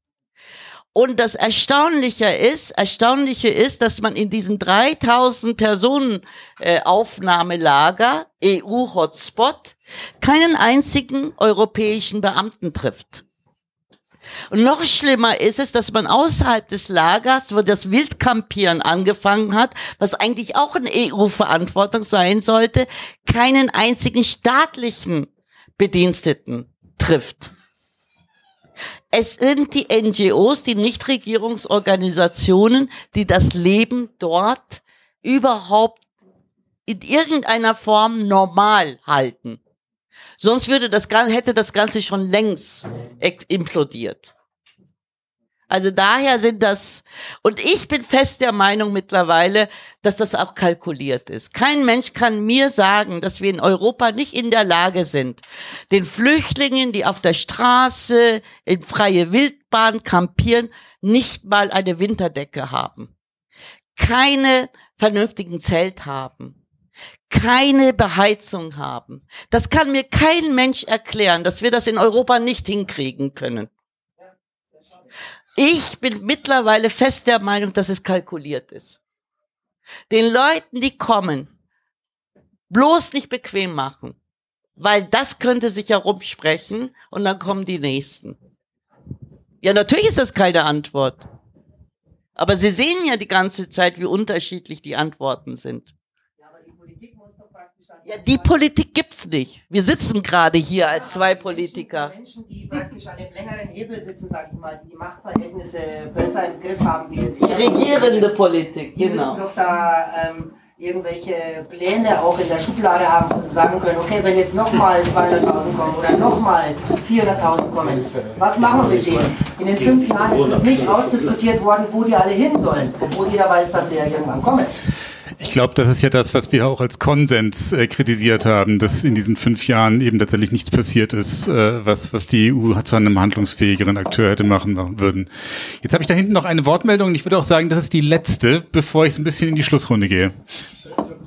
Und das Erstaunliche ist, Erstaunliche ist, dass man in diesen 3000 Personen äh, Aufnahmelager, EU-Hotspot, keinen einzigen europäischen Beamten trifft. Und noch schlimmer ist es, dass man außerhalb des Lagers, wo das Wildkampieren angefangen hat, was eigentlich auch eine EU-Verantwortung sein sollte, keinen einzigen staatlichen Bediensteten trifft. Es sind die NGOs, die Nichtregierungsorganisationen, die das Leben dort überhaupt in irgendeiner Form normal halten. Sonst würde das, hätte das Ganze schon längst implodiert. Also daher sind das, und ich bin fest der Meinung mittlerweile, dass das auch kalkuliert ist. Kein Mensch kann mir sagen, dass wir in Europa nicht in der Lage sind, den Flüchtlingen, die auf der Straße in freie Wildbahn kampieren, nicht mal eine Winterdecke haben, keine vernünftigen Zelt haben, keine Beheizung haben. Das kann mir kein Mensch erklären, dass wir das in Europa nicht hinkriegen können. Ich bin mittlerweile fest der Meinung, dass es kalkuliert ist. Den Leuten, die kommen, bloß nicht bequem machen, weil das könnte sich herumsprechen und dann kommen die Nächsten. Ja, natürlich ist das keine Antwort. Aber Sie sehen ja die ganze Zeit, wie unterschiedlich die Antworten sind. Ja, die Politik gibt's nicht. Wir sitzen gerade hier als zwei Politiker. Menschen, die praktisch an dem längeren Hebel sitzen, sag ich mal, die die Machtverhältnisse besser im Griff haben, wie jetzt Die hier. regierende Politik, Die müssen genau. doch da ähm, irgendwelche Pläne auch in der Schublade haben, wo sie sagen können, okay, wenn jetzt nochmal 200.000 kommen oder nochmal 400.000 kommen, was machen wir mit denen? In den fünf Jahren ist es nicht ausdiskutiert worden, wo die alle hin sollen, obwohl jeder weiß, dass sie ja irgendwann kommen. Ich glaube, das ist ja das, was wir auch als Konsens äh, kritisiert haben, dass in diesen fünf Jahren eben tatsächlich nichts passiert ist, äh, was, was die EU zu einem handlungsfähigeren Akteur hätte machen, würden. Jetzt habe ich da hinten noch eine Wortmeldung und ich würde auch sagen, das ist die letzte, bevor ich ein bisschen in die Schlussrunde gehe.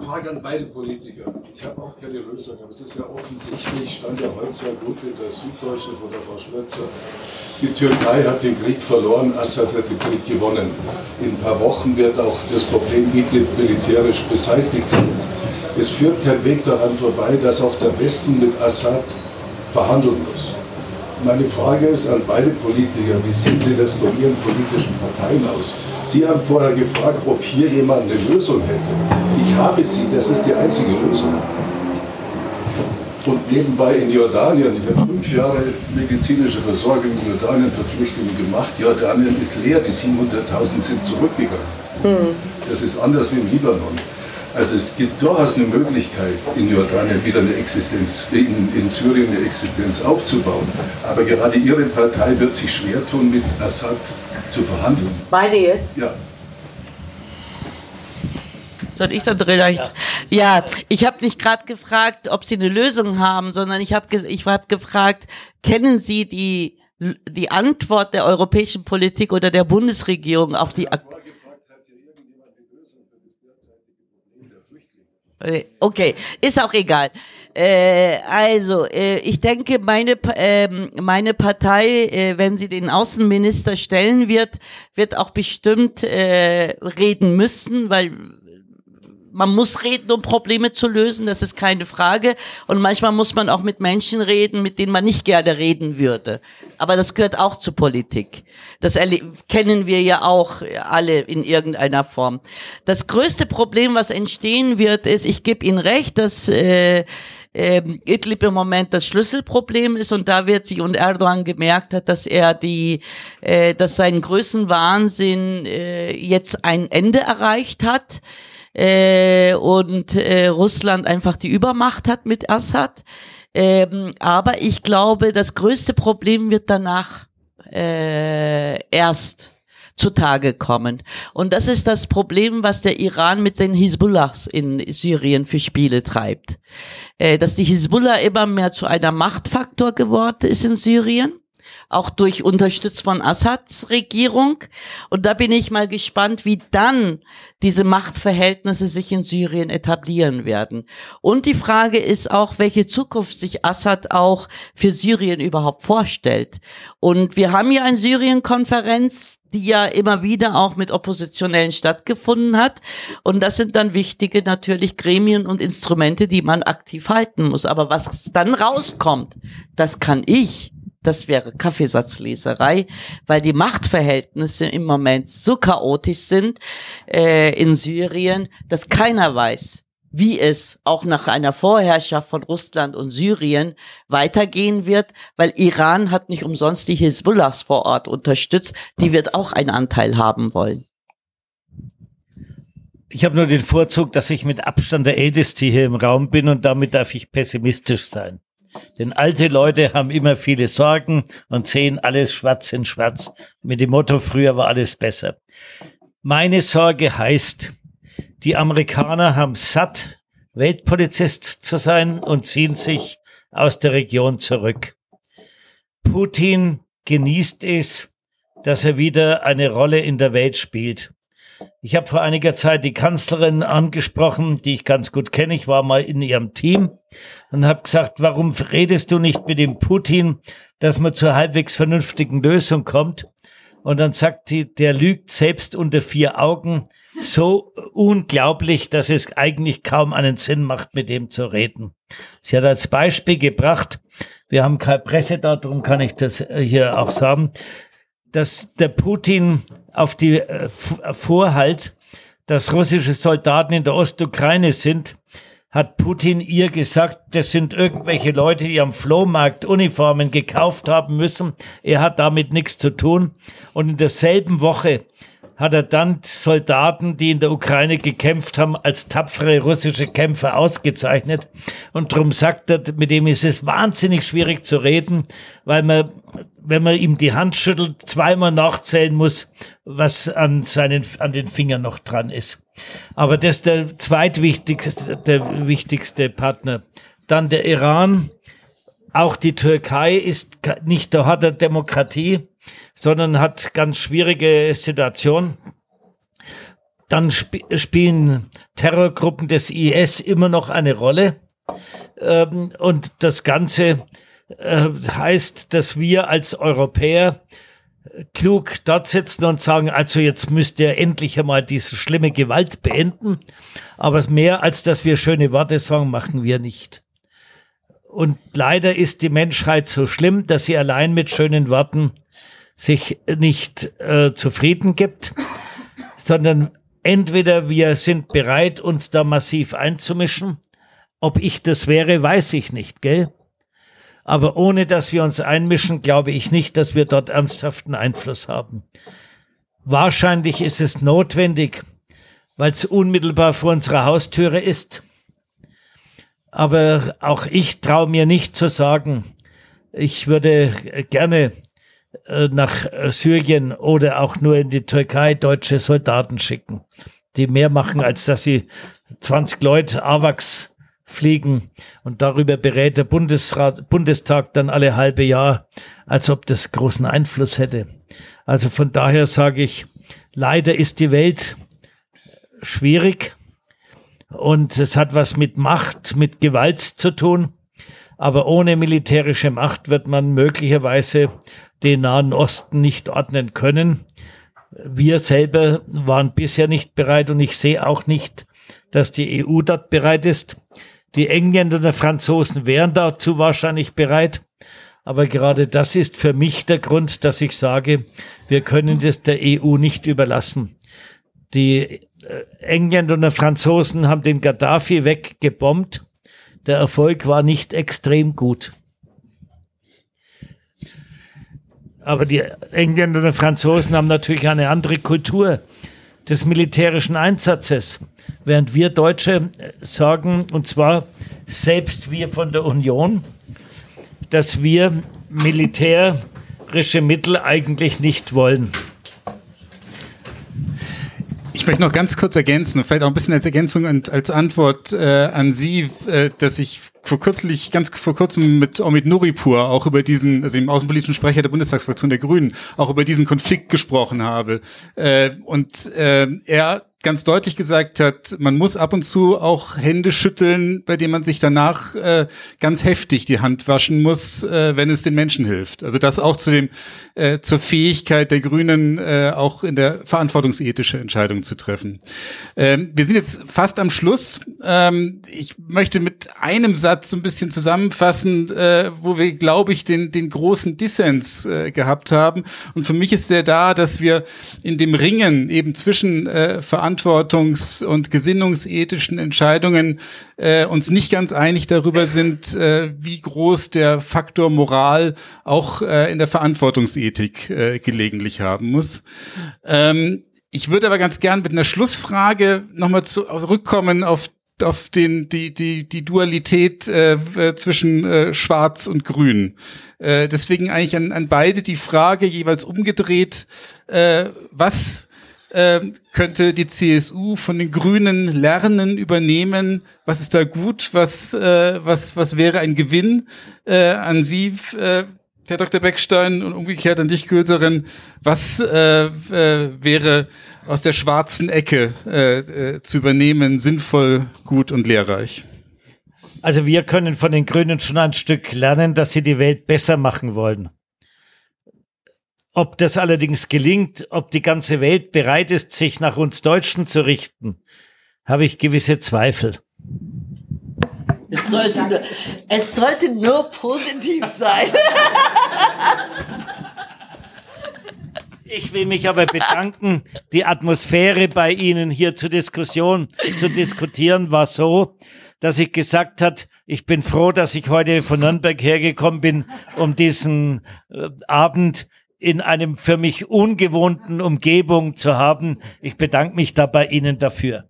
Frage an beide Politiker. Ich habe auch keine Lösung, aber es ist ja offensichtlich, stand ja heute sehr gut in der Süddeutschen von der Frau Schwetzer. Die Türkei hat den Krieg verloren, Assad hat den Krieg gewonnen. In ein paar Wochen wird auch das Problem Idlib militärisch beseitigt sein. Es führt kein Weg daran vorbei, dass auch der Westen mit Assad verhandeln muss. Meine Frage ist an beide Politiker, wie sehen Sie das von Ihren politischen Parteien aus? Sie haben vorher gefragt, ob hier jemand eine Lösung hätte. Ich habe sie, das ist die einzige Lösung. Und nebenbei in Jordanien, ich habe fünf Jahre medizinische Versorgung in Jordanien für Flüchtlinge gemacht. Jordanien ist leer, die 700.000 sind zurückgegangen. Das ist anders wie im Libanon. Also es gibt durchaus eine Möglichkeit, in Jordanien wieder eine Existenz, in, in Syrien eine Existenz aufzubauen. Aber gerade Ihre Partei wird sich schwer tun, mit Assad zu verhandeln. Meine jetzt? Ja. Soll ich dann vielleicht? Ja, ich habe nicht gerade gefragt, ob Sie eine Lösung haben, sondern ich habe ich hab gefragt, kennen Sie die die Antwort der europäischen Politik oder der Bundesregierung auf die Ak Okay, ist auch egal. Äh, also, äh, ich denke, meine, ähm, meine Partei, äh, wenn sie den Außenminister stellen wird, wird auch bestimmt äh, reden müssen, weil man muss reden, um Probleme zu lösen, das ist keine Frage. Und manchmal muss man auch mit Menschen reden, mit denen man nicht gerne reden würde. Aber das gehört auch zur Politik. Das kennen wir ja auch alle in irgendeiner Form. Das größte Problem, was entstehen wird, ist, ich gebe Ihnen recht, dass äh, ähm, Idlib im Moment das Schlüsselproblem ist und da wird sich und Erdogan gemerkt hat, dass er die, äh, dass sein Größenwahnsinn äh, jetzt ein Ende erreicht hat äh, und äh, Russland einfach die Übermacht hat mit Assad. Ähm, aber ich glaube, das größte Problem wird danach äh, erst zutage kommen. Und das ist das Problem, was der Iran mit den Hisbollahs in Syrien für Spiele treibt. Äh, dass die Hisbollah immer mehr zu einer Machtfaktor geworden ist in Syrien auch durch unterstützt von Assads Regierung. Und da bin ich mal gespannt, wie dann diese Machtverhältnisse sich in Syrien etablieren werden. Und die Frage ist auch, welche Zukunft sich Assad auch für Syrien überhaupt vorstellt. Und wir haben ja eine Syrien-Konferenz, die ja immer wieder auch mit Oppositionellen stattgefunden hat. Und das sind dann wichtige natürlich Gremien und Instrumente, die man aktiv halten muss. Aber was dann rauskommt, das kann ich das wäre Kaffeesatzleserei, weil die Machtverhältnisse im Moment so chaotisch sind äh, in Syrien, dass keiner weiß, wie es auch nach einer Vorherrschaft von Russland und Syrien weitergehen wird, weil Iran hat nicht umsonst die Hisbollahs vor Ort unterstützt, die wird auch einen Anteil haben wollen. Ich habe nur den Vorzug, dass ich mit Abstand der Älteste hier im Raum bin und damit darf ich pessimistisch sein. Denn alte Leute haben immer viele Sorgen und sehen alles schwarz in schwarz. Mit dem Motto, früher war alles besser. Meine Sorge heißt, die Amerikaner haben satt, Weltpolizist zu sein und ziehen sich aus der Region zurück. Putin genießt es, dass er wieder eine Rolle in der Welt spielt. Ich habe vor einiger Zeit die Kanzlerin angesprochen, die ich ganz gut kenne. Ich war mal in ihrem Team und habe gesagt, warum redest du nicht mit dem Putin, dass man zur halbwegs vernünftigen Lösung kommt? Und dann sagt sie, der lügt selbst unter vier Augen so unglaublich, dass es eigentlich kaum einen Sinn macht, mit dem zu reden. Sie hat als Beispiel gebracht, wir haben keine Presse da, darum kann ich das hier auch sagen, dass der Putin auf die äh, Vorhalt, dass russische Soldaten in der Ostukraine sind, hat Putin ihr gesagt, das sind irgendwelche Leute, die am Flohmarkt Uniformen gekauft haben müssen. Er hat damit nichts zu tun. Und in derselben Woche hat er dann Soldaten, die in der Ukraine gekämpft haben, als tapfere russische Kämpfer ausgezeichnet. Und darum sagt er, mit dem ist es wahnsinnig schwierig zu reden, weil man, wenn man ihm die Hand schüttelt, zweimal nachzählen muss, was an seinen, an den Fingern noch dran ist. Aber das ist der zweitwichtigste, der wichtigste Partner. Dann der Iran. Auch die Türkei ist nicht der hat Demokratie sondern hat ganz schwierige Situation. Dann sp spielen Terrorgruppen des IS immer noch eine Rolle. Ähm, und das Ganze äh, heißt, dass wir als Europäer klug dort sitzen und sagen, also jetzt müsst ihr endlich einmal diese schlimme Gewalt beenden. Aber mehr als dass wir schöne Worte sagen, machen wir nicht. Und leider ist die Menschheit so schlimm, dass sie allein mit schönen Worten sich nicht äh, zufrieden gibt, sondern entweder wir sind bereit, uns da massiv einzumischen. Ob ich das wäre, weiß ich nicht, gell? Aber ohne dass wir uns einmischen, glaube ich nicht, dass wir dort ernsthaften Einfluss haben. Wahrscheinlich ist es notwendig, weil es unmittelbar vor unserer Haustüre ist. Aber auch ich traue mir nicht zu sagen, ich würde gerne äh, nach äh, Syrien oder auch nur in die Türkei deutsche Soldaten schicken, die mehr machen, als dass sie 20 Leute AWACS fliegen und darüber berät der Bundesrat, Bundestag dann alle halbe Jahr, als ob das großen Einfluss hätte. Also von daher sage ich, leider ist die Welt schwierig und es hat was mit Macht, mit Gewalt zu tun. Aber ohne militärische Macht wird man möglicherweise den Nahen Osten nicht ordnen können. Wir selber waren bisher nicht bereit und ich sehe auch nicht, dass die EU dort bereit ist. Die Engländer und Franzosen wären dazu wahrscheinlich bereit. Aber gerade das ist für mich der Grund, dass ich sage, wir können das der EU nicht überlassen. Die äh, Engländer und Franzosen haben den Gaddafi weggebombt. Der Erfolg war nicht extrem gut. Aber die Engländer und Franzosen haben natürlich eine andere Kultur des militärischen Einsatzes. Während wir Deutsche sagen, und zwar selbst wir von der Union, dass wir militärische Mittel eigentlich nicht wollen. Ich möchte noch ganz kurz ergänzen, vielleicht auch ein bisschen als Ergänzung und als Antwort äh, an Sie, äh, dass ich vor kürzlich, ganz vor kurzem mit Omid Nuripur auch über diesen, also dem außenpolitischen Sprecher der Bundestagsfraktion der Grünen, auch über diesen Konflikt gesprochen habe. Äh, und äh, er ganz deutlich gesagt hat, man muss ab und zu auch Hände schütteln, bei denen man sich danach äh, ganz heftig die Hand waschen muss, äh, wenn es den Menschen hilft. Also das auch zu dem äh, zur Fähigkeit der Grünen, äh, auch in der verantwortungsethische Entscheidung zu treffen. Ähm, wir sind jetzt fast am Schluss. Ähm, ich möchte mit einem Satz ein bisschen zusammenfassen, äh, wo wir, glaube ich, den den großen Dissens äh, gehabt haben. Und für mich ist der da, dass wir in dem Ringen eben zwischen äh, verantwortungs- und gesinnungsethischen Entscheidungen äh, uns nicht ganz einig darüber sind, äh, wie groß der Faktor Moral auch äh, in der Verantwortungsethik äh, gelegentlich haben muss. Ähm, ich würde aber ganz gern mit einer Schlussfrage nochmal zurückkommen auf auf den die die die Dualität äh, zwischen äh, Schwarz und Grün. Äh, deswegen eigentlich an, an beide die Frage jeweils umgedreht: äh, Was äh, könnte die CSU von den Grünen lernen, übernehmen? Was ist da gut? Was äh, was was wäre ein Gewinn äh, an Sie? Äh, Herr Dr. Beckstein und umgekehrt an dich, Gülserin, was äh, äh, wäre aus der schwarzen Ecke äh, äh, zu übernehmen, sinnvoll, gut und lehrreich? Also wir können von den Grünen schon ein Stück lernen, dass sie die Welt besser machen wollen. Ob das allerdings gelingt, ob die ganze Welt bereit ist, sich nach uns Deutschen zu richten, habe ich gewisse Zweifel. Es sollte nur, es sollte nur positiv sein. Ich will mich aber bedanken. Die Atmosphäre bei Ihnen hier zur Diskussion, zu diskutieren war so, dass ich gesagt hat, ich bin froh, dass ich heute von Nürnberg hergekommen bin, um diesen äh, Abend in einem für mich ungewohnten Umgebung zu haben. Ich bedanke mich da bei Ihnen dafür.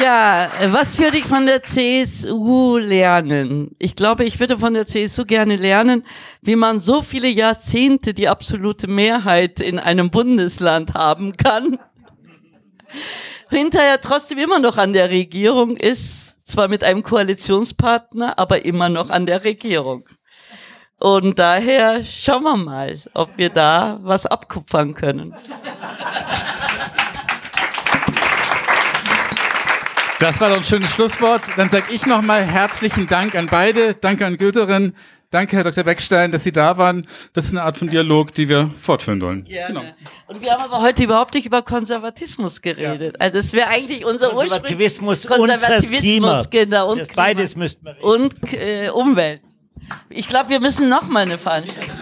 Ja, was würde ich von der CSU lernen? Ich glaube, ich würde von der CSU gerne lernen, wie man so viele Jahrzehnte die absolute Mehrheit in einem Bundesland haben kann. Hinterher trotzdem immer noch an der Regierung ist, zwar mit einem Koalitionspartner, aber immer noch an der Regierung. Und daher schauen wir mal, ob wir da was abkupfern können. Das war doch ein schönes Schlusswort. Dann sage ich nochmal herzlichen Dank an beide. Danke an Gülterin. Danke, Herr Dr. Beckstein, dass Sie da waren. Das ist eine Art von Dialog, die wir fortführen wollen. Gerne. Genau. Und wir haben aber heute überhaupt nicht über Konservatismus geredet. Ja. Also es wäre eigentlich unser Konservativismus, Konservativismus und genau und das beides müssten wir reden. und äh, Umwelt. Ich glaube, wir müssen noch mal eine Veranstaltung.